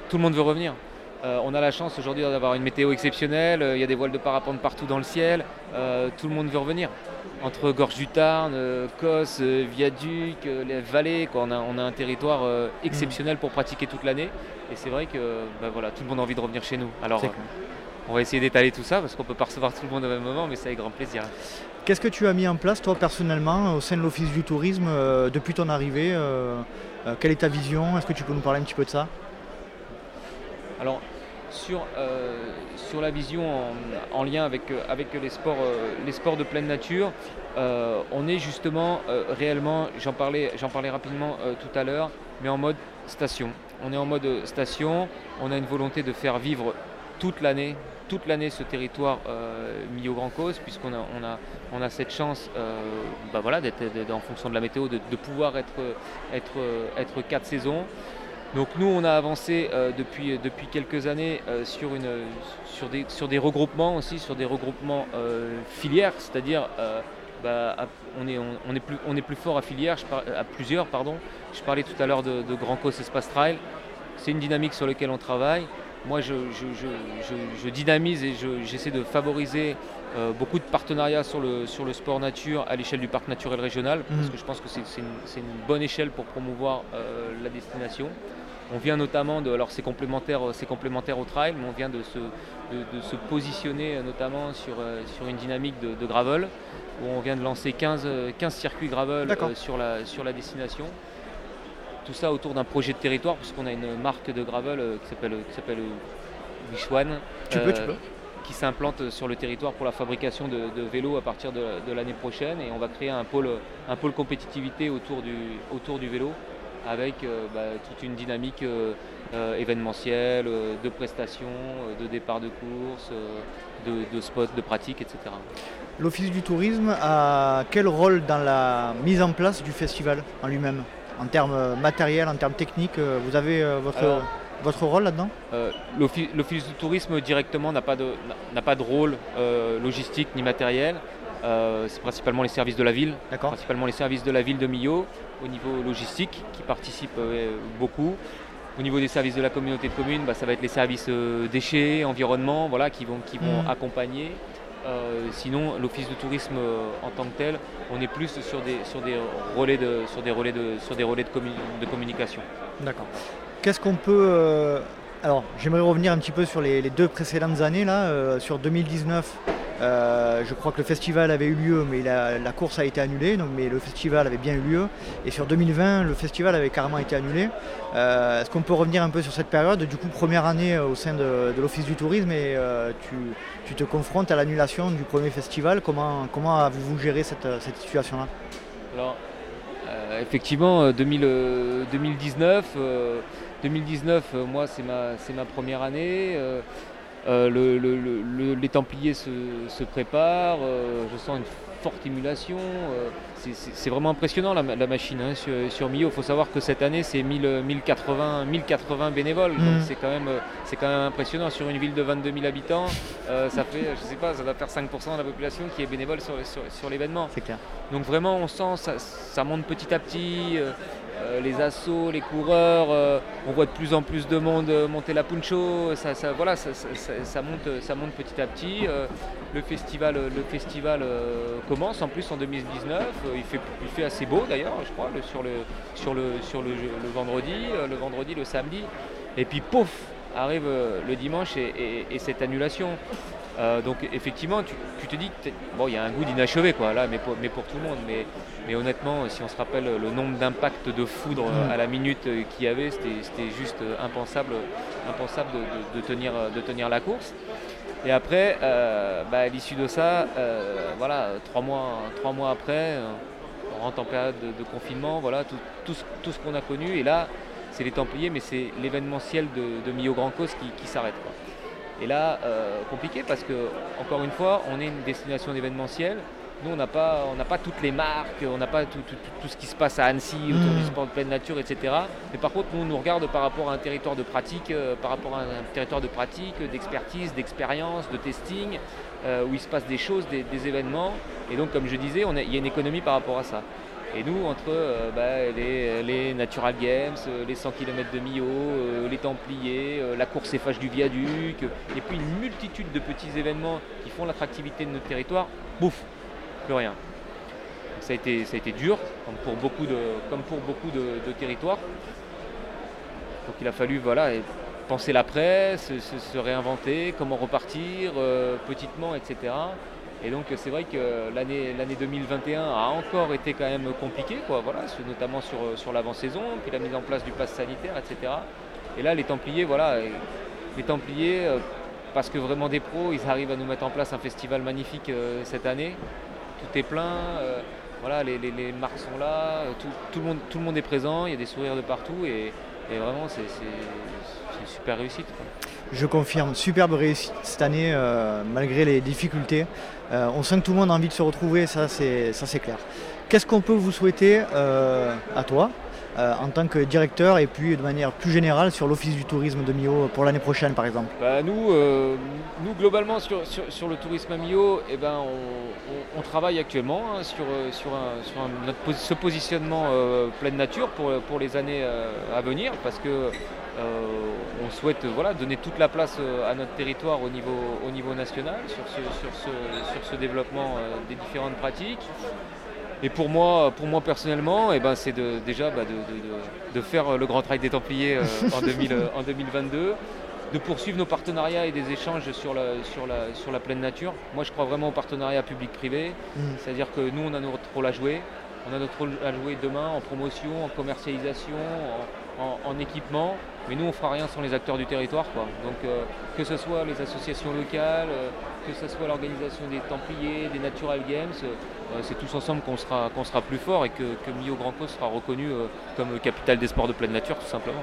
Tout le monde veut revenir. on a la chance aujourd'hui d'avoir une météo exceptionnelle, il y a des voiles de parapente partout dans le ciel, tout le monde veut revenir entre Gorge du Tarn, euh, Cos, euh, Viaduc, euh, les vallées. On, a, on, a, un territoire exceptionnel pour pratiquer toute l'année. Et c'est vrai que bah, voilà, tout le monde a envie de revenir chez nous. Alors on va essayer d'étaler tout ça parce qu'on ne peut pas recevoir tout le monde au même moment, mais c'est avec grand plaisir. Qu'est-ce que tu as mis en place toi personnellement au sein de l'Office du tourisme depuis ton arrivée Quelle est ta vision? Est-ce que tu peux nous parler un petit peu de ça? Alors sur, sur la vision en, lien avec, euh, avec les, sports, euh, les sports de pleine nature, euh, on est justement réellement, j'en parlais, j'en parlais rapidement tout à l'heure, mais en mode station. On est en mode station, on a une volonté de faire vivre toute l'année, toute l'année ce territoire mis au Grand Cause, puisqu'on a, on a, cette chance bah voilà, d'être, en fonction de la météo, de, pouvoir être, être, quatre saisons. Donc nous, on a avancé euh, depuis, quelques années euh, sur, des, regroupements aussi, sur des regroupements euh, filières, c'est-à-dire bah, on, est, plus, fort à filière, à plusieurs. Pardon. Je parlais tout à l'heure de, Grand Cos Espace Trail. C'est une dynamique sur laquelle on travaille. Moi, je, je, dynamise et j'essaie de favoriser beaucoup de partenariats sur le, sur le sport nature à l'échelle du parc naturel régional, parce mmh. que je pense que c'est une, une, bonne échelle pour promouvoir la destination. On vient notamment de, alors c'est complémentaire, euh, c'est complémentaire au trail, mais on vient de se, de, se positionner euh, notamment sur, euh, sur une dynamique de, gravel, où on vient de lancer 15, 15 circuits gravel sur, la, sur la destination. Tout ça autour d'un projet de territoire, puisqu'on a une marque de gravel qui s'appelle, qui s'appelle Wishwan. qui s'implante sur le territoire pour la fabrication de, vélos à partir de, l'année prochaine et on va créer un pôle, un pôle compétitivité autour du, autour du vélo avec euh, bah, toute une dynamique euh, euh, événementielle, de prestations, de départ de course, de, spots, de pratiques, etc. L'Office du tourisme a quel rôle dans la mise en place du festival en lui-même? En termes matériels, en termes techniques, vous avez votre, votre rôle là-dedans? L'Office du tourisme directement n'a pas, de, pas de rôle logistique ni matériel. Euh, c'est principalement les services de la ville, principalement les services de la ville de Millau au niveau logistique qui participent euh, beaucoup. Au niveau des services de la communauté de communes, bah, ça va être les services euh, déchets, environnement, voilà, qui vont, qui vont hmm. accompagner. Sinon, l'office de tourisme en tant que tel, on est plus sur des, relais de, communication. D'accord. Qu'est-ce qu'on peut alors, j'aimerais revenir un petit peu sur les, les deux précédentes années là, sur 2019. Euh, je crois que le festival avait eu lieu, mais la, course a été annulée, donc, mais le festival avait bien eu lieu. Et sur 2020, le festival avait carrément été annulé. Euh, est-ce qu'on peut revenir un peu sur cette période? Du coup, première année euh, au sein de, l'Office du tourisme et tu, te confrontes à l'annulation du premier festival. Comment, comment avez-vous géré cette, situation-là? Alors, effectivement, 2019, 2019 moi, c'est ma, ma, première année. Euh, les Templiers se, préparent, euh, je sens une forte émulation. Euh, c'est vraiment impressionnant la, machine hein, sur, Millau. Il faut savoir que cette année c'est 1080, 1080 bénévoles, donc mm. c'est quand, même, quand même impressionnant. Sur une ville de 22 000 habitants, ça fait, je sais pas, ça doit faire 5% de la population qui est bénévole sur, l'événement. Donc vraiment on sent ça, ça monte petit à petit. Euh, les assauts, les coureurs, euh, on voit de plus en plus de monde euh, monter la puncho, ça, voilà, ça, monte, ça monte petit à petit. le festival, le festival commence en plus en 2019, il, fait, il fait assez beau d'ailleurs, je crois, sur, le, sur, le, sur le, vendredi, le vendredi, le samedi. Et puis pouf, arrive le dimanche et, cette annulation. Donc effectivement, tu, te dis bon, il y a un goût d'inachevé quoi, là, mais pour, mais pour tout le monde. Mais, mais honnêtement, si on se rappelle le nombre d'impacts de foudre Mm. à la minute euh, qu'il y avait, c'était juste euh, impensable, impensable de, de- de tenir, de tenir la course. Et après, euh, bah, à l'issue de ça, euh, voilà, trois mois, trois mois après, euh, on rentre en période de, de confinement, voilà, tout, tout ce, tout ce qu'on a connu. Et là, c'est les Templiers, mais c'est l'événementiel de, de Millau Grand Cause qui, qui s'arrête. Et là, euh, compliqué parce que, encore une fois, on est une destination d'événementiel. Nous, on n'a pas, on n'a pas toutes les marques, on n'a pas tout, tout- tout- ce qui se passe à Annecy autour Mhm. du sport de pleine nature, etc. Mais par contre, nous, on nous regarde par rapport à un territoire de pratique, euh, par rapport à un territoire de pratique, d'expertise, d'expérience, de testing, euh, où il se passe des choses, des, des événements. Et donc, comme je disais, on a- il y a une économie par rapport à ça. Et nous, entre euh, bah, les, les Natural Games, euh, les 100 km de Millau, euh, les Templiers, la course Eiffage du Viaduc, et puis une multitude de petits événements qui font l'attractivité de notre territoire, bouf, rien. Ça a été, ça a été dur, comme pour beaucoup de, comme pour beaucoup de, territoires. Donc il a fallu voilà, penser l'après, se, se- réinventer, comment repartir, euh, petitement, etc. Et donc c'est vrai que l'année l'année 2021 a encore été quand même compliquée, quoi, voilà, notamment sur, sur l'avant-saison, puis la mise en place du pass sanitaire, etc. Et là les Templiers, voilà, les Templiers, euh, parce que vraiment des pros, ils arrivent à nous mettre en place un festival magnifique euh, cette année. Tout est plein, euh, voilà, les, marques sont là, euh, tout, le monde, est présent, il y a des sourires de partout et, vraiment c'est une super réussite. Je confirme, superbe réussite cette année, euh, malgré les difficultés. On sent que tout le monde a envie de se retrouver, ça c'est, clair. Qu'est-ce qu'on peut vous souhaiter à toi, euh, en tant que directeur, et puis de manière plus générale sur l'Office du tourisme de Millau pour l'année prochaine par exemple Bah, nous, euh, nous, globalement, sur, sur- le tourisme à Millau, eh ben, on, travaille actuellement hein, sur, euh, sur, un- ce positionnement pleine nature pour, pour les années à venir, parce que on souhaite voilà, donner toute la place à notre territoire au niveau, au niveau national sur ce, sur ce, sur ce développement des différentes pratiques. Et pour moi, pour moi personnellement, eh ben, c'est de, déjà bah, de, de- de- de faire le Grand Trail des Templiers euh, en, 2000, euh, en 2022, de poursuivre nos partenariats et des échanges sur la, sur la, sur la pleine nature. Moi, je crois vraiment au partenariat public-privé, Mm. c'est-à-dire que nous, on a notre rôle à jouer. On a notre rôle à jouer demain en promotion, en commercialisation, en, en- en équipement. Mais nous, on fera rien sans les acteurs du territoire. Quoi. Donc, euh, que ce soit les associations locales, euh, que ce soit l'organisation des Templiers, des Natural Games, euh, c'est tous ensemble qu'on sera, qu'on sera plus fort et que, que Grand Cause sera reconnu euh, comme capitale des sports de pleine nature, tout simplement.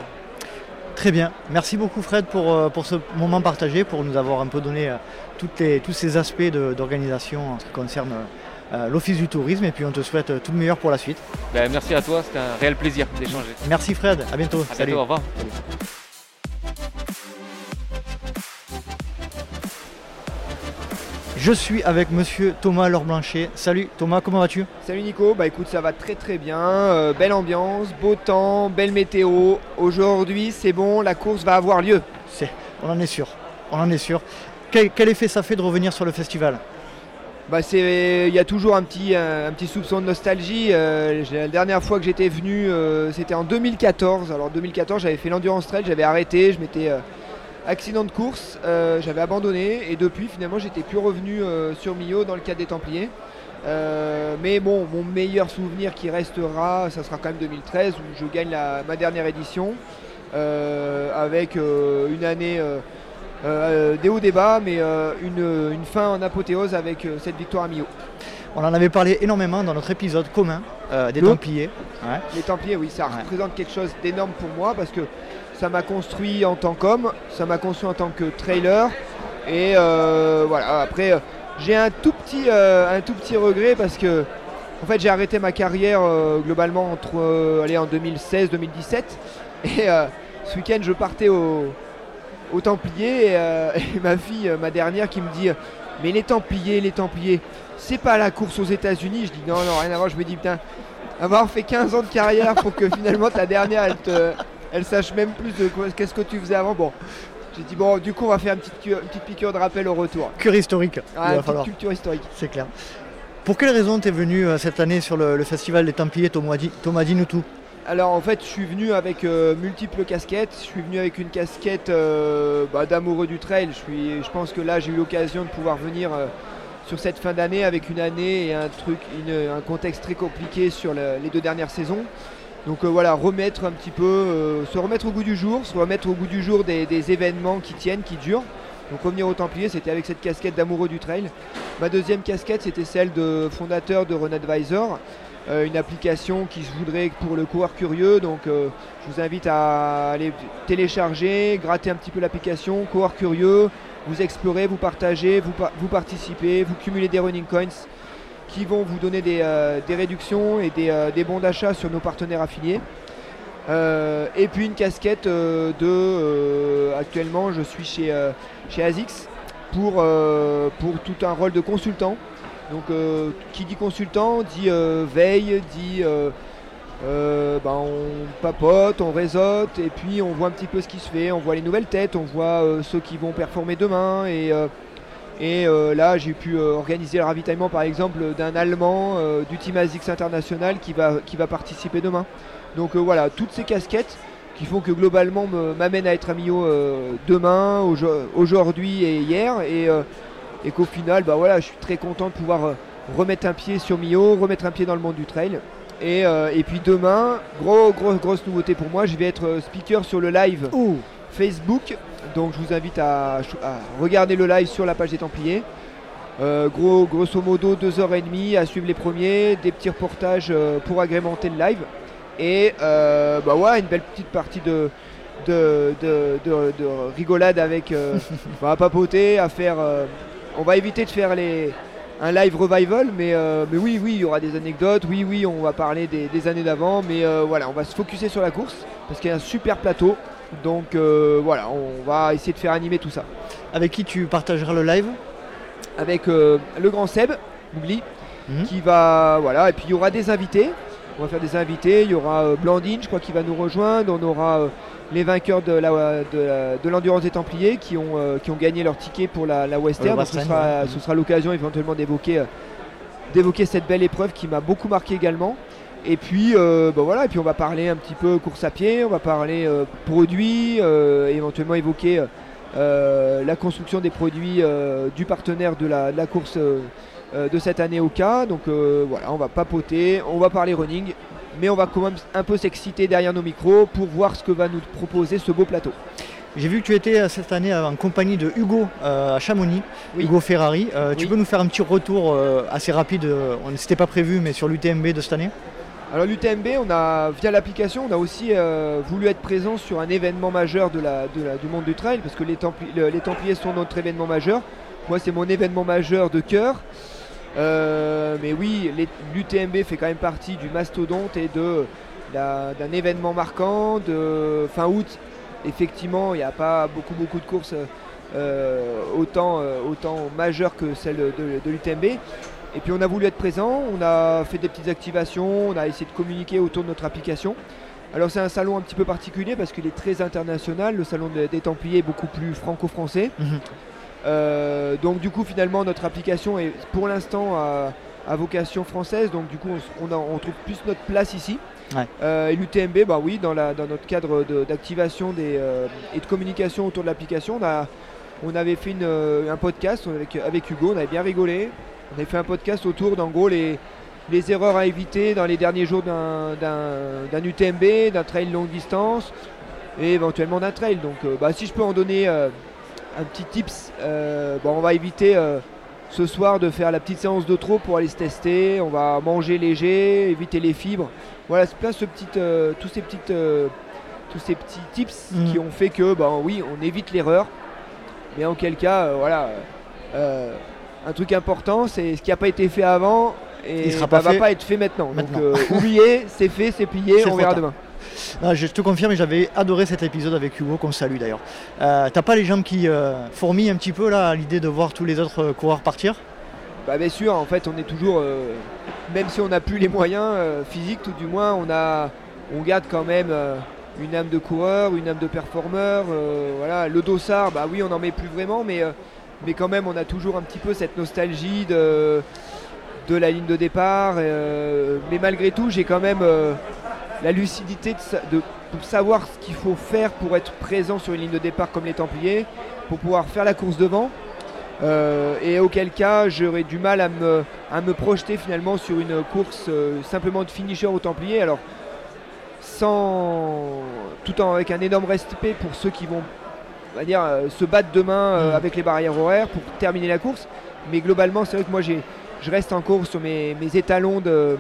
Très bien, merci beaucoup Fred pour, euh, pour ce moment partagé, pour nous avoir un peu donné euh, toutes les- tous ces aspects d'organisation en ce qui concerne euh, l'Office du tourisme, et puis on te souhaite euh, tout le meilleur pour la suite. Ben, merci à toi, c'était un réel plaisir d'échanger. Merci Fred, à bientôt. À Salut. bientôt, au revoir. Je suis avec monsieur Thomas Laure-Blanchet. Salut Thomas, comment vas-tu? Salut Nico, bah écoute ça va très très bien, Euh, belle ambiance, beau temps, belle météo. Aujourd'hui c'est bon, la course va avoir lieu. C'est- On en est sûr, on en est sûr. Quel, quel effet ça fait de revenir sur le festival? Bah c'est, il y a toujours un petit, un, un petit soupçon de nostalgie. Euh, la dernière fois que j'étais venu, euh, c'était en 2014. Alors 2014 j'avais fait l'endurance trail, j'avais arrêté, je m'étais euh, accident de course, euh, j'avais abandonné et depuis finalement j'étais plus revenu euh, sur Millau dans le cadre des Templiers. Euh, mais bon, mon meilleur souvenir qui restera, ça sera quand même 2013 où je gagne la- ma dernière édition avec une année des hauts des bas, mais une, une fin en apothéose avec cette victoire à Millau. On en avait parlé énormément dans notre épisode commun des Le- Templiers. Ouais. Les Templiers, oui, ça Ouais. représente quelque chose d'énorme pour moi parce que ça m'a construit en tant qu'homme, ça m'a construit en tant que trailer. Et euh, voilà, après, euh, j'ai un tout petit, euh, un tout petit regret parce que en fait, j'ai arrêté ma carrière globalement entre, allez, en 2016-2017. Et ce week-end, je partais au, au Templiers et, ma fille, ma dernière, qui me dit Mais les Templiers, les Templiers, c'est pas la course aux États-Unis. Je dis Non, non, rien à voir. Je me dis Putain, avoir fait 15 ans de carrière pour que finalement ta dernière elle, te- elle sache même plus de qu'est-ce que tu faisais avant. Bon, j'ai dit bon, du coup on va faire une petite, cu- une petite piqûre de rappel au retour. Cure historique, Ah, il une va petite falloir, culture historique. c'est clair. Pour quelle raison tu es venu euh, cette année sur le, le festival des Templiers, Thomas, Di- Thomas dis-nous tout Alors en fait, je suis venu avec euh, multiples casquettes. Je suis venu avec une casquette euh, bah, d'amoureux du trail. Je, suis, je pense que là, j'ai eu l'occasion de pouvoir venir sur cette fin d'année avec une année et un truc, une- un contexte très compliqué sur le- les deux dernières saisons. Donc euh, voilà, remettre un petit peu, euh, se remettre au goût du jour, se remettre au goût du jour des, événements qui tiennent, qui durent. Donc revenir au Templier, c'était avec cette casquette d'amoureux du trail. Ma deuxième casquette, c'était celle de fondateur de Run Advisor, euh, une application qui se voudrait pour le coureur curieux. Donc je vous invite à aller télécharger, gratter un petit peu l'application, coureur curieux, vous explorez, vous partagez, vous, pa- vous participez, vous cumulez des running coins qui vont vous donner des, euh, réductions et des, euh, des bons d'achat sur nos partenaires affiliés. Euh, et puis une casquette de actuellement je suis chez, chez pour, pour tout un rôle de consultant. Donc qui dit consultant dit veille, dit ben, on papote, on réseaute et puis on voit un petit peu ce qui se fait, on voit les nouvelles têtes, on voit ceux qui vont performer demain et, et euh, là j'ai pu euh, organiser le ravitaillement par exemple d'un Allemand euh, du team ASICS International qui va, qui va participer demain. Donc voilà, toutes ces casquettes qui font que globalement me- m'amènent à être à Millau euh, demain, aujo- aujourd'hui et hier et, et qu'au final bah voilà, je suis très content de pouvoir remettre un pied sur Millau, remettre un pied dans le monde du trail. Et, et puis demain, gros, gros, grosse nouveauté pour moi, je vais être speaker sur le live Facebook. Donc je vous invite à, à regarder le live sur la page des Templiers. Euh, gros, grosso modo 2h30 à suivre les premiers, des petits reportages euh, pour agrémenter le live. Et euh, bah ouais, une belle petite partie de, de, de- de- de rigolade avec bah, à papoter, à faire. on va éviter de faire les, un live revival, mais, mais oui, oui, il y aura des anecdotes, oui, oui, on va parler des, des années d'avant, mais voilà, on va se focuser sur la course parce qu'il y a un super plateau. Donc euh, voilà, on va essayer de faire animer tout ça. avec qui tu partageras le live? Avec euh, le grand Seb, Oubli, Mhm. qui va. Voilà, et puis il y aura des invités. On va faire des invités. Il y aura euh, Blandine, je crois, qui va nous rejoindre. On aura les vainqueurs de l'endurance des Templiers qui ont, qui ont gagné leur ticket pour la, la Western. Donc ce sera, ouais. sera l'occasion éventuellement d'évoquer d'évoquer cette belle épreuve qui m'a beaucoup marqué également. Et puis, euh, bah voilà, et puis on va parler un petit peu course à pied, on va parler euh, produits, euh, éventuellement évoquer la construction des produits du partenaire de la, de la course de cette année au cas. Donc voilà, on va papoter, on va parler running, mais on va quand même un peu s'exciter derrière nos micros pour voir ce que va nous proposer ce beau plateau. J'ai vu que tu étais cette année en compagnie de Hugo euh, à Chamonix, Oui. Hugo Ferrari. Euh, Tu peux nous faire un petit retour euh, assez rapide, on s'était pas prévu, mais sur l'UTMB de cette année? Alors l'UTMB, on a via l'application, on a aussi euh, voulu être présent sur un événement majeur du monde du trail, parce que les, Templi- le- les Templiers sont notre événement majeur. Moi, c'est mon événement majeur de cœur. Euh, mais oui, l'UTMB fait quand même partie du mastodonte et de d'un événement marquant de fin août. Effectivement, il n'y a pas beaucoup de courses euh, autant, majeures que celles de l'UTMB. Et puis on a voulu être présent, on a fait des petites activations, on a essayé de communiquer autour de notre application. Alors c'est un salon un petit peu particulier parce qu'il est très international, le salon de- des Templiers est beaucoup plus franco-français. Mhm. Euh, donc du coup finalement notre application est pour l'instant à, à vocation française, donc du coup on, s- on a- on trouve plus notre place ici. Ouais. Euh, et l'UTMB, bah oui, dans, la- dans notre cadre d'activation euh, et de communication autour de l'application, on, a- on avait fait une, un podcast avec, avec Hugo, on avait bien rigolé. On avait fait un podcast autour d'en gros les, les erreurs à éviter dans les derniers jours d'un- UTMB, d'un trail longue distance et éventuellement d'un trail. Donc euh, bah, si je peux en donner euh, un petit tips, euh, bon, on va éviter ce soir de faire la petite séance de trop pour aller se tester. On va manger léger, éviter les fibres. Voilà, c'est plein ce petit, tous ces petites, tous ces petits tips Mhm. qui ont fait que, bah, oui, on évite l'erreur. Mais en quel cas, voilà, un truc important, c'est ce qui n'a pas été fait avant et Il sera bah, va fait pas être fait maintenant. maintenant. Donc euh, oubliez, c'est fait, c'est plié, on verra tard. demain. Non, je te confirme, j'avais adoré cet épisode avec Hugo, qu'on salue d'ailleurs. Euh, T'as pas les jambes qui euh, fourmillent un petit peu là à l'idée de voir tous les autres coureurs partir? Bah bien sûr, en fait, on est toujours, euh, même si on n'a plus les moyens euh, physiques, tout du moins, on a, on garde quand même euh, une âme de coureur, une âme de performeur. voilà, le dossard, bah oui, on n'en met plus vraiment, mais, mais quand même, on a toujours un petit peu cette nostalgie de, de la ligne de départ. euh, mais malgré tout, j'ai quand même, euh, la lucidité de, de- savoir ce qu'il faut faire pour être présent sur une ligne de départ comme les Templiers, pour pouvoir faire la course devant. Euh, et auquel cas j'aurais du mal à me, à me projeter finalement sur une course simplement de finisher aux Templiers. Alors sans tout en avec un énorme respect pour ceux qui vont on va dire euh, se battre demain euh, Mm. avec les barrières horaires pour terminer la course. Mais globalement c'est vrai que moi j'ai je reste encore sur mes, mes étalons de,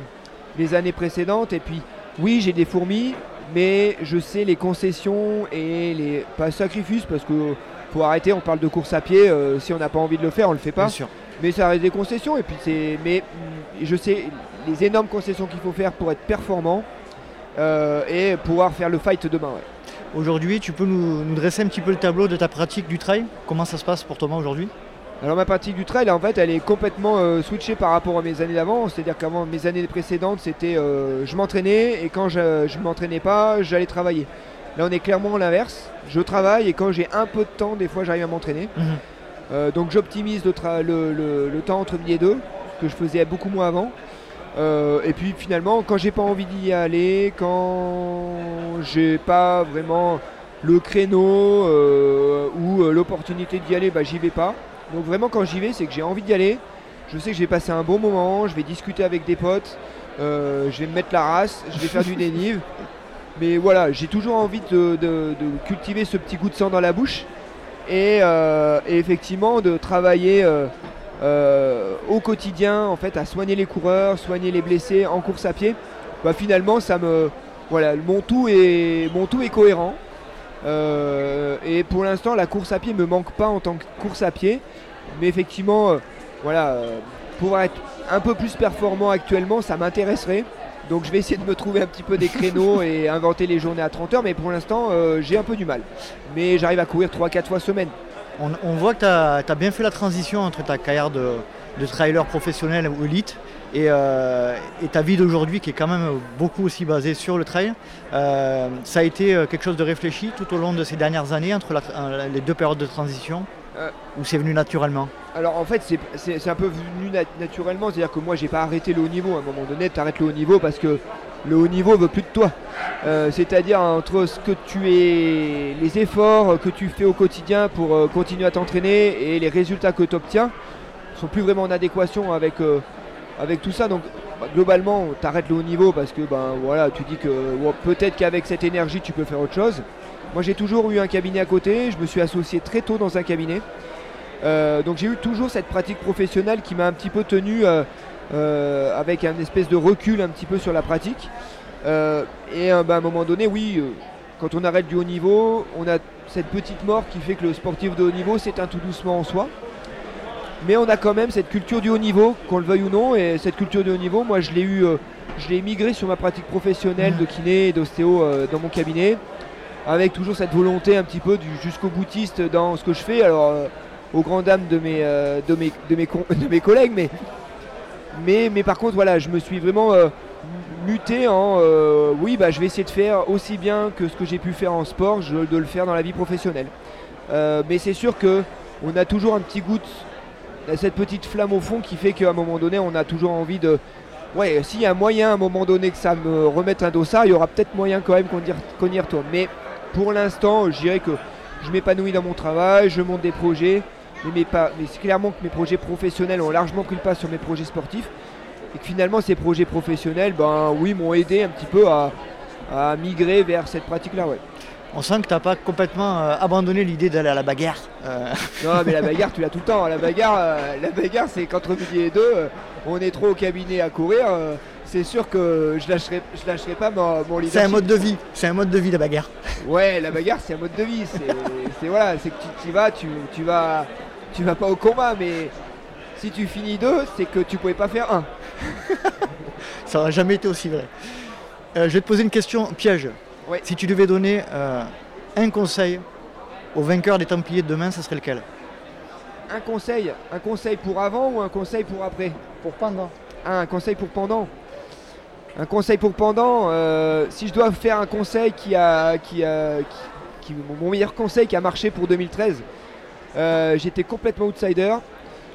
des années précédentes. Et puis oui j'ai des fourmis, mais je sais les concessions et les pas sacrifices parce que faut arrêter, on parle de course à pied, euh, si on n'a pas envie de le faire, on le fait pas. Bien sûr. Mais ça reste des concessions et puis c'est mais mm, je sais les énormes concessions qu'il faut faire pour être performant euh, et pouvoir faire le fight demain. ouais. Aujourd'hui, tu peux nous, nous dresser un petit peu le tableau de ta pratique du trail? Comment ça se passe pour Thomas aujourd'hui? Alors ma pratique du trail en fait elle est complètement euh, switchée par rapport à mes années d'avant, c'est-à-dire qu'avant mes années précédentes c'était euh, je m'entraînais et quand je, je m'entraînais pas j'allais travailler. Là on est clairement l'inverse, je travaille et quand j'ai un peu de temps des fois j'arrive à m'entraîner. Mhm. Euh, donc j'optimise le, tra- le- le- le temps entre midi et deux, ce que je faisais beaucoup moins avant. Euh, et puis finalement, quand j'ai pas envie d'y aller, quand j'ai pas vraiment le créneau euh, ou euh, l'opportunité d'y aller, bah, j'y vais pas. Donc vraiment quand j'y vais, c'est que j'ai envie d'y aller. Je sais que je vais passer un bon moment, je vais discuter avec des potes, euh, je vais me mettre la race, je vais faire du dénive. Mais voilà, j'ai toujours envie de, de- de cultiver ce petit goût de sang dans la bouche et, et effectivement de travailler euh, au quotidien en fait à soigner les coureurs, soigner les blessés en course à pied. Bah, finalement, ça me voilà, mon tout est est cohérent. Euh, et pour l'instant, la course à pied me manque pas en tant que course à pied, mais effectivement, euh, voilà, pouvoir être un peu plus performant actuellement, ça m'intéresserait. Donc je vais essayer de me trouver un petit peu des créneaux et inventer les journées à 30 heures, mais pour l'instant j'ai un peu du mal. Mais j'arrive à courir 3-4 fois semaine. On, on voit que tu as, bien fait la transition entre ta carrière de, de trailer professionnel ou élite et, euh, et ta vie d'aujourd'hui qui est quand même beaucoup aussi basée sur le trail. Euh, ça a été euh, quelque chose de réfléchi tout au long de ces dernières années entre la- les deux périodes de transition Euh. ou c'est venu naturellement? Alors en fait c'est- un peu venu nat- naturellement, c'est-à-dire que moi j'ai pas arrêté le haut niveau. À un moment donné, tu arrêtes le haut niveau parce que le haut niveau veut plus de toi. Euh, C'est-à-dire entre ce que tu es, les efforts que tu fais au quotidien pour euh, continuer à t'entraîner et les résultats que tu obtiens sont plus vraiment en adéquation avec, euh, tout ça. Donc bah, globalement, tu arrêtes le haut niveau parce que ben voilà, tu dis que peut-être qu'avec cette énergie tu peux faire autre chose. Moi j'ai toujours eu un cabinet à côté, je me suis associé très tôt dans un cabinet. Donc j'ai eu toujours cette pratique professionnelle qui m'a un petit peu tenu euh, avec un espèce de recul un petit peu sur la pratique. Euh, et euh, bah, à un moment donné, oui, quand on arrête du haut niveau, on a cette petite mort qui fait que le sportif de haut niveau s'éteint tout doucement en soi. Mais on a quand même cette culture du haut niveau, qu'on le veuille ou non, et cette culture du haut niveau, moi je l'ai eu, je l'ai migré sur ma pratique professionnelle de kiné et d'ostéo dans mon cabinet, avec toujours cette volonté un petit peu du jusqu'au boutiste dans ce que je fais. Alors euh, aux grandes dames de mes, de mes, de mes, de mes collègues, mais, mais, par contre, voilà, je me suis vraiment euh, muté en euh, oui, bah, je vais essayer de faire aussi bien que ce que j'ai pu faire en sport, de le faire dans la vie professionnelle. Euh, mais c'est sûr que on a toujours un petit goût, cette petite flamme au fond qui fait qu'à un moment donné, on a toujours envie de. Ouais, s'il y a moyen à un moment donné que ça me remette un dossard, il y aura peut-être moyen quand même qu'on y retourne. Mais pour l'instant, je dirais que je m'épanouis dans mon travail, je monte des projets, mais, mes pas, mais c'est clairement que mes projets professionnels ont largement pris le pas sur mes projets sportifs. Et que finalement, ces projets professionnels, ben oui, m'ont aidé un petit peu à, à migrer vers cette pratique-là. Ouais. On sent que tu n'as pas complètement euh, abandonné l'idée d'aller à la bagarre. Euh, Non, mais la bagarre, tu l'as tout le temps. La bagarre, euh, la bagarre c'est qu'entre midi et deux, on est trop au cabinet à courir. c'est sûr que je lâcherai, je lâcherai pas mon, mon c'est un mode de vie, c'est un mode de vie la bagarre. Ouais, la bagarre, c'est un mode de vie. C'est, c'est- voilà, c'est que tu y vas, tu, tu vas, tu vas pas au combat, mais si tu finis deux, c'est que tu pouvais pas faire un. Ça n'a jamais été aussi vrai. Euh, je vais te poser une question piège. Si tu devais donner euh, un conseil au vainqueur des Templiers de demain, ça serait lequel? Un conseil, un conseil pour avant ou un conseil pour après? Pour pendant. Ah, un conseil pour pendant. Un conseil pour pendant. euh, si je dois faire un conseil qui a, qui a, qui, qui- mon meilleur conseil qui a marché pour 2013, euh, j'étais complètement outsider.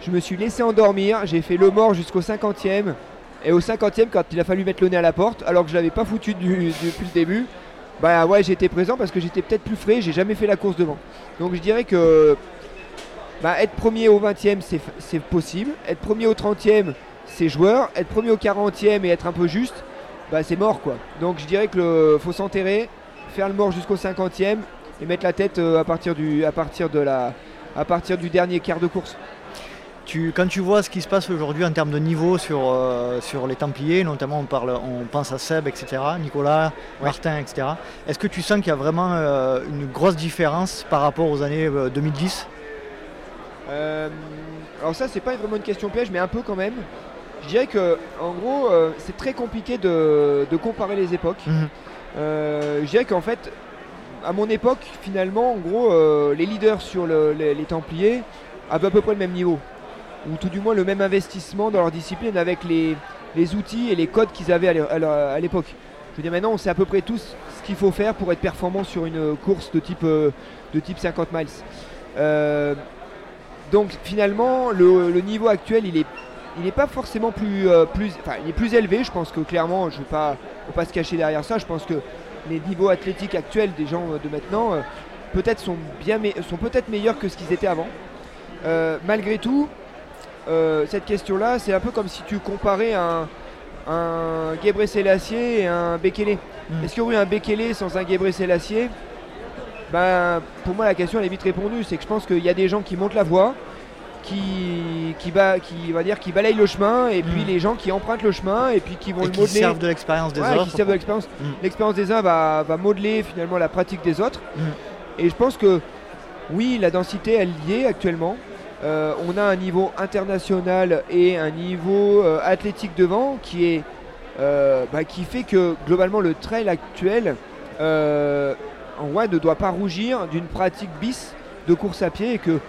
Je me suis laissé endormir. J'ai fait le mort jusqu'au 50e. Et au 50e, quand il a fallu mettre le nez à la porte, alors que je l'avais pas foutu du- depuis le début, bah ouais, j'étais présent parce que j'étais peut-être plus frais, j'ai jamais fait la course devant. Donc je dirais que bah, être premier au 20e, c'est possible. Être premier au 30e, c'est joueur. Être premier au 40e et être un peu juste, bah, c'est mort quoi. Donc je dirais que le, faut s'enterrer, faire le mort jusqu'au 50e et mettre la tête euh, à partir du, à partir de la, à partir du dernier quart de course. Tu, quand tu vois ce qui se passe aujourd'hui en termes de niveau sur, euh, sur les Templiers, notamment on, parle, on pense à Seb, etc., Nicolas, Ouais. Martin, etc., est-ce que tu sens qu'il y a vraiment euh, une grosse différence par rapport aux années euh, 2010 Euh, alors ça c'est pas vraiment une question piège mais un peu quand même. Je dirais que en gros c'est très compliqué de, de comparer les époques. Mhm. Je dirais qu'en fait à mon époque finalement en gros euh, les leaders sur le- les, Templiers avaient à peu près le même niveau. Ou tout du moins le même investissement dans leur discipline avec les, outils et les codes qu'ils avaient à l'é- à l'é- à l'époque. Je veux dire maintenant on sait à peu près tous ce qu'il faut faire pour être performant sur une course de type, euh, de type 50 miles. Euh, donc finalement, le, niveau actuel, il est, n'est pas forcément plus, euh, enfin, il est plus élevé. Je pense que clairement, je ne vais pas, pas se cacher derrière ça. Je pense que les niveaux athlétiques actuels des gens euh, de maintenant, euh, peut-être sont bien, me- sont peut-être meilleurs que ce qu'ils étaient avant. Euh, malgré tout, cette question-là, c'est un peu comme si tu comparais un, un Gebre Selassie et un Bekele. Mm. Est-ce qu'il y aurait eu un Bekele sans un Gebre Selassie ben, pour moi, la question elle est vite répondue. C'est que je pense qu'il y a des gens qui montent la voie, qui, qui, ba- qui, va dire, qui balayent le chemin, et puis Mm. les gens qui empruntent le chemin, et puis qui vont et le qui modeler. servent de l'expérience des Ouais, autres qui servent de l'expérience. Mm. L'expérience des uns va, va modeler finalement la pratique des autres. Mm. Et je pense que oui, la densité elle y est actuellement. Euh, on a un niveau international et un niveau euh, athlétique devant qui est euh, bah, qui fait que globalement le trail actuel en vrai ne doit pas rougir d'une pratique bis de course à pied et que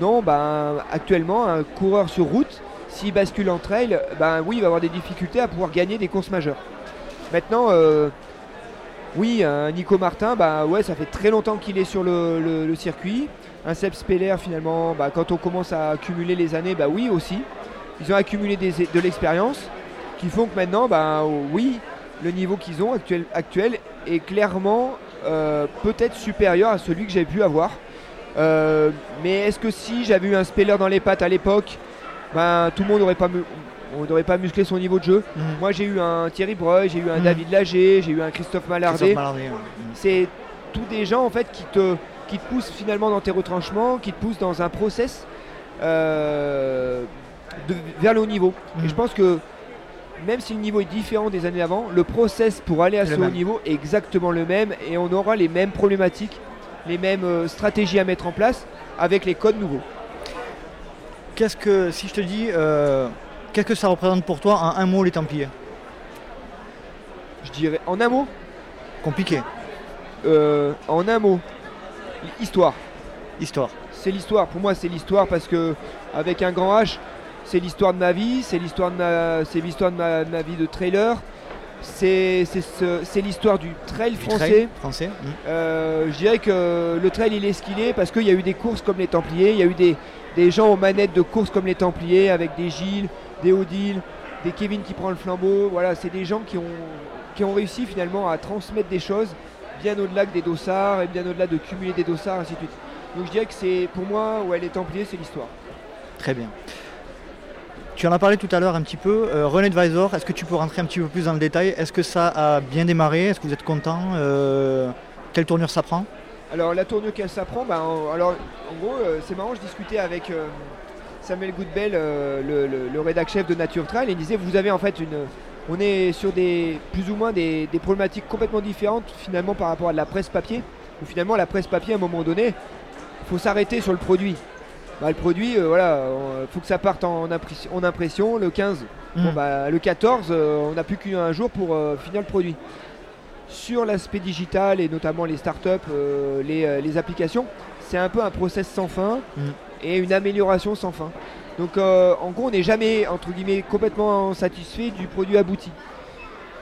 non bah, actuellement un coureur sur route s'il bascule en trail bah, oui il va avoir des difficultés à pouvoir gagner des courses majeures. Maintenant euh, oui un Nico Martin ouais ça fait très longtemps qu'il est sur le, circuit. Un Seb Speller finalement bah, quand on commence à accumuler les années bah oui aussi. Ils ont accumulé de l'expérience qui font que maintenant bah oui le niveau qu'ils ont actuel, actuel est clairement euh, peut-être supérieur à celui que j'ai pu avoir Euh, mais est-ce que si j'avais eu un Speller dans les pattes à l'époque ben, tout le monde n'aurait pas, mu- musclé son niveau de jeu Mhm. moi j'ai eu un Thierry Breuil j'ai eu un Mhm. David Lager j'ai eu un Christophe Mallardet Christophe Mallardet, ouais. Mm. c'est tous des gens en fait qui te, qui te poussent finalement dans tes retranchements, qui te poussent dans un process euh, de- vers le haut niveau. Mhm. Et je pense que même si le niveau est différent des années avant, le process pour aller à ce haut niveau est exactement le même et on aura les mêmes problématiques, les mêmes euh, stratégies à mettre en place avec les codes nouveaux. Qu'est-ce que, si je te dis, euh, qu'est-ce que ça représente pour toi en un mot les Templiers? Je dirais en un mot, Compliqué, euh, en un mot, histoire. histoire. c'est l'histoire. Pour moi, c'est l'histoire parce que avec un grand H, c'est l'histoire de ma vie, c'est l'histoire de ma, c'est l'histoire de ma, de ma vie de trailer. C'est, c'est, ce- c'est l'histoire du trail Du français. trail français. Euh, je dirais que le trail il est ce qu'il est parce qu'il y a eu des courses comme les Templiers, il y a eu des, des gens aux manettes de courses comme les Templiers avec des Gilles, des Odile, des Kevin qui prend le flambeau. Voilà, c'est des gens qui ont, qui ont réussi finalement à transmettre des choses bien au-delà que des dossards et bien au-delà de cumuler des dossards, ainsi de suite. Donc je dirais que c'est pour moi, ouais, les Templiers, c'est l'histoire. Très bien. Tu en as parlé tout à l'heure un petit peu. Euh, Run Advisor, est-ce que tu peux rentrer un petit peu plus dans le détail? Est-ce que ça a bien démarré? Est-ce que vous êtes content? Euh, Quelle tournure ça prend? Alors la tournure qu'elle s'apprend, bah, en, alors, en gros, euh, c'est marrant, je discutais avec euh, Samuel Goodbell, le, le, le rédac chef de Nature Trail, et il disait vous avez en fait une. On est sur des plus ou moins des, problématiques complètement différentes finalement par rapport à de la presse papier. Finalement la presse papier à un moment donné, il faut s'arrêter sur le produit. Bah, le produit, euh, voilà, il faut que ça parte en, impression- en impression le 15. Bon, Mm. bah, le 14, euh, on n'a plus qu'un jour pour euh, finir le produit. Sur l'aspect digital et notamment les startups, euh, les, les applications, c'est un peu un process sans fin Mm. et une amélioration sans fin. Donc en gros, on n'est jamais entre guillemets complètement satisfait du produit abouti.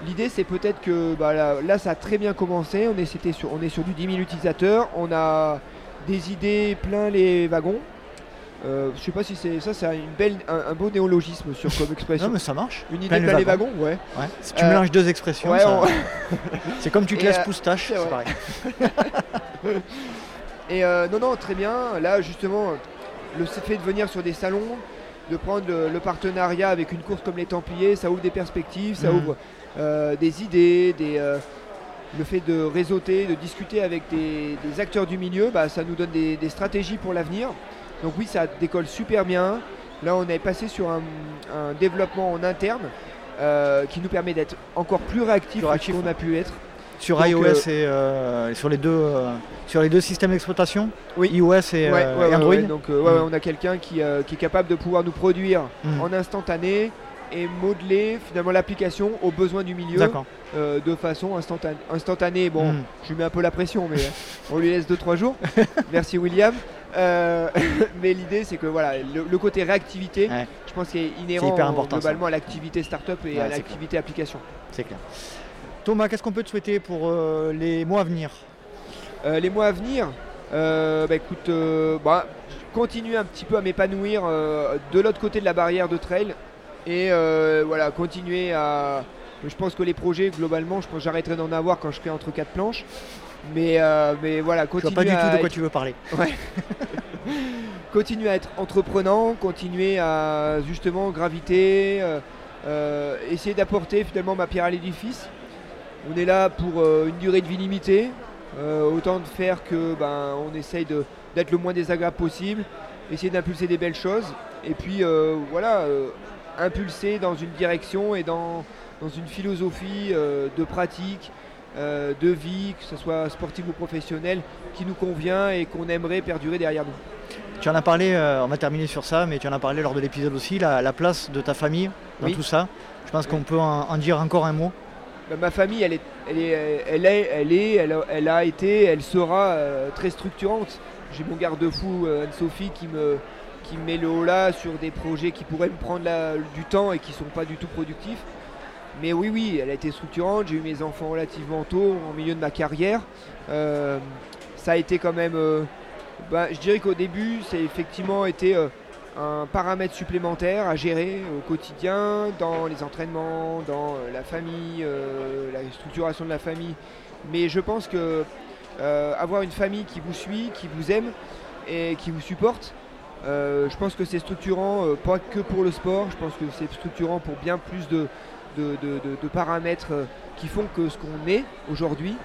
L'idée, c'est peut-être que bah, là, là, ça a très bien commencé. On est, sur, on est sur du 10 000 utilisateurs. On a des idées plein les wagons. Euh, je sais pas si c'est ça, c'est une belle, un, un beau néologisme sur comme expression. Non, mais ça marche. Une idée Plein plein les wagons, ouais. Ouais. Si tu Euh, mélanges deux expressions, ouais, ça- on- c'est comme tu laisses euh, poustache, c'est pareil. Et euh, non, non, très bien. Là, justement, le fait de venir sur des salons, de prendre le, le partenariat avec une course comme les Templiers, ça ouvre des perspectives, ça Mhm. ouvre euh, des idées, des, le fait de réseauter, de discuter avec des, des acteurs du milieu, bah, ça nous donne des, des stratégies pour l'avenir. Donc oui, ça décolle super bien. Là, on est passé sur un, un développement en interne euh, qui nous permet d'être encore plus réactif, qu'on a pu être. Sur Donc, iOS euh, et euh, sur, les deux, sur les deux systèmes d'exploitation Oui. iOS et, Ouais, ouais, et ouais, Android ouais. Donc Mm. on a quelqu'un qui, qui est capable de pouvoir nous produire Mm. en instantané et modeler finalement l'application aux besoins du milieu euh, de façon instantanée. instantanée. Bon, Mm. je lui mets un peu la pression, mais on lui laisse 2-3 jours. Merci William. Euh, mais l'idée c'est que voilà, le, le côté réactivité, Ouais. je pense qu'il est inhérent hyper important, globalement à l'activité startup et Ouais, à l'activité application. C'est clair. Thomas, qu'est-ce qu'on peut te souhaiter pour euh, les mois à venir? Euh, les mois à venir, euh, bah, écoute, euh, bah, continuer un petit peu à m'épanouir euh, de l'autre côté de la barrière de trail et euh, voilà, continuer à. Je pense que les projets, globalement, je pense que j'arrêterai d'en avoir quand je serai entre quatre planches. Mais, euh, mais voilà, Je vois pas du à tout de quoi être- tu veux parler. continuer à être entreprenant, continuer à justement graviter, euh, euh, essayer d'apporter finalement ma pierre à l'édifice. On est là pour euh, une durée de vie limitée, autant de faire que ben, on essaye d'être le moins désagréable possible, essayer d'impulser des belles choses, et puis voilà, impulser dans une direction et dans, dans une philosophie de pratique, euh, de vie, que ce soit sportive ou professionnelle, qui nous convient et qu'on aimerait perdurer derrière nous. Tu en as parlé, euh, on va terminer sur ça, mais tu en as parlé lors de l'épisode aussi, la, la place de ta famille dans Oui. tout ça. Je pense qu'on peut en, en dire encore un mot. Bah, ma famille, elle est, elle est, elle est, elle est, elle a, elle a été, elle sera euh, très structurante. J'ai mon garde-fou Anne-Sophie qui me, qui me met le haut là sur des projets qui pourraient me prendre la- du temps et qui sont pas du tout productifs. Mais oui, oui, elle a été structurante. J'ai eu mes enfants relativement tôt, en milieu de ma carrière. Euh, ça a été quand même. euh, bah, je dirais qu'au début, c'est effectivement été euh, un paramètre supplémentaire à gérer au quotidien, dans les entraînements, dans la famille, la structuration de la famille. Mais je pense que avoir une famille qui vous suit, qui vous aime et qui vous supporte, je pense que c'est structurant, pas que pour le sport, je pense que c'est structurant pour bien plus de, de- paramètres euh, qui font que ce qu'on est aujourd'hui.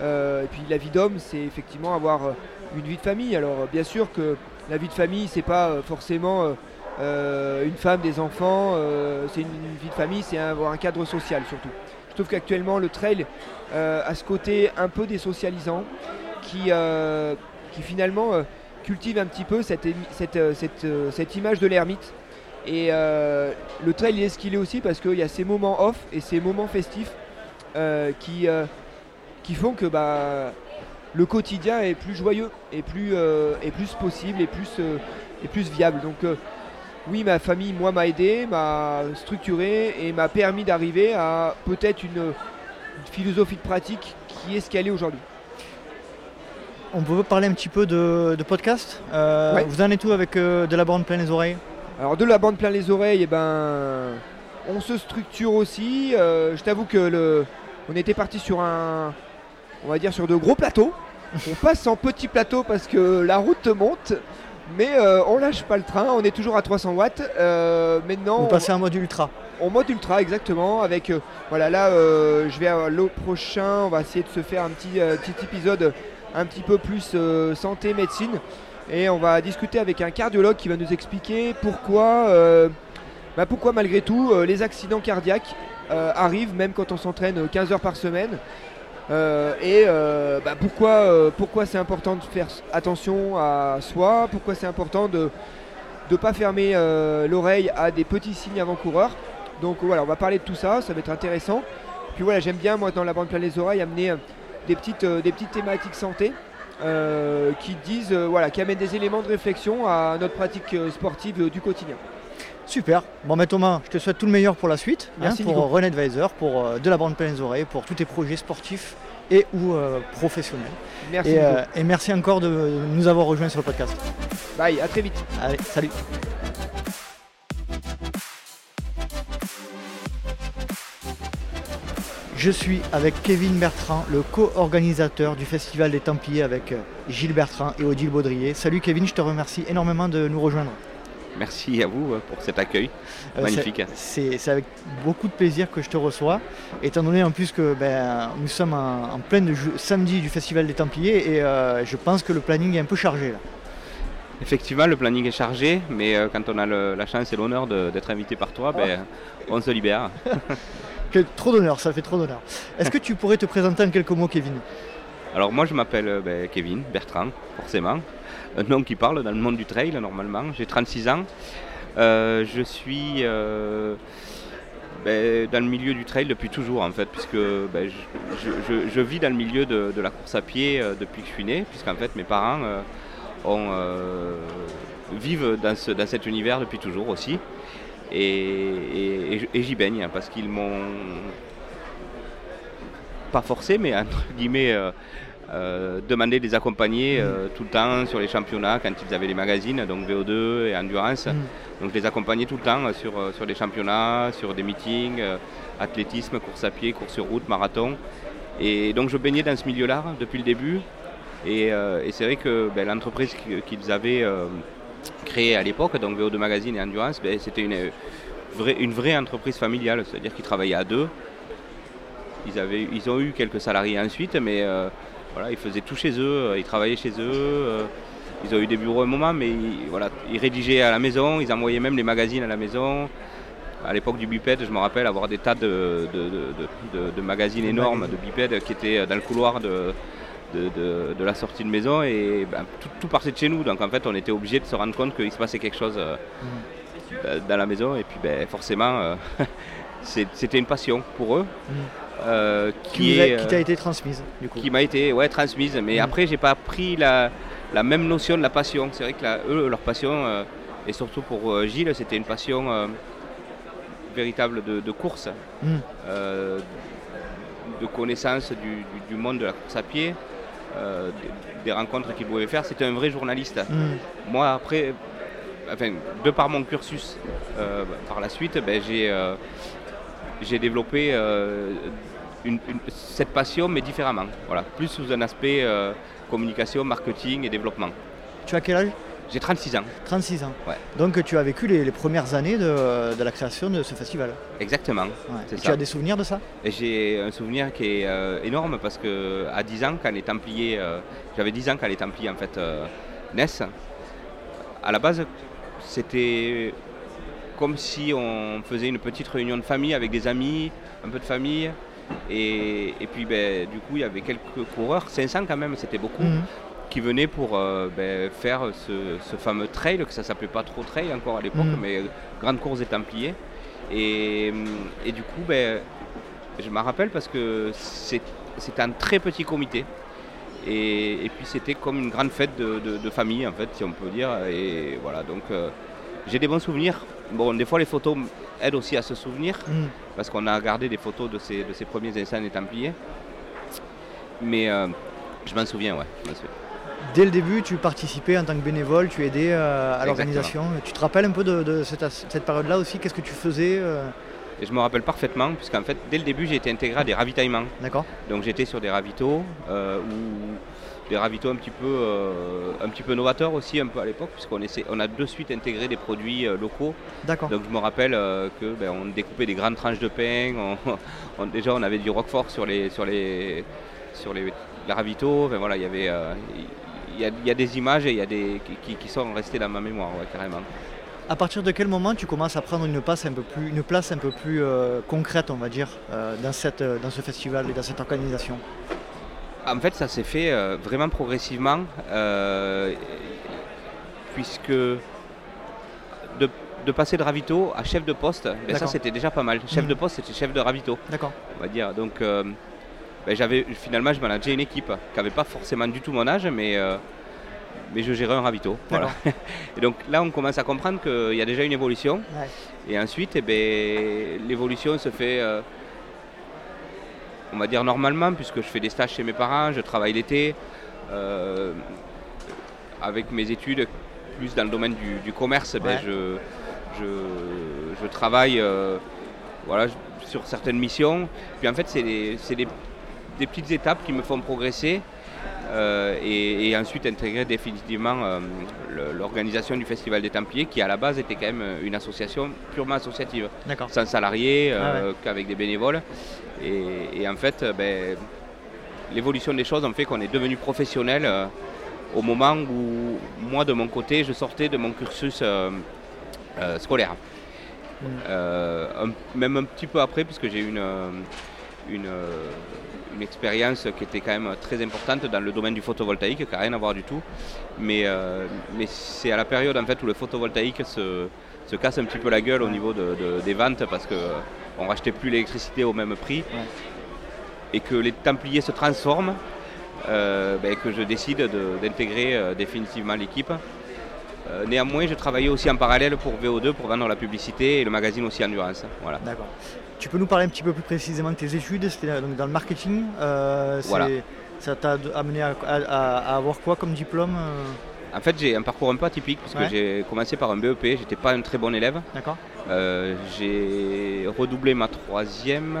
Euh, et puis la vie d'homme, c'est effectivement avoir euh, une vie de famille. Alors bien sûr que la vie de famille, c'est pas forcément une femme, des enfants, c'est une, vie de famille, c'est avoir un cadre social surtout. Je trouve qu'actuellement le trail a ce côté un peu désocialisant qui, qui finalement cultive un petit peu cette, cette image de l'ermite. Et euh, le trail il est ce qu'il est aussi parce qu'il y a ces moments off et ces moments festifs euh, qui, euh, qui font que bah, le quotidien est plus joyeux et plus, et plus possible et plus, et plus viable. Donc oui, ma famille, moi, m'a aidé, m'a structuré et m'a permis d'arriver à peut-être une, une philosophie de pratique qui est ce qu'elle est aujourd'hui. On peut parler un petit peu de, de podcast. Euh, Ouais. Vous en êtes où avec euh, de la bande plein les oreilles? Alors de la bande plein les oreilles, eh ben, on se structure aussi. Euh, je t'avoue que le, on était parti sur un, on va dire sur de gros plateaux. On passe en petit plateau parce que la route monte, mais euh, on lâche pas le train. On est toujours à 300 watts. Euh, maintenant, Vous on- passez en mode ultra. en mode ultra exactement avec euh, voilà là je vais à l'au prochain on va essayer de se faire un petit, petit épisode un petit peu plus santé médecine et on va discuter avec un cardiologue qui va nous expliquer pourquoi euh, bah, pourquoi malgré tout euh, les accidents cardiaques euh, arrivent même quand on s'entraîne 15 heures par semaine et bah, pourquoi, pourquoi c'est important de faire attention à soi, pourquoi c'est important de ne pas fermer l'oreille à des petits signes avant-coureurs. Donc voilà, on va parler de tout ça, ça va être intéressant. Puis voilà, j'aime bien moi dans la bande plein les oreilles amener des petites, des petites thématiques santé euh, qui disent, euh, voilà, qui amènent des éléments de réflexion à notre pratique euh, sportive du quotidien. Super. Bon, ben Thomas, je te souhaite tout le meilleur pour la suite, hein, Merci, pour Nico. Run Advisor, pour euh, de la bande plein les oreilles, pour tous tes projets sportifs et ou euh, professionnels. Merci. Et, euh, et merci encore de nous avoir rejoints sur le podcast. Bye, à très vite. Allez, salut. Je suis avec Kevin Bertrand, le co-organisateur du Festival des Templiers avec euh, Gilles Bertrand et Odile Baudrier. Salut Kevin, je te remercie énormément de nous rejoindre. Merci à vous euh, pour cet accueil. Euh, Magnifique. c'est- avec beaucoup de plaisir que je te reçois, étant donné en plus que ben, nous sommes en, en plein de samedi du Festival des Templiers et euh, je pense que le planning est un peu chargé là. Effectivement, le planning est chargé, mais euh, quand on a le- la chance et l'honneur d'être invité par toi, ben, on se libère. Trop d'honneur, ça fait trop d'honneur. Est-ce que tu pourrais te présenter en quelques mots Kevin? Alors moi, je m'appelle euh, ben, Kevin Bertrand, forcément. Un nom qui parle dans le monde du trail, normalement. J'ai 36 ans. Euh, je suis euh, ben, dans le milieu du trail depuis toujours, en fait, puisque ben, je, vis dans le milieu de, la course à pied depuis que je suis né, puisqu'en fait, mes parents vivent dans cet univers depuis toujours aussi. Et, et- et- et j'y baigne, hein, parce qu'ils m'ont pas forcé, mais entre guillemets, euh, euh, demander de les accompagner euh, tout le temps sur les championnats quand ils avaient les magazines, donc VO2 et Endurance. Mm. Donc je les accompagnais tout le temps sur, sur des championnats, sur des meetings, euh, athlétisme, course à pied, course sur route, marathon. Et donc je baignais dans ce milieu-là depuis le début. Et, et c'est vrai que ben, l'entreprise qu- qu'ils avaient créée à l'époque, donc VO2 Magazine et Endurance, ben, c'était une, euh, vraie, une vraie entreprise familiale, c'est-à-dire qu'ils travaillaient à deux. Ils, avaient, ils ont eu quelques salariés ensuite, mais euh, voilà, ils faisaient tout chez eux, euh, ils travaillaient chez eux. ils ont eu des bureaux un moment, mais ils, voilà, ils rédigeaient à la maison, ils envoyaient même les magazines à la maison. À l'époque du bipède, je me rappelle avoir des tas de, de- magazines énormes de bipèdes qui étaient dans le couloir de, de- de- de la sortie de maison et ben, tout, tout partait de chez nous. Donc en fait, on était obligé de se rendre compte qu'il se passait quelque chose euh, euh, dans la maison. Et puis ben, forcément, euh, c'était une passion pour eux. euh, Qui, t'a été transmise du coup qui m'a été ouais, transmise. Mais Mm. après, j'ai pas pris la, la même notion de la passion. C'est vrai que la- eux, leur passion, et surtout pour Gilles, c'était une passion véritable de, de course, Mm. de connaissance du, du- du monde de la course à pied, euh, des, rencontres qu'il pouvait faire. C'était un vrai journaliste. Mm. Moi, après, enfin, de par mon cursus euh, par la suite, ben, j'ai euh, j'ai développé une- une- cette passion, mais différemment. Voilà, plus sous un aspect communication, marketing et développement. Tu as quel âge? J'ai 36 ans, 36 ans. Ouais. Donc tu as vécu les, les premières années de, de la création de ce festival. exactement. Ouais. Tu as des souvenirs de ça? J'ai un souvenir qui est euh, énorme parce que à 10 ans, quand les Templiers, euh, j'avais 10 ans quand les Templiers en fait euh, naissent, à la base, c'était comme si on faisait une petite réunion de famille avec des amis, un peu de famille. Et, et puis ben, du coup, il y avait quelques coureurs, 500 quand même, c'était beaucoup, Mhm. Qui venaient pour euh, ben, faire ce, ce fameux trail, que ça s'appelait pas trop trail encore à l'époque, Mhm. mais grande course des Templiers. Et, et du coup, ben, je m'en rappelle parce que c'était un très petit comité. Et, et puis c'était comme une grande fête de, de- de famille, en fait, si on peut dire. Et voilà, donc euh, j'ai des bons souvenirs. Bon, des fois, les photos aident aussi à se souvenir, Mm. parce qu'on a gardé des photos de ces, de ces premiers instants des Templiers. Mais euh, je m'en souviens, ouais. je souviens. Dès le début, tu participais en tant que bénévole, tu aidais euh, à l'organisation. Tu te rappelles un peu de, de cette, période-là aussi Qu'est-ce que tu faisais euh, Et je me rappelle parfaitement, puisqu'en fait, dès le début, j'ai été intégré à des ravitaillements. D'accord Donc j'étais sur des ravitaux, euh, ou des ravitaux un petit peu, euh, un petit peu novateurs aussi un peu à l'époque, puisqu'on essaie, on a de suite intégré des produits euh, locaux. D'accord. Donc je me rappelle que ben, on découpait des grandes tranches de pain. on- on- déjà on avait du roquefort sur les sur les sur les, les ravitaux. Enfin, voilà, il y avait y, a, il y a des images et il y a des qui- sont restées dans ma mémoire, ouais, carrément. À partir de quel moment tu commences à prendre une place un peu plus, une place un peu plus euh, concrète, on va dire, euh, dans, cette, euh, dans ce festival et dans cette organisation? En fait, ça s'est fait euh, vraiment progressivement, puisque de, de passer de ravito à chef de poste, ben ça c'était déjà pas mal. Chef Mhm. de poste, c'était chef de ravito, D'accord. on va dire. Donc, ben, j'avais finalement, je manageais une équipe qui n'avait pas forcément du tout mon âge, mais, euh, mais je gérais un ravito. Voilà. Et donc là, on commence à comprendre qu'il y a déjà une évolution. Ouais. Et ensuite, eh ben, l'évolution se fait euh, on va dire normalement, puisque je fais des stages chez mes parents, je travaille l'été. euh, avec mes études, plus dans le domaine du, du commerce, ben, Ouais. je, je, je travaille voilà, sur certaines missions. Puis en fait, c'est des, c'est des- des petites étapes qui me font progresser. euh, et, et ensuite intégrer définitivement euh, l'organisation du Festival des Templiers qui à la base était quand même une association purement associative sans salariés, Ah euh, qu'avec des bénévoles. Et, et en fait, euh, ben, l'évolution des choses ont fait qu'on est devenu professionnel euh, au moment où moi, de mon côté, je sortais de mon cursus euh, euh, scolaire. Mm. Euh, un- même un petit peu après, puisque j'ai eu une, euh, une, euh, une expérience qui était quand même très importante dans le domaine du photovoltaïque, qui n'a rien à voir du tout. Mais, euh, mais c'est à la période en fait, où le photovoltaïque se, se casse un petit peu la gueule au niveau de- de- des ventes parce qu'on ne rachetait plus l'électricité au même prix et que les Templiers se transforment, euh, ben, que je décide de- d'intégrer euh, définitivement l'équipe. Euh, néanmoins, je travaillais aussi en parallèle pour VO2 pour vendre la publicité et le magazine aussi Endurance. Voilà. D'accord. Tu peux nous parler un petit peu plus précisément de tes études C'était donc dans le marketing. euh, Voilà. Ça t'a amené à, à- à- à avoir quoi comme diplôme euh, En fait, j'ai un parcours un peu atypique parce Ouais. que j'ai commencé par un BEP, j'étais pas un très bon élève. D'accord. Euh, j'ai redoublé ma troisième.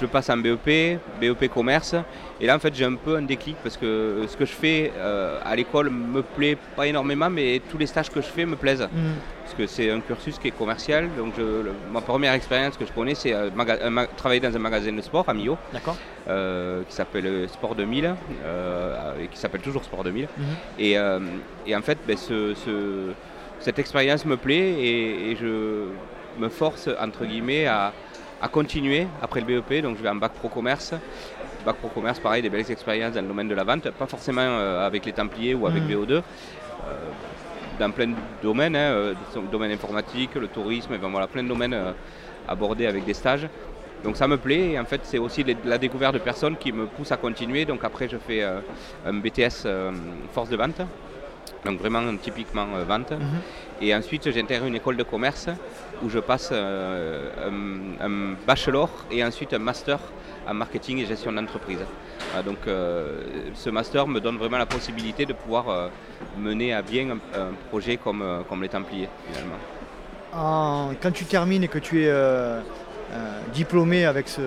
Je passe en BEP, BEP commerce. Et là, en fait, j'ai un peu un déclic parce que ce que je fais euh, à l'école me plaît pas énormément, mais tous les stages que je fais me plaisent. Mhm. Parce que c'est un cursus qui est commercial. Donc, je- le- ma première expérience que je connais, c'est euh, travailler dans un magasin de sport à Millau, D'accord. euh, qui s'appelle euh, Sport 2000, euh, et qui s'appelle toujours Sport 2000. Mhm. Et, euh, et en fait, ben, ce- ce- cette expérience me plaît et, et je me force, entre guillemets, à, à continuer après le BEP. Donc je vais en bac pro commerce. Bac pro commerce, pareil, des belles expériences dans le domaine de la vente, pas forcément euh, avec les Templiers ou avec. VO2. euh, dans plein de domaines, hein, euh, le domaine informatique, le tourisme, et ben voilà, plein de domaines euh, abordés avec des stages. Donc ça me plaît et en fait c'est aussi les- la découverte de personnes qui me poussent à continuer. Donc après je fais euh, un BTS euh, force de vente, donc vraiment typiquement vente. Mhm. Et ensuite j'intègre une école de commerce où je passe un, un bachelor et ensuite un master en marketing et gestion d'entreprise. Voilà, donc euh, ce master me donne vraiment la possibilité de pouvoir euh, mener à bien un, un projet comme, euh, comme les Templiers finalement. En- quand tu termines et que tu es euh, euh, diplômé avec, ce,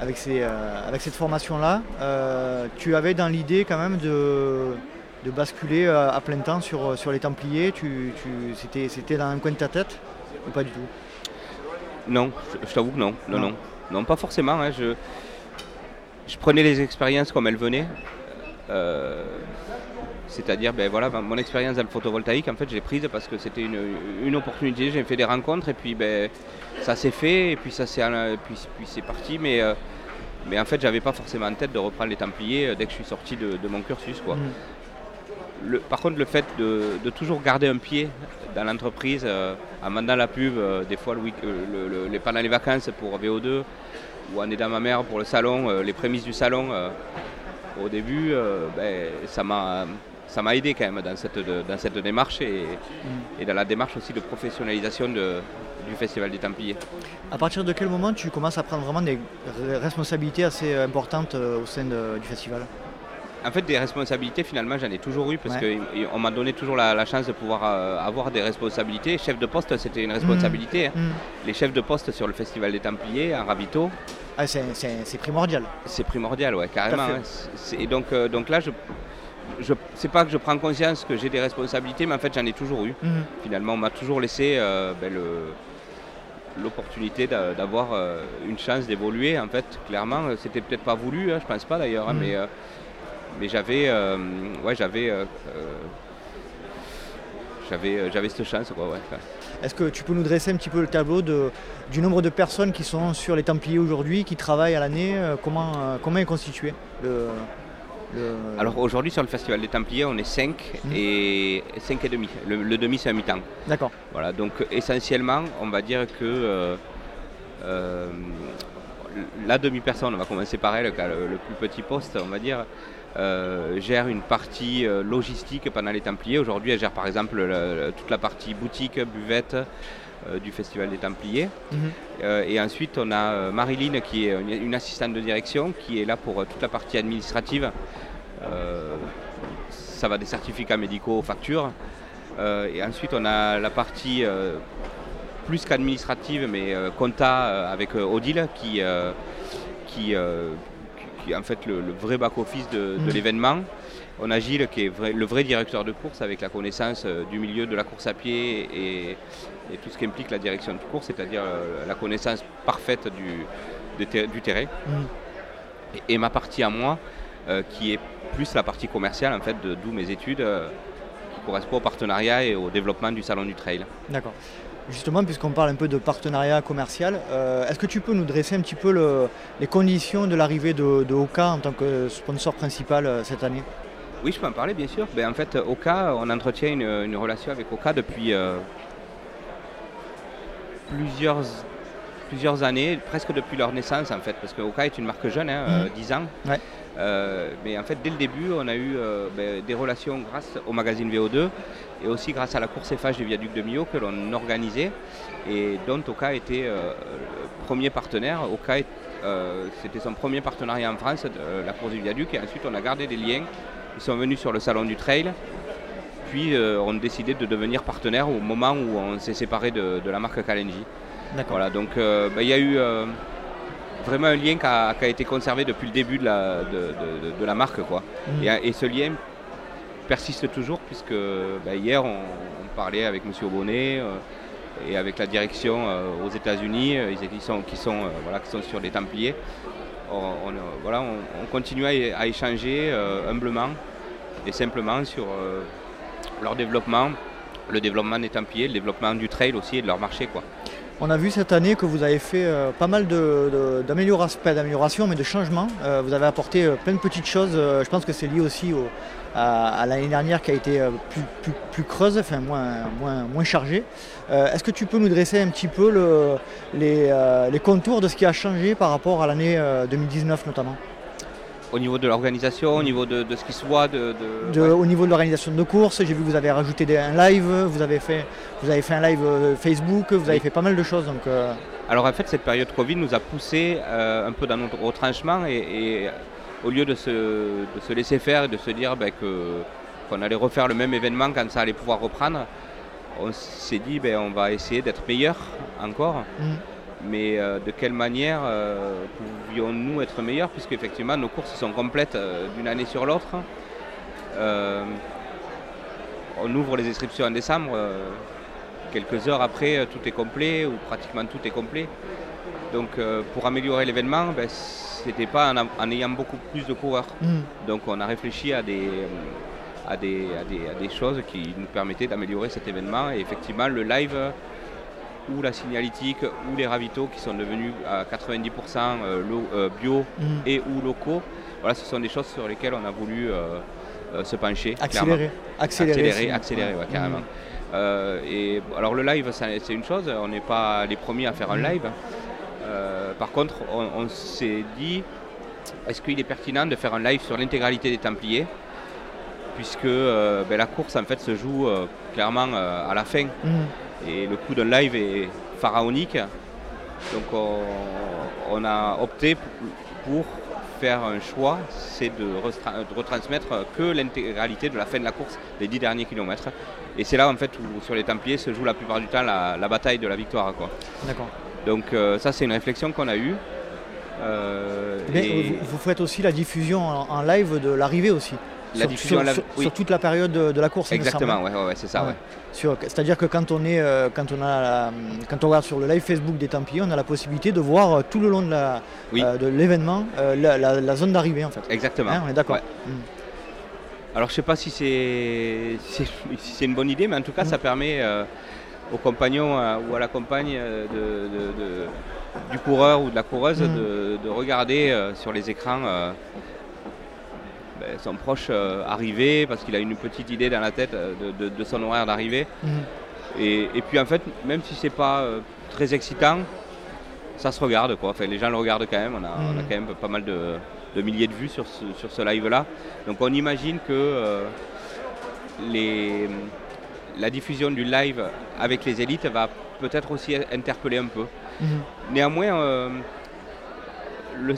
avec, ces, euh, avec cette formation-là, tu avais dans l'idée quand même de, de basculer à plein temps sur, sur les Templiers tu, tu- C'était c'était dans un coin de ta tête ou pas du tout? Non, je, je t'avoue que non. Non, Non. non. Non, pas forcément. hein, Je, je prenais les expériences comme elles venaient. Euh, C'est-à-dire, ben voilà, mon expérience dans le photovoltaïque, en fait, je l'ai prise parce que c'était une, une opportunité. J'ai fait des rencontres et puis ben, ça s'est fait et puis ça s'est, puis, puis c'est parti. Mais, euh, mais en fait, j'avais pas forcément en tête de reprendre les Templiers euh, dès que je suis sorti de, de mon cursus. Quoi. Le- par contre, le fait de, de toujours garder un pied dans l'entreprise, euh, en mandant la pub, euh, des fois le week- euh, le- le- les, pendant les vacances pour VO2, ou en aidant ma mère pour le salon, euh, les prémices du salon, au début, ben, ça m'a ça m'a aidé quand même dans cette, de- dans cette démarche et, et dans la démarche aussi de professionnalisation de- du Festival des Templiers. À partir de quel moment tu commences à prendre vraiment des re- responsabilités assez importantes au sein de- du festival? En fait, des responsabilités, finalement, j'en ai toujours eu parce Ouais. qu'on m'a donné toujours la, la chance de pouvoir euh, avoir des responsabilités. Chef de poste, c'était une responsabilité. hein. Mhm. Les chefs de poste sur le Festival des Templiers, en ravito, Ah, c'est- primordial. c'est primordial, ouais, carrément. hein. Et donc, euh, donc là, je, je, c'est pas que je prends conscience que j'ai des responsabilités, mais en fait, j'en ai toujours eu. Mhm. Finalement, on m'a toujours laissé euh, ben, le- l'opportunité d'a- d'avoir une chance d'évoluer. En fait, clairement, c'était peut-être pas voulu, hein, je pense pas d'ailleurs, hein, mais, euh, mais j'avais, euh, ouais, j'avais, euh, euh, j'avais, j'avais cette chance, quoi, ouais. Est-ce que tu peux nous dresser un petit peu le tableau de, du nombre de personnes qui sont sur les Templiers aujourd'hui, qui travaillent à l'année comment, comment est constitué le, le- Alors aujourd'hui sur le Festival des Templiers, on est 5 Mhm. et 5 et demi. Le, le demi, c'est un mi-temps. D'accord. Voilà, donc essentiellement, on va dire que euh, euh, la demi-personne, on va commencer par elle, le plus petit poste, on va dire, euh, gère une partie euh, logistique pendant les Templiers. Aujourd'hui, elle gère par exemple le- le- toute la partie boutique, buvette, euh, du Festival des Templiers. Mhm. Et ensuite, on a Marilyn qui est une, une assistante de direction qui est là pour toute la partie administrative. Ça va des certificats médicaux aux factures. Et ensuite, on a la partie plus qu'administrative, mais compta avec Odile qui, qui, qui- est en fait le, le vrai back-office de, de Mhm. l'événement. On a Gilles qui est vrai- le vrai directeur de course avec la connaissance euh, du milieu de la course à pied et, et tout ce qui implique la direction de course, c'est-à-dire euh, la connaissance parfaite du, ter- du terrain. Mhm. Et, et ma partie à moi, euh, qui est plus la partie commerciale, en fait, d'où mes études, euh, qui correspond au partenariat et au développement du salon du trail. D'accord. Justement, puisqu'on parle un peu de partenariat commercial, euh, est-ce que tu peux nous dresser un petit peu le- les conditions de l'arrivée de, de Oka en tant que sponsor principal euh, cette année? Oui, je peux en parler, bien sûr. Ben, en fait, Oka, on entretient une, une relation avec Oka depuis euh, plusieurs, plusieurs années, presque depuis leur naissance, en fait, parce que Oka est une marque jeune, hein, euh, Mhm. 10 ans. Ouais. Euh, mais en fait, dès le début, on a eu euh, ben, des relations grâce au magazine VO2 et aussi grâce à la course FH du viaduc de Millau que l'on organisait et dont Oka était euh, le premier partenaire. Oka, c'était son premier partenariat en France, de la course du viaduc, et ensuite on a gardé des liens. Ils sont venus sur le salon du trail, puis on a décidé de devenir partenaire au moment où on s'est séparé de, de la marque Kalenji. D'accord. Voilà, donc ben, il y a eu vraiment un lien qui a, qui a été conservé depuis le début de la, de, de- de- de la marque. Quoi. Mhm. Et, et ce lien persiste toujours puisque ben, hier on, on parlait avec M. Aubonnet euh, et avec la direction euh, aux États-Unis, euh, ils, étaient- ils sont, qui, sont, voilà, qui sont sur les Templiers. On, on, voilà, on, on continue à, à échanger humblement et simplement sur leur développement, le développement des Templiers, le développement du trail aussi et de leur marché. Quoi. On a vu cette année que vous avez fait euh, pas mal d'améliorations, pas d'améliorations, mais de changements. Euh, vous avez apporté euh, plein de petites choses. Je pense que c'est lié aussi au- à, l'année dernière qui a été plus, creuse, enfin moins, chargée. Est-ce que tu peux nous dresser un petit peu le- les, contours de ce qui a changé par rapport à l'année euh, 2019 notamment? Au niveau de l'organisation, au niveau de, de ce qui se voit, de, de- De- ouais. Au niveau de l'organisation de courses, j'ai vu que vous avez rajouté des- un live, vous avez fait, vous avez fait un live euh, Facebook, vous avez Oui. fait pas mal de choses. Donc, euh, Alors en fait, cette période Covid nous a poussé euh, un peu dans notre retranchement et, et au lieu de se, de se laisser faire et de se dire ben, qu'on allait refaire le même événement quand ça allait pouvoir reprendre, on s'est dit ben, on va essayer d'être meilleur encore. mm. Mais euh, de quelle manière euh, pouvions-nous être meilleurs? Puisque effectivement nos courses sont complètes euh, d'une année sur l'autre. Euh, on ouvre les inscriptions en décembre. quelques heures après, tout est complet ou pratiquement tout est complet. Donc pour améliorer l'événement, ben, c'était pas en, ayant beaucoup plus de coureurs. Mm. Donc on a réfléchi à des, à des, à des- à des choses qui nous permettaient d'améliorer cet événement. Et effectivement, le live ou la signalétique ou les ravitaux qui sont devenus à 90% euh, lo- euh, bio Mm. et ou locaux, voilà, ce sont des choses sur lesquelles on a voulu euh, se pencher. accélérer. Accélérer. Accélérer, accélérer, ouais, Mm. carrément. Et alors le live, c'est une chose, on n'est pas les premiers à faire un Mm. live. Par contre, on, on s'est dit, est-ce qu'il est pertinent de faire un live sur l'intégralité des Templiers? Puisque euh, ben, la course en fait se joue euh, clairement euh, à la fin. Et le coût d'un live est pharaonique. Donc on, on a opté pour, faire un choix, c'est de, retransmettre que l'intégralité de la fin de la course, les 10 derniers kilomètres. Et c'est là en fait où sur les Templiers se joue la plupart du temps la, la bataille de la victoire. Quoi. D'accord. Donc euh, ça c'est une réflexion qu'on a eue. Euh, Mais et vous, vous faites aussi la diffusion en, en live de l'arrivée aussi. La Sur- diffusion sur, oui. toute la période de, de la course. exactement, ouais, ouais, ouais, c'est ça. C'est-à-dire que quand on est, euh, quand on a, la- quand on regarde sur le live Facebook des Templiers, on a la possibilité de voir euh, tout le long de Oui. euh, l'événement la, la- la zone d'arrivée en fait. Exactement. Hein, on est d'accord. Mm. Alors je sais pas si c'est si si c'est une bonne idée, mais en tout cas Mm. ça permet euh, au compagnon euh, ou à la compagne de, de- de- du coureur ou de la coureuse Mm. de, de regarder euh, sur les écrans euh, ben, son proche euh, arriver parce qu'il a une petite idée dans la tête euh, de, de- de son horaire d'arrivée. Mm. Et, et puis en fait, même si c'est pas euh, très excitant, ça se regarde quoi. Enfin, les gens le regardent quand même. On a, on a Mhm. quand même pas mal de, de milliers de vues sur ce, sur ce live-là. Donc on imagine que euh, les, la diffusion du live avec les élites va peut-être aussi interpellé un peu. Mhm. Néanmoins, euh, le,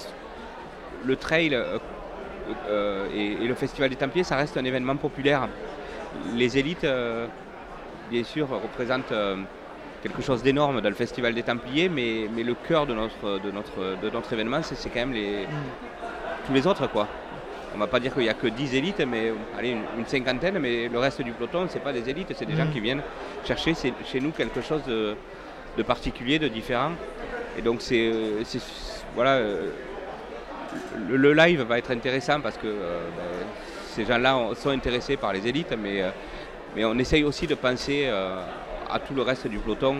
le trail et, et le Festival des Templiers, ça reste un événement populaire. Les élites, euh, bien sûr, représentent euh, quelque chose d'énorme dans le Festival des Templiers, mais, mais le cœur de notre, de notre, de notre événement, c'est quand même les, tous les autres. quoi. On va pas dire qu'il n'y a que 10 élites, mais allez, une, une cinquantaine, mais le reste du peloton, c'est pas des élites, c'est des gens Mhm. qui viennent chercher chez nous quelque chose de, de particulier, de différent. Et donc c'est euh, voilà, euh, le, le live va être intéressant parce que euh, ben, ces gens-là ont- sont intéressés par les élites, mais, euh, mais on essaye aussi de penser euh, à tout le reste du peloton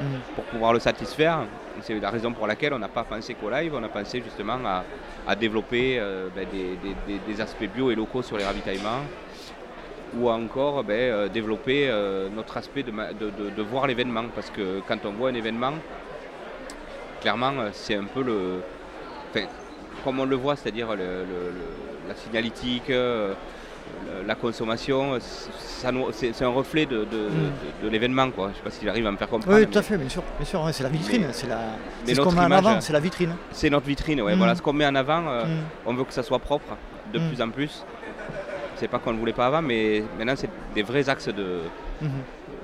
Mhm. pour pouvoir le satisfaire. C'est la raison pour laquelle on n'a pas pensé qu'au live, on a pensé justement à, à développer ben, des, des- aspects bio et locaux sur les ravitaillements ou encore ben, développer notre aspect de, de- de- de voir l'événement. Parce que quand on voit un événement, clairement, c'est un peu le. enfin, comme on le voit, c'est-à-dire le- le- le- la signalétique, euh, la consommation, c'est un reflet de, de- de- de l'événement. quoi. Je ne sais pas s'il arrive à me faire comprendre. Oui, tout à fait, bien sûr. Bien sûr c'est la vitrine. C'est la... ce qu'on met en avant, c'est la vitrine. C'est notre vitrine, ouais. Mm. voilà ce qu'on met en avant. euh, Mm. On veut que ça soit propre de plus en plus. C'est pas qu'on ne voulait pas avant, mais maintenant c'est des vrais axes de,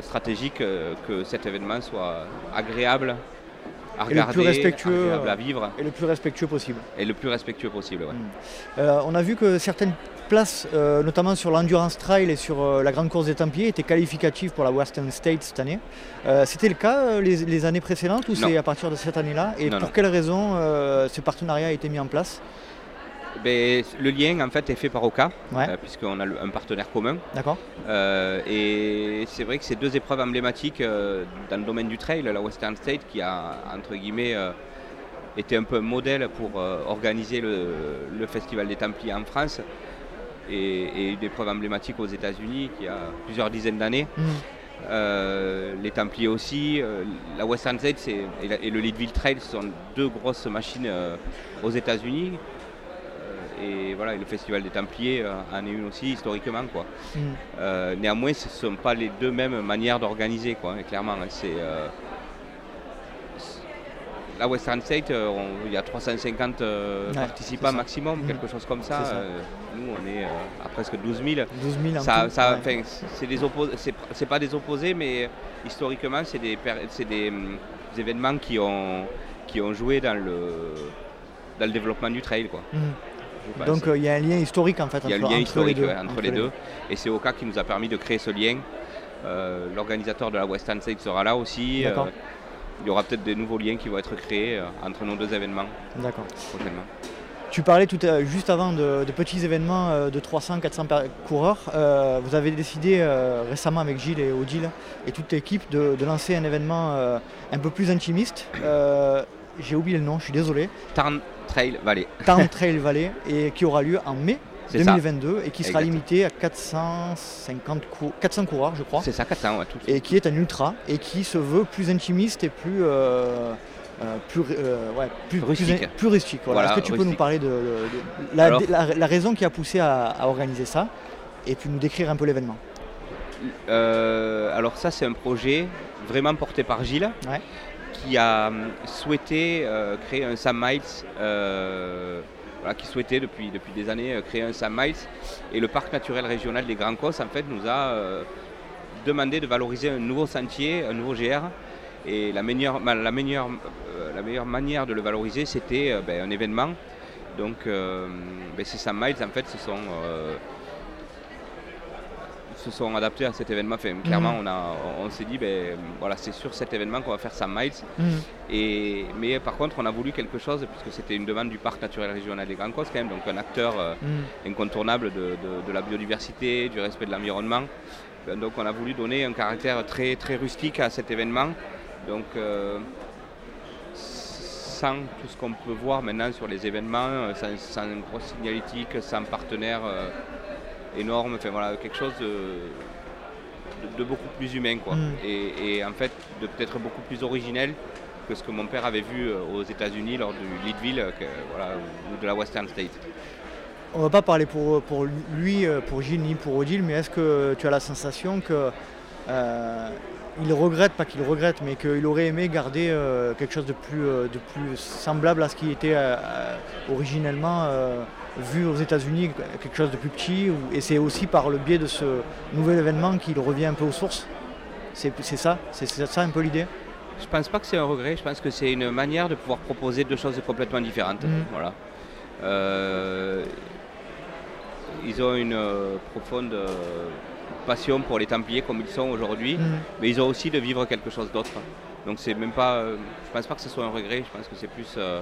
stratégiques euh, que cet événement soit agréable à Et le plus regarder, respectueux, à vivre Et le plus respectueux possible. et le plus respectueux possible. ouais. Euh, on a vu que certaines places, euh, notamment sur l'Endurance Trail et sur euh, la Grande Course des Templiers, étaient qualificatives pour la Western State cette année. C'était le cas les, les années précédentes ou c'est à partir de cette année-là? Et Non, pour non. quelles raisons ce partenariat a été mis en place? Ben, le lien en fait est fait par Oka, Ouais. euh, puisqu'on a le- un partenaire commun. D'accord Euh, et c'est vrai que c'est deux épreuves emblématiques euh, dans le domaine du trail, la Western State qui a entre guillemets été un peu un modèle pour organiser le, le Festival des Templiers en France et, et une épreuve emblématique aux États-Unis qui a plusieurs dizaines d'années. Mhm. Euh, les Templiers aussi, euh, la Western State et, la- et le Leadville Trail sont deux grosses machines euh, aux États-Unis. Et voilà, et le Festival des Templiers euh, en est une aussi historiquement. Quoi. Mhm. Euh, néanmoins, ce ne sont pas les deux mêmes manières d'organiser, quoi, hein, clairement. hein, c'est, euh, c'est- la Western State, on- il y a 350 euh, Ouais, participants maximum, Mhm. quelque chose comme ça. Euh, nous, on est euh, à presque 12 000. 12 000 en Ça, ouais. c'est des c'est c'est pas des opposés, mais historiquement, c'est des, des, hum, des événements qui ont, qui ont joué dans le, dans le développement du trail. Quoi, Mhm. Je pense. Donc euh, il y a un lien historique en fait Il y a entre, lien entre historique les deux. ouais, entre, les deux. Et c'est Oka qui nous a permis de créer ce lien. Euh, L'organisateur de la Western State sera là aussi. Euh, il y aura peut-être des nouveaux liens qui vont être créés entre nos deux événements D'accord. prochainement. Tu parlais tout à- juste avant de, de petits événements de 300-400 per- coureurs. Euh, vous avez décidé euh, récemment avec Gilles et Odile et toute l'équipe de, de lancer un événement euh, un peu plus intimiste. J'ai oublié le nom, je suis désolé. Tarn Trail Valley. Tarn Trail Valley et qui aura lieu en mai C'est ça. 2022 et qui sera limité à 450 cou- 400 coureurs, je crois. C'est ça, 400, ouais, tout. Et qui est un ultra et qui se veut plus intimiste et plus. euh, euh, plus, euh, ouais, plus, Rustique. plus- plus rustique, voilà. Voilà, Est-ce que tu peux nous parler de, de- de- la, Alors- la- la raison qui a poussé à, à organiser ça et puis nous décrire un peu l'événement? Euh, alors ça, c'est un projet vraiment porté par Gilles, Ouais. Qui a hum, souhaité euh, créer un Sam Miles, euh, voilà, qui souhaitait depuis, depuis des années euh, créer un Sam Miles. Et le parc naturel régional des Grands Cosses, en fait, nous a euh, demandé de valoriser un nouveau sentier, un nouveau GR. Et la meilleure, la meilleure, euh, la meilleure manière de le valoriser, c'était euh, ben, un événement. Donc, euh, ben, ces Sam Miles, en fait, ce sont euh, se sont adaptés à cet événement. Enfin, clairement, Mhm. on, a, on s'est dit, ben, voilà, c'est sur cet événement qu'on va faire Sam Miles. Mhm. Et, mais par contre, on a voulu quelque chose, puisque c'était une demande du Parc naturel régional des Grands Cosses, quand même, donc un acteur euh, Mhm. incontournable de, de- de la biodiversité, du respect de l'environnement. Donc on a voulu donner un caractère très, très rustique à cet événement. Donc euh, sans tout ce qu'on peut voir maintenant sur les événements, euh, sans, sans grosse signalétique, sans partenaire euh, énorme, enfin voilà, quelque chose de, de- de beaucoup plus humain quoi. Mm. Et, et en fait de peut-être beaucoup plus originel que ce que mon père avait vu euh, aux États-Unis lors du Leadville euh, que, voilà, ou de la Western State. On va pas parler pour, pour lui, euh, pour Gilles ni pour Odile, mais est-ce que tu as la sensation que euh, il regrette, pas qu'il regrette, mais qu'il aurait aimé garder euh, quelque chose de plus, euh, de plus semblable à ce qui était originellement vu aux États-Unis, quelque chose de plus petit. et c'est aussi par le biais de ce nouvel événement qu'il revient un peu aux sources. C'est ça C'est ça un peu l'idée Je pense pas que c'est un regret, je pense que c'est une manière de pouvoir proposer deux choses complètement différentes. Mhm. Voilà. Euh, ils ont une euh, profonde euh, passion pour les Templiers comme ils sont aujourd'hui, Mhm. mais ils ont aussi de vivre quelque chose d'autre. Donc c'est même pas, euh, je pense pas que ce soit un regret, je pense que c'est plus euh,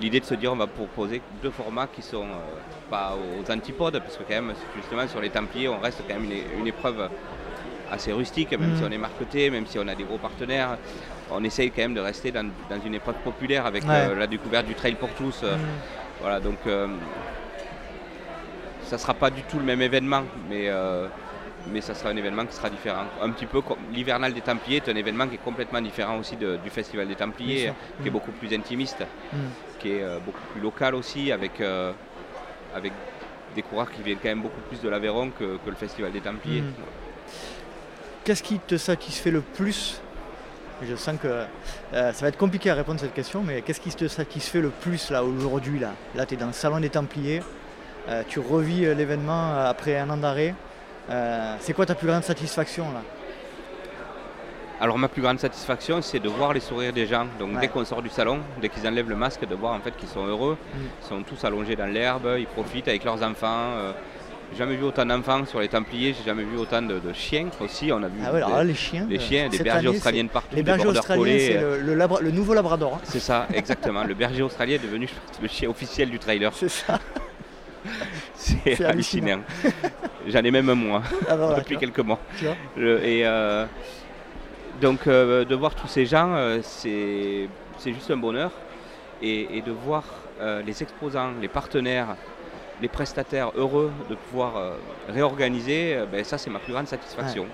l'idée de se dire on va proposer deux formats qui sont euh, pas aux antipodes, parce que quand même justement sur les Templiers on reste quand même une, une épreuve assez rustique, même Mhm. si on est marketé, même si on a des gros partenaires, on essaye quand même de rester dans, dans une épreuve populaire avec Ouais. la découverte du trail pour tous. Mhm. Voilà, donc ça sera pas du tout le même événement, mais, euh, mais ça sera un événement qui sera différent. Un petit peu comme l'hivernal des Templiers est un événement qui est complètement différent aussi de- du festival des Templiers, qui est Mhm. beaucoup plus intimiste, Mhm. qui est euh, beaucoup plus local aussi, avec, euh, avec des coureurs qui viennent quand même beaucoup plus de l'Aveyron que, que le festival des Templiers. Mhm. Qu'est-ce qui te satisfait le plus? Je sens que euh, ça va être compliqué à répondre à cette question, mais qu'est-ce qui te satisfait le plus là aujourd'hui Là, là tu es dans le salon des Templiers, euh, tu revis euh, l'événement euh, après un an d'arrêt. Euh, c'est quoi ta plus grande satisfaction là? Alors ma plus grande satisfaction, c'est de voir les sourires des gens. Donc Ouais. dès qu'on sort du salon, dès qu'ils enlèvent le masque, de voir en fait qu'ils sont heureux. Mm. Ils sont tous allongés dans l'herbe, ils profitent avec leurs enfants. Euh, j'ai jamais vu autant d'enfants sur les Templiers, j'ai jamais vu autant de, de chiens aussi. On a vu Ah ouais, alors là, les chiens. des euh, chiens, des bergers année, australiens partout, Les bergers australiens, c'est le, le labra- le nouveau labrador. hein. C'est ça, exactement. le berger australien est devenu le chien officiel du trailer. C'est ça. C'est hallucinant. hallucinant. J'en ai même un moi Ah bah voilà, depuis quelques mois. Je- et euh, donc euh, de voir tous ces gens, euh, c'est juste un bonheur. Et, et de voir les exposants, les partenaires, les prestataires heureux de pouvoir réorganiser, ben, ça c'est ma plus grande satisfaction.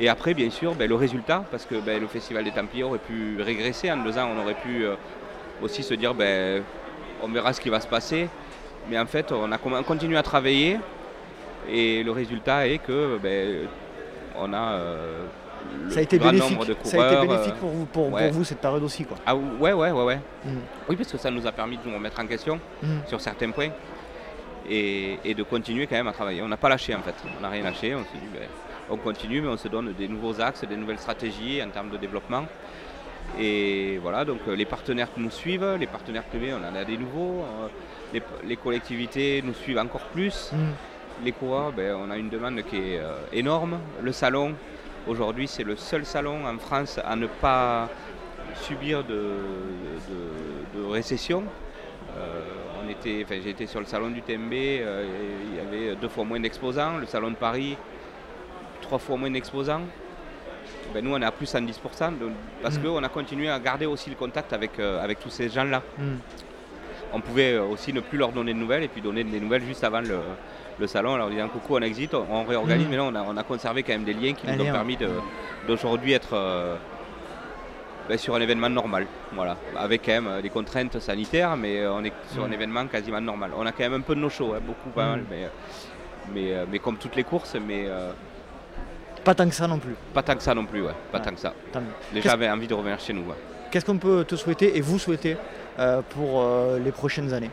Et après, bien sûr, ben, le résultat, parce que ben, le Festival des Templiers aurait pu régresser en deux ans, on aurait pu euh, aussi se dire, ben, on verra ce qui va se passer. Mais en fait, on a on continue à travailler et le résultat est que ben, on a euh, le Ça a été plus grand bénéfique. nombre de Ça a été coureurs. bénéfique pour vous, pour, pour vous cette période aussi quoi. Ah ouais, ouais, ouais, ouais. Mm. Oui, parce que ça nous a permis de nous remettre en question Mm. sur certains points et, et de continuer quand même à travailler. On n'a pas lâché en fait, on n'a rien lâché, on s'est dit ben, on continue mais on se donne des nouveaux axes, des nouvelles stratégies en termes de développement. Et voilà, donc euh, les partenaires nous suivent, les partenaires privés, on en a des nouveaux, euh, les, les collectivités nous suivent encore plus. Mm. Les coureurs, ben, on a une demande qui est euh, énorme. Le salon, aujourd'hui, c'est le seul salon en France à ne pas subir de, de- de récession. Euh, on était, enfin, j'ai été sur le salon du TMB, euh, il y avait deux fois moins d'exposants. Le salon de Paris, trois fois moins d'exposants. Ben, nous, on est à plus 110%, donc- parce Mm. qu'on a continué à garder aussi le contact avec, euh, avec tous ces gens-là. Mm. On pouvait euh, aussi ne plus leur donner de nouvelles et puis donner des nouvelles juste avant le, le salon en leur disant coucou, on exit, on, réorganise, Mm. mais là, on a, on a conservé quand même des liens qui nous ont lien, permis d'aujourd'hui être euh, ben, sur un événement normal. Voilà. Avec quand même euh, des contraintes sanitaires, mais on est sur un Mm. événement quasiment normal. On a quand même un peu de nos shows, hein, beaucoup, pas Mm. mal, mais, mais, mais comme toutes les courses, mais euh, Pas tant que ça non plus. pas tant que ça non plus, ouais, pas Ouais. tant que ça. Tant mieux. Les Qu'est-ce- gens avaient envie de revenir chez nous. ouais. Qu'est-ce qu'on peut te souhaiter et vous souhaiter pour euh, les prochaines années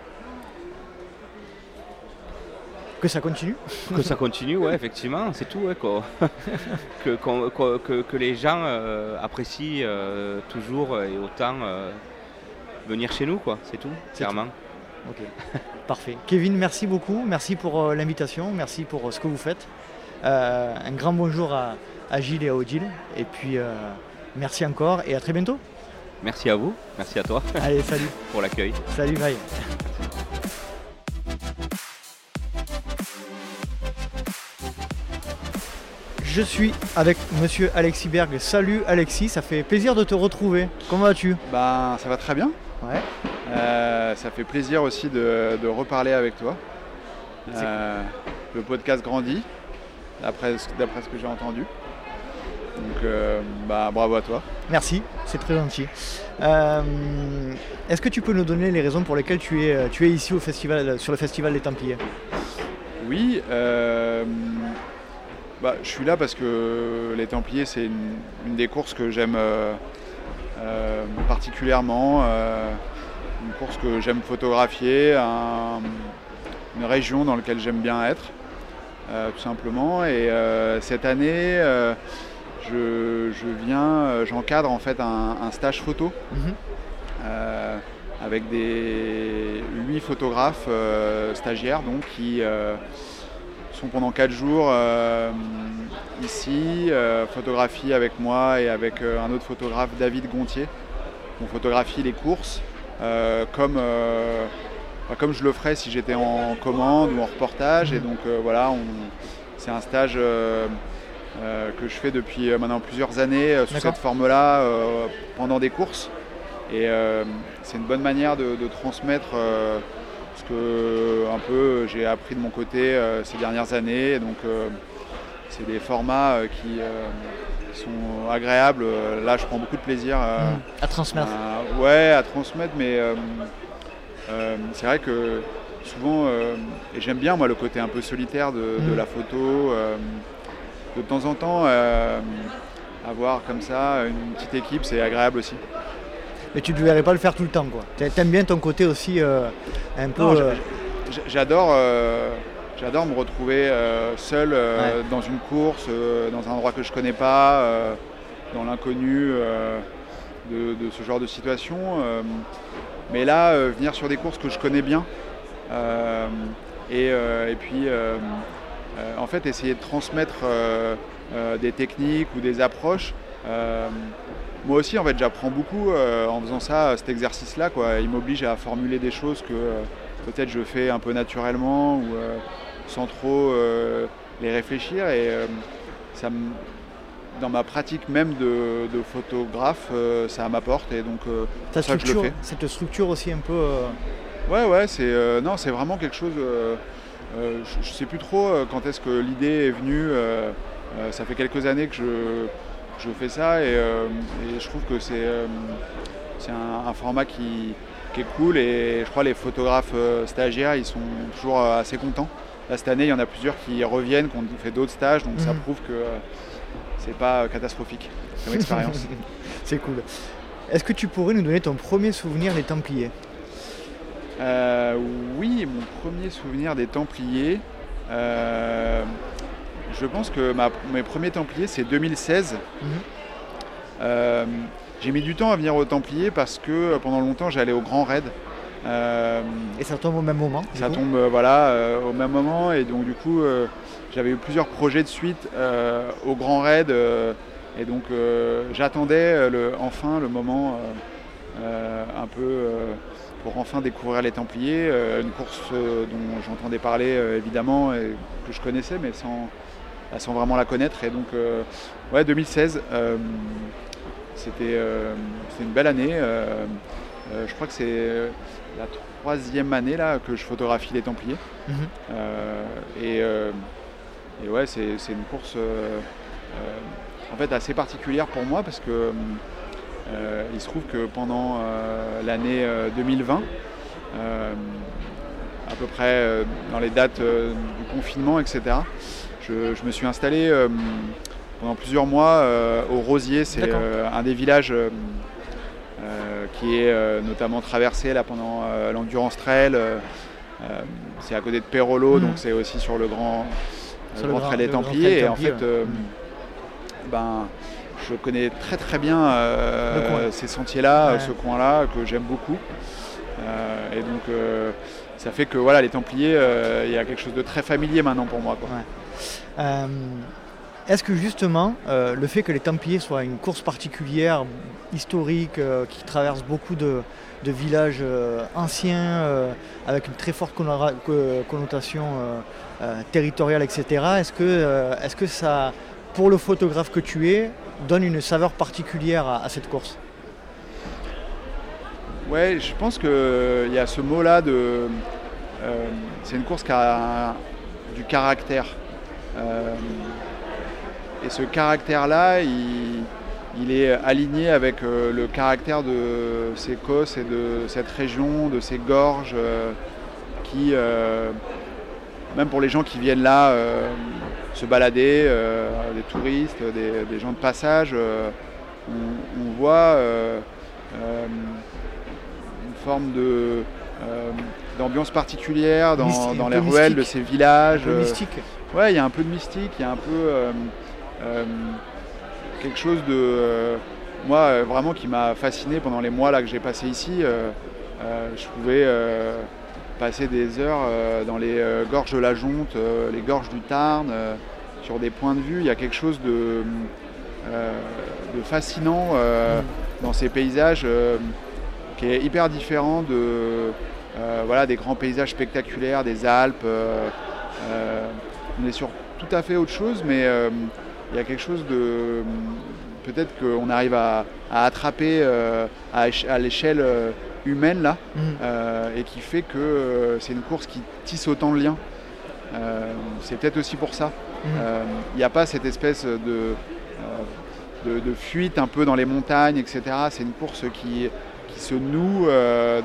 Que ça continue que ça continue, ouais, effectivement, c'est tout. ouais, qu'on- que, les gens euh, apprécient euh, toujours et autant euh, venir chez nous, quoi, c'est tout, clairement. Ok, parfait. Kevin, merci beaucoup. Merci pour euh, l'invitation. Merci pour euh, ce que vous faites. Euh, un grand bonjour à, à Gilles et à Odile. Et puis, euh, merci encore et à très bientôt. Merci à vous, merci à toi Allez, salut. pour l'accueil. Salut, bye. Je suis avec monsieur Alexis Berg. Salut Alexis, ça fait plaisir de te retrouver. Comment vas-tu? Ben, ça va très bien. Ouais. Euh, ça fait plaisir aussi de, de reparler avec toi. Euh, le podcast grandit, d'après ce que j'ai entendu. Donc, euh, bah, bravo à toi. Merci, c'est très gentil. Euh, Est-ce que tu peux nous donner les raisons pour lesquelles tu es, tu es ici au festival, sur le festival des Templiers? Oui, euh, bah, Je suis là parce que les Templiers, c'est une, une, des courses que j'aime particulièrement. Une course que j'aime photographier, un, une région dans laquelle j'aime bien être, tout simplement. Et cette année, je, je, viens, j'encadre en fait un, un stage photo. Mhm. avec des huit photographes stagiaires donc, qui, sont pendant 4 jours euh, ici, euh, photographie avec moi et avec euh, un autre photographe, David Gontier. On photographie les courses comme, bah, comme je le ferais si j'étais en commande ou en reportage. Et donc voilà, c'est un stage que je fais depuis maintenant plusieurs années sous cette forme-là pendant des courses. Et c'est une bonne manière de, de transmettre que un peu j'ai appris de mon côté euh, ces dernières années. Donc euh, c'est des formats euh, qui, sont agréables. Là, je prends beaucoup de plaisir à transmettre. ouais, à transmettre, mais c'est vrai que souvent, et j'aime bien moi le côté un peu solitaire de, de la photo. De temps en temps, avoir comme ça une petite équipe, c'est agréable aussi mais tu ne verrais pas le faire tout le temps. quoi. T'aimes bien ton côté aussi euh, un peu. Euh, j'adore, euh, j'adore me retrouver seul dans une course, dans un endroit que je connais pas, dans l'inconnu de, ce genre de situation. mais là, venir sur des courses que je connais bien, et, et, puis en fait essayer de transmettre des techniques ou des approches moi aussi, en fait, j'apprends beaucoup euh, en faisant ça, cet exercice-là. Quoi. Il m'oblige à formuler des choses que euh, peut-être je fais un peu naturellement ou euh, sans trop les réfléchir. Et ça dans ma pratique même de, photographe, ça m'apporte. Et donc, Ta ça structure, je Cette structure aussi un peu. Ouais, ouais, c'est non, c'est vraiment quelque chose. Je ne sais plus trop quand est-ce que l'idée est venue. ça fait quelques années que je je fais ça et, euh, je trouve que c'est euh, un, format qui, est cool et je crois les photographes euh, stagiaires ils sont toujours assez contents. Là, cette année il y en a plusieurs qui reviennent, qui ont fait d'autres stages donc ça mhm. prouve que c'est pas catastrophique comme expérience. c'est cool. Est-ce que tu pourrais nous donner ton premier souvenir des Templiers? Oui, mon premier souvenir des Templiers. Je pense que mes premiers Templiers, c'est 2016. Mhm. Euh, j'ai mis du temps à venir aux Templiers parce que euh, pendant longtemps, j'allais au Grand Raid. Euh, et ça tombe au même moment Ça tombe voilà, au même moment. Et donc, du coup, j'avais eu plusieurs projets de suite au Grand Raid. et donc, j'attendais enfin le moment un peu pour enfin découvrir les Templiers. une course dont j'entendais parler évidemment et que je connaissais, mais sans sans vraiment la connaître. Et donc, euh, ouais, 2016, euh, c'était une belle année. je crois que c'est la troisième année là, que je photographie les Templiers. Mhm. et, ouais, c'est une course en fait assez particulière pour moi parce que il se trouve que pendant l'année 2020, à peu près dans les dates du confinement, etc., je, me suis installé euh, pendant plusieurs mois euh, au Rosier. C'est euh, un des villages qui est notamment traversé là, pendant l'Endurance Trail. c'est à côté de Perolo, mhm. donc c'est aussi sur le grand, le Trail des Templiers. Et en fait, ben, je connais très très bien ces sentiers-là, ce coin-là, que j'aime beaucoup. et donc ça fait que voilà, les Templiers, il y a quelque chose de très familier maintenant pour moi. Euh, est-ce que justement, euh, le fait que les Templiers soient une course particulière, historique, euh, qui traverse beaucoup de, villages anciens, avec une très forte connotation territoriale, etc., est-ce que, est que ça, pour le photographe que tu es, donne une saveur particulière à, cette course Ouais, je pense qu'il y a ce mot-là de. c'est une course qui a du caractère. Euh, et ce caractère-là, il, est aligné avec euh, le caractère de ces cosses et de cette région, de ces gorges, euh, qui, même pour les gens qui viennent là, se balader, des touristes, des, gens de passage. On, voit une forme de d'ambiance particulière dans, les ruelles de ces villages. Un peu mystique. Ouais, il y a un peu de mystique, il y a un peu quelque chose de moi vraiment qui m'a fasciné pendant les mois là que j'ai passé ici. je pouvais passer des heures dans les gorges de la Jonte, les gorges du Tarn, sur des points de vue. Il y a quelque chose de, de fascinant mm. dans ces paysages qui est hyper différent de, voilà, des grands paysages spectaculaires des Alpes. on est sur tout à fait autre chose, mais il y a quelque chose de. Peut-être qu'on arrive à, attraper euh, à, l'échelle euh, humaine là, mhm. euh, et qui fait que c'est une course qui tisse autant de liens. c'est peut-être aussi pour ça. Mhm. Il n'y a pas cette espèce de, de, fuite un peu dans les montagnes, etc. C'est une course qui, qui se noue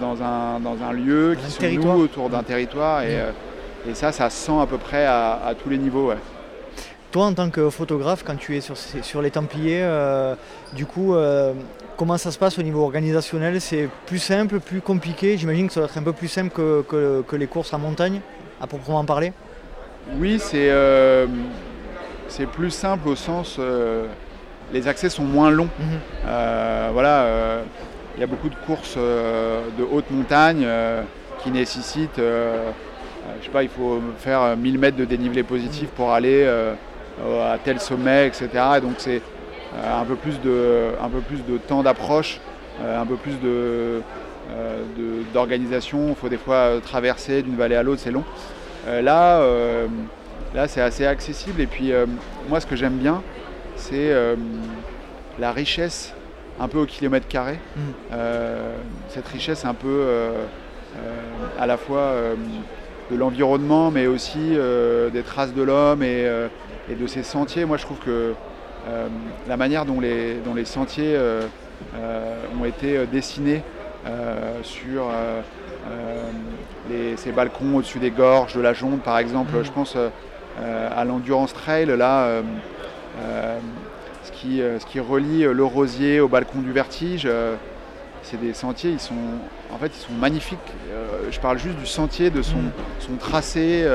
dans, un, dans un lieu, qui se noue autour d'un territoire. Et, mhm. et, ça, ça se sent à peu près à, à tous les niveaux. Ouais. Toi, en tant que photographe, quand tu es sur, sur les Templiers, euh, du coup, euh, comment ça se passe au niveau organisationnel C'est plus simple, plus compliqué J'imagine que ça doit être un peu plus simple que, les courses en montagne, à proprement parler Oui, c'est euh, plus simple au sens. les accès sont moins longs. Mhm. voilà, il y a beaucoup de courses de haute montagne qui nécessitent. je sais pas, il faut faire 1000 mètres de dénivelé positif pour aller euh, à tel sommet, etc. Et donc c'est euh, un, peu plus de, un peu plus de temps d'approche, euh, un peu plus de, d'organisation. Il faut des fois traverser d'une vallée à l'autre, c'est long. là, là c'est assez accessible. Et puis moi, ce que j'aime bien, c'est la richesse un peu au kilomètre carré. Mm. cette richesse un peu à la fois de l'environnement, mais aussi des traces de l'homme et, et de ces sentiers. Moi, je trouve que euh, la manière dont les, dont les sentiers euh, euh, ont été dessinés sur ces balcons au-dessus des gorges de la Jonde, par exemple, mmh. je pense à l'Endurance Trail, là, ce, qui, ce qui relie le rosier au balcon du vertige c'est des sentiers, ils sont, en fait, ils sont magnifiques. je parle juste du sentier, de son, son tracé,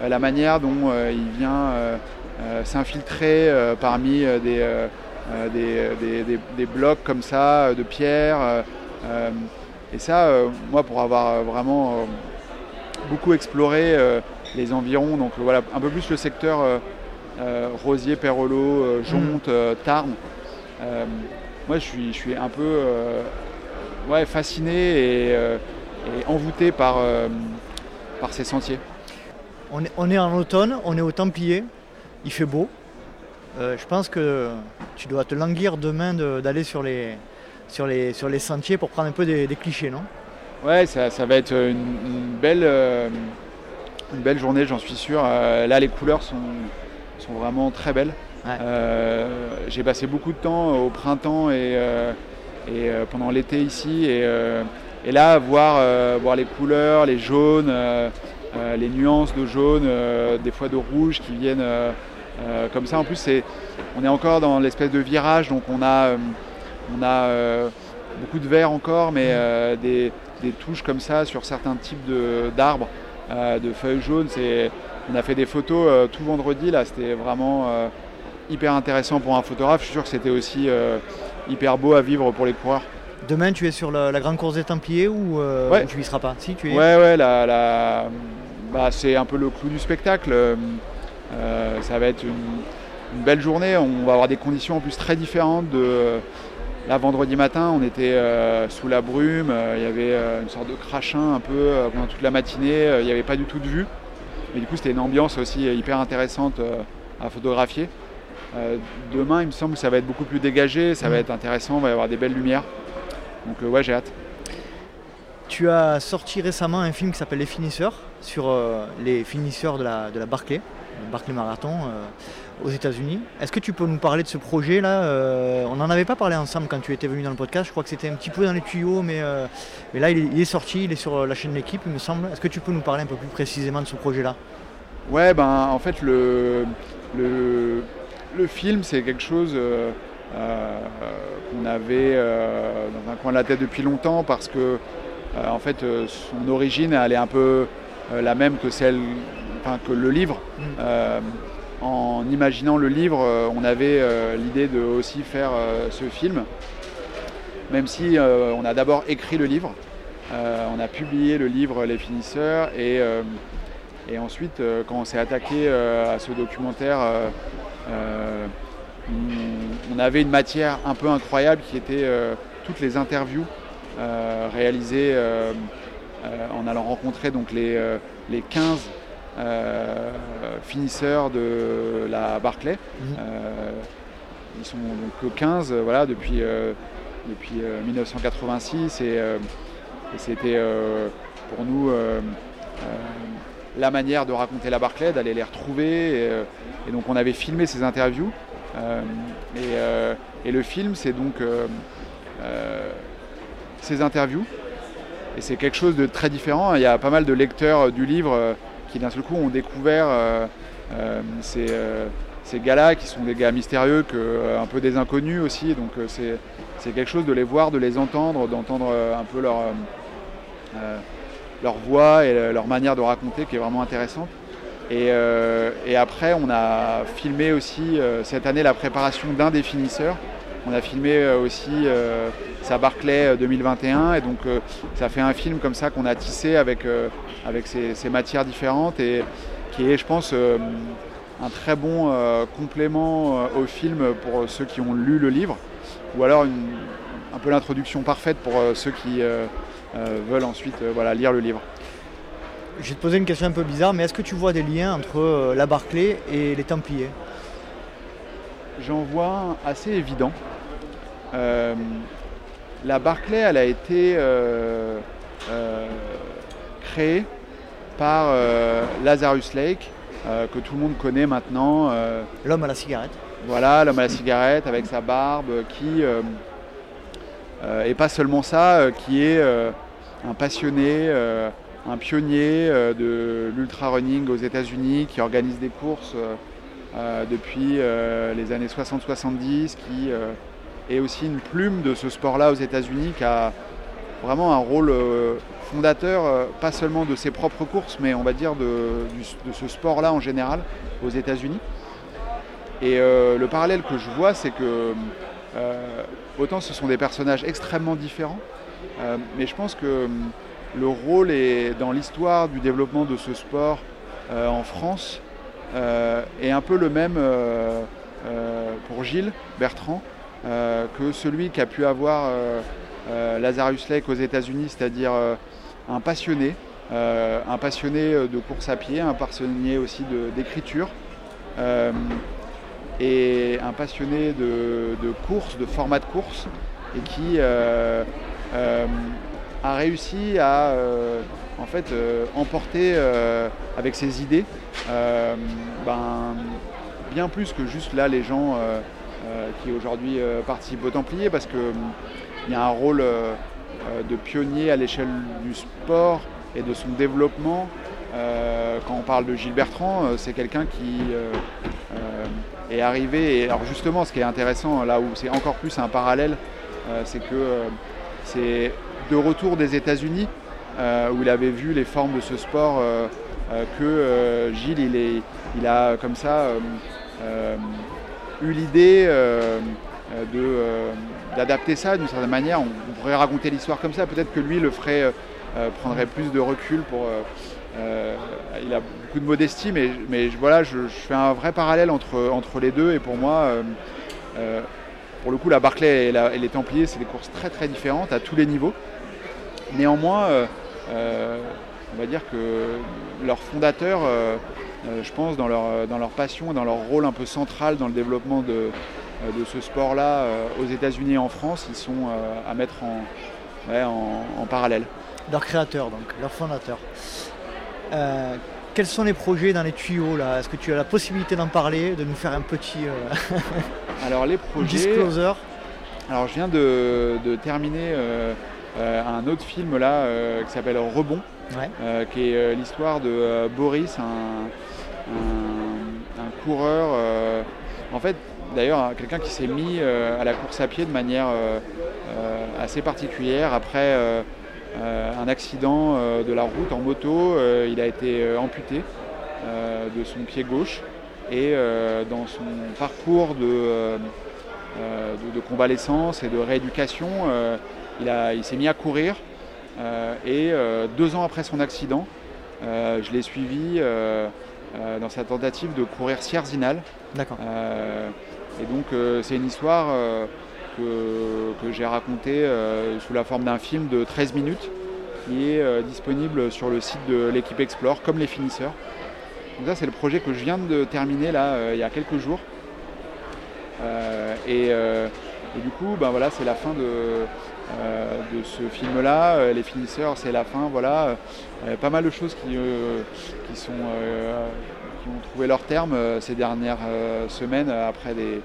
la manière dont il vient euh, s'infiltrer euh, parmi euh, des, des, blocs comme ça, de pierre. et ça, moi, pour avoir vraiment beaucoup exploré les environs, donc voilà, un peu plus le secteur Rosier, Perrolo, Jonte, mm. Tarn. moi, je suis, je suis un peu ouais, fasciné et, envoûté par, par ces sentiers. On est, on est, en automne, on est au Templier il fait beau. Euh, je pense que tu dois te languir demain d'aller sur les, sur, les, sur les sentiers pour prendre un peu des, clichés, non? Ouais, ça, va être une, belle, euh, une belle journée, j'en suis sûr. Euh, là, les couleurs sont, sont vraiment très belles. J'ai passé beaucoup de temps au printemps et, et pendant l'été ici. Et, et, là, voir, voir les couleurs, les jaunes, les nuances de jaune, des fois de rouge qui viennent euh, comme ça, en plus, on est encore dans l'espèce de virage, donc on a, euh, on a euh, beaucoup de vert encore, mais mm. des, touches comme ça sur certains types d'arbres, de, feuilles jaunes. On a fait des photos tout vendredi, là, c'était vraiment hyper intéressant pour un photographe. Je suis sûr que c'était aussi hyper beau à vivre pour les coureurs. Demain, tu es sur la, grande course des Templiers ou, tu y seras pas? Si, tu es. Ouais, ouais, la, bah, c'est un peu le clou du spectacle. Euh, ça va être une, belle journée. On va avoir des conditions en plus très différentes de. Là, vendredi matin, on était euh, sous la brume, euh, il y avait une sorte de crachin un peu pendant toute la matinée, il n'y avait pas du tout de vue. Mais du coup, c'était une ambiance aussi hyper intéressante à photographier. demain, il me semble que ça va être beaucoup plus dégagé, ça va mmh. être intéressant, il va y avoir des belles lumières. Donc, ouais, j'ai hâte. Tu as sorti récemment un film qui s'appelle Les Finisseurs, sur les finisseurs de la, de la Barclay. Barclay Marathon euh, aux États-Unis. Est-ce que tu peux nous parler de ce projet-là euh, On n'en avait pas parlé ensemble quand tu étais venu dans le podcast. Je crois que c'était un petit peu dans les tuyaux, mais, euh, mais là, il est, sorti, il est sur la chaîne de l'équipe, il me semble. Est-ce que tu peux nous parler un peu plus précisément de ce projet-là? Ouais, ben en fait, le, le, le film, c'est quelque chose qu'on avait dans un coin de la tête depuis longtemps parce que, en fait, son origine, elle est un peu la même que celle, enfin, que le livre. Euh, en imaginant le livre, euh, on avait euh, l'idée de aussi faire ce film, même si on a d'abord écrit le livre, on a publié le livre Les Finisseurs et, et ensuite quand on s'est attaqué à ce documentaire, on, avait une matière un peu incroyable qui était toutes les interviews réalisées en allant rencontrer donc les, les 15 euh, finisseurs de la Barclay. Mhm. Euh, ils sont donc que 15 euh, voilà, depuis, euh, depuis euh, 1986 et, et c'était pour nous la manière de raconter la Barclay, d'aller les retrouver. Et, et donc on avait filmé ces interviews. Euh, et, euh, et le film, c'est donc euh, ces interviews. Et c'est quelque chose de très différent. Il y a pas mal de lecteurs du livre qui d'un seul coup ont découvert euh, euh, ces, euh, ces gars-là qui sont des gars mystérieux, un peu des inconnus aussi. Donc c'est, c'est quelque chose de les voir, de les entendre, d'entendre un peu leur, leur voix et leur manière de raconter qui est vraiment intéressante. Et, après, on a filmé aussi cette année la préparation d'un des finisseurs. On a filmé euh, aussi euh, sa Barclay euh, 2021 et donc euh, ça fait un film comme ça qu'on a tissé avec, euh, avec ces, ces matières différentes et qui est, je pense, euh, un très bon euh, complément euh, au film pour ceux qui ont lu le livre ou alors une- un peu l'introduction parfaite pour euh, ceux qui euh, euh, veulent ensuite euh, voilà, lire le livre. Je vais te poser une question un peu bizarre, mais est-ce que tu vois des liens entre euh, la Barclay et les Templiers? J'en vois un assez évident. Euh, la Barclay, elle a été euh, euh, créée par Lazarus Lake, que tout le monde connaît maintenant. L'homme à la cigarette. voilà, l'homme à la cigarette avec sa barbe, qui et pas seulement ça, qui est un passionné, un pionnier de l'ultra running aux États-Unis, qui organise des courses euh, depuis euh, les années 60-70, qui euh, est aussi une plume de ce sport-là aux États-Unis, qui a vraiment un rôle euh, fondateur, euh, pas seulement de ses propres courses, mais on va dire de, ce sport-là en général aux États-Unis. Et euh, le parallèle que je vois, c'est que autant ce sont des personnages extrêmement différents, mais je pense que hum, le rôle est dans l'histoire du développement de ce sport en France est un peu le même pour Gilles Bertrand que celui qu'a pu avoir euh, euh, Lazarus Lake aux États-Unis, c'est-à-dire euh, un passionné, euh, un passionné de course à pied, un passionné aussi d'écriture. euh, et un passionné de, course, de format de course, et qui euh, euh, a réussi à euh, en fait euh, emporter euh, avec ses idées euh, ben, bien plus que juste là les gens euh, euh, qui aujourd'hui euh, participent aux Templiers, parce que hum, y a un rôle euh, euh, de pionnier à l'échelle du sport et de son développement. Euh, quand on parle de Gilles Bertrand, euh, c'est quelqu'un qui euh, euh, est arrivé. Et alors justement, ce qui est intéressant, là où c'est encore plus un parallèle, euh, c'est que euh, c'est de retour des États-Unis euh, où il avait vu les formes de ce sport euh, euh, que euh, Gilles, il, est, il a comme ça euh, euh, eu l'idée euh, euh, euh, d'adapter ça d'une certaine manière. On, pourrait raconter l'histoire comme ça. Peut-être que lui le ferait, prendrait plus de recul pour. il a beaucoup de modestie, mais, mais voilà, je, fais un vrai parallèle entre, entre les deux. Et pour moi, pour le coup, la Barclay et, les Templiers, c'est des courses très très différentes à tous les niveaux. Néanmoins, on va dire que euh, euh, je pense, dans leur, dans leur passion et dans leur rôle un peu central dans le développement de, euh, de ce sport-là euh, aux États-Unis et en France, ils sont euh, à mettre en, ouais, en- en parallèle. Leur créateur, donc, leur fondateur. Euh, quels sont les projets dans les tuyaux là? Est-ce que tu as la possibilité d'en parler, de nous faire un petit euh, Alors les projets. disclosure? Alors je viens de, de terminer euh, euh, un autre film là euh, qui s'appelle Rebond, Ouais. euh, qui est euh, l'histoire de euh, Boris, un, un- coureur, euh, en fait, d'ailleurs, quelqu'un qui s'est mis euh, à la course à pied de manière euh, assez particulière après un accident de la route en moto. il a été amputé de son pied gauche et dans son parcours de, de- convalescence et de rééducation, il, il s'est mis à courir et deux ans après son accident, je l'ai suivi dans sa tentative de courir Sierzinal. D'accord. Euh, et donc euh, c'est une histoire euh, que, que j'ai racontée euh, sous la forme d'un film de 13 minutes qui est euh, disponible sur le site de l'équipe Explore comme les finisseurs. Donc ça c'est le projet que je viens de terminer là euh, il y a quelques jours. Euh, et, euh, et du coup ben voilà c'est la fin de, euh, de ce film là. les finisseurs c'est la fin voilà. Euh, pas mal de choses qui, euh, qui sont euh, qui ont trouvé leur terme euh, ces dernières euh, semaines euh, après des,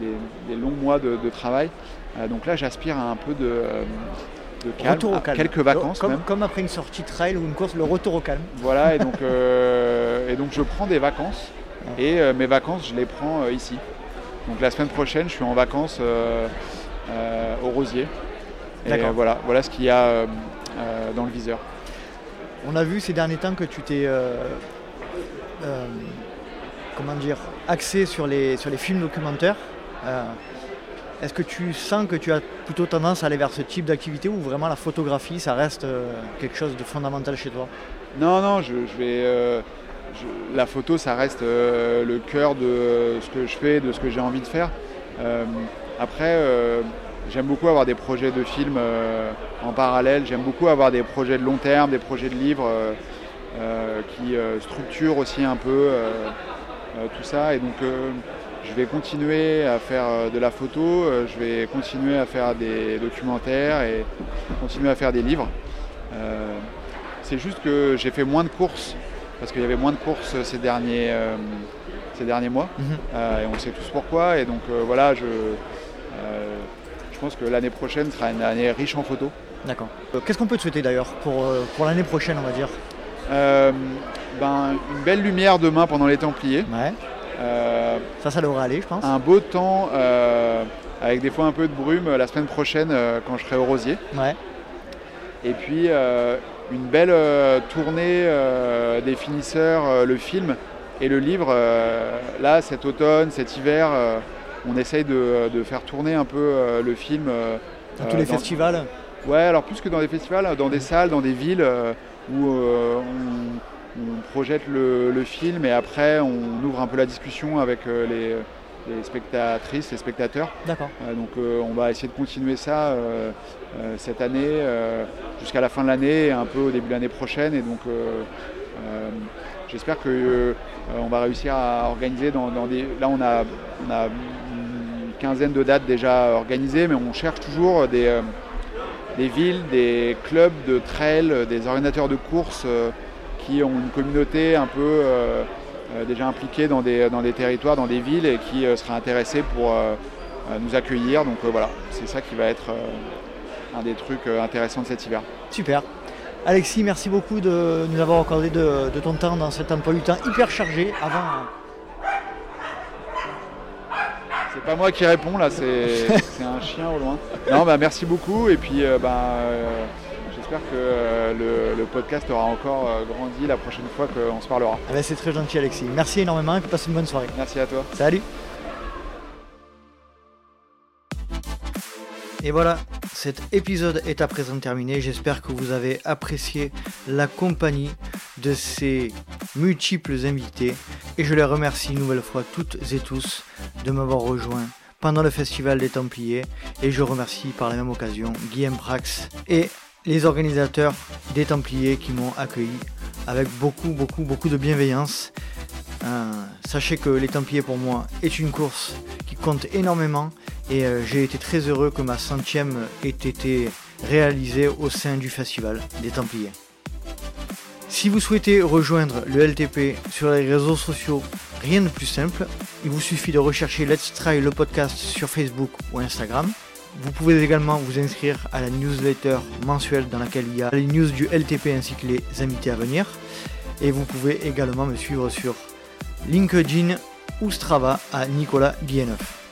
des- des longs mois de, de travail. Euh, donc là, j'aspire à un peu de, euh, de calme, Retour au à calme. quelques vacances comme, même. comme après une sortie trail ou une course, le retour au calme. Voilà, et donc, euh, et donc je prends des vacances. Et euh, mes vacances, je les prends euh, ici. Donc la semaine prochaine, je suis en vacances euh, euh, au Rosier. Et voilà, voilà ce qu'il y a euh, euh, dans le viseur. On a vu ces derniers temps que tu t'es, euh, euh, comment dire, axé sur les, sur les films documentaires. Euh, Est-ce que tu sens que tu as plutôt tendance à aller vers ce type d'activité ou vraiment la photographie, ça reste euh, quelque chose de fondamental chez toi? Non, non, je, je vais. euh, je- la photo, ça reste euh, le cœur de ce que je fais, de ce que j'ai envie de faire. Euh, après, euh, j'aime beaucoup avoir des projets de films euh, en parallèle. J'aime beaucoup avoir des projets de long terme, des projets de livres euh, euh, qui structurent aussi un peu tout ça. Et donc, je vais continuer à faire de la photo. je vais continuer à faire des documentaires et continuer à faire des livres. Euh, c'est juste que j'ai fait moins de courses parce qu'il y avait moins de courses ces derniers, euh, ces derniers mois. Mhm. Euh, et on sait tous pourquoi. Et donc voilà, je, je pense que l'année prochaine sera une année riche en photos. D'accord. Euh, Qu'est-ce qu'on peut te souhaiter d'ailleurs pour, euh, pour l'année prochaine, on va dire? Euh, ben, une belle lumière demain pendant les Templiers. Ouais. Euh, Ça, ça devrait aller, je pense. un beau temps euh, avec des fois un peu de brume la semaine prochaine quand je serai au Rosier. Ouais. Et puis une belle tournée des finisseurs, le film et le livre. là, cet automne, cet hiver, on essaye de, de faire tourner un peu euh, le film. euh, Dans euh, tous les festivals Ouais, alors plus que dans des festivals, dans des salles, dans des villes euh, où euh, on, on projette le, le film et après on ouvre un peu la discussion avec euh, les, les spectatrices, les spectateurs. D'accord. Euh, donc euh, on va essayer de continuer ça euh, euh, cette année euh, jusqu'à la fin de l'année et un peu au début de l'année prochaine. Et donc euh, euh, j'espère que euh, on va réussir à organiser dans, dans des. Là on a, on a quinzaine de dates déjà organisées, mais on cherche toujours des, euh, villes, des clubs de trail, euh, des organisateurs de courses euh, qui ont une communauté un peu déjà impliquée dans des, territoires, dans des villes et qui seraient intéressés pour nous accueillir. Donc voilà, c'est ça qui va être un des trucs intéressants de cet hiver. Super. Alexis, merci beaucoup de nous avoir accordé de, de ton temps dans cet emploi du temps hyper chargé avant. C'est pas moi qui réponds là, c'est un chien au loin. Non, bah merci beaucoup et puis euh, bah, euh, j'espère que euh, le, le podcast aura encore grandi la prochaine fois qu'on se parlera. Ah ben, c'est très gentil, Alexis. Merci énormément et passe une bonne soirée. Merci à toi. Salut. Et voilà, cet épisode est à présent terminé. J'espère que vous avez apprécié la compagnie de ces multiples invités. Et je les remercie une nouvelle fois toutes et tous de m'avoir rejoint pendant le Festival des Templiers. Et je remercie par la même occasion Guillaume Prax et les organisateurs des Templiers qui m'ont accueilli avec beaucoup, beaucoup, beaucoup de bienveillance. Euh, sachez que les Templiers pour moi est une course qui compte énormément et euh, j'ai été très heureux que ma centième ait été réalisée au sein du festival des Templiers. Si vous souhaitez rejoindre le LTP sur les réseaux sociaux, rien de plus simple. Il vous suffit de rechercher Let's Try le podcast sur Facebook ou Instagram. Vous pouvez également vous inscrire à la newsletter mensuelle dans laquelle il y a les news du LTP ainsi que les invités à venir. Et vous pouvez également me suivre sur LinkedIn ou Strava à Nicolas Guilleneuf.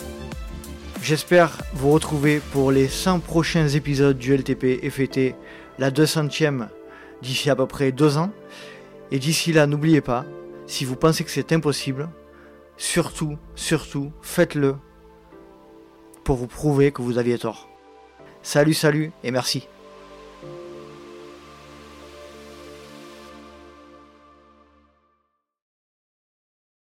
J'espère vous retrouver pour les 100 prochains épisodes du LTP et fêter la 200e d'ici à peu près deux ans. Et d'ici là, n'oubliez pas, si vous pensez que c'est impossible, surtout, surtout, faites-le pour vous prouver que vous aviez tort. Salut, salut et merci.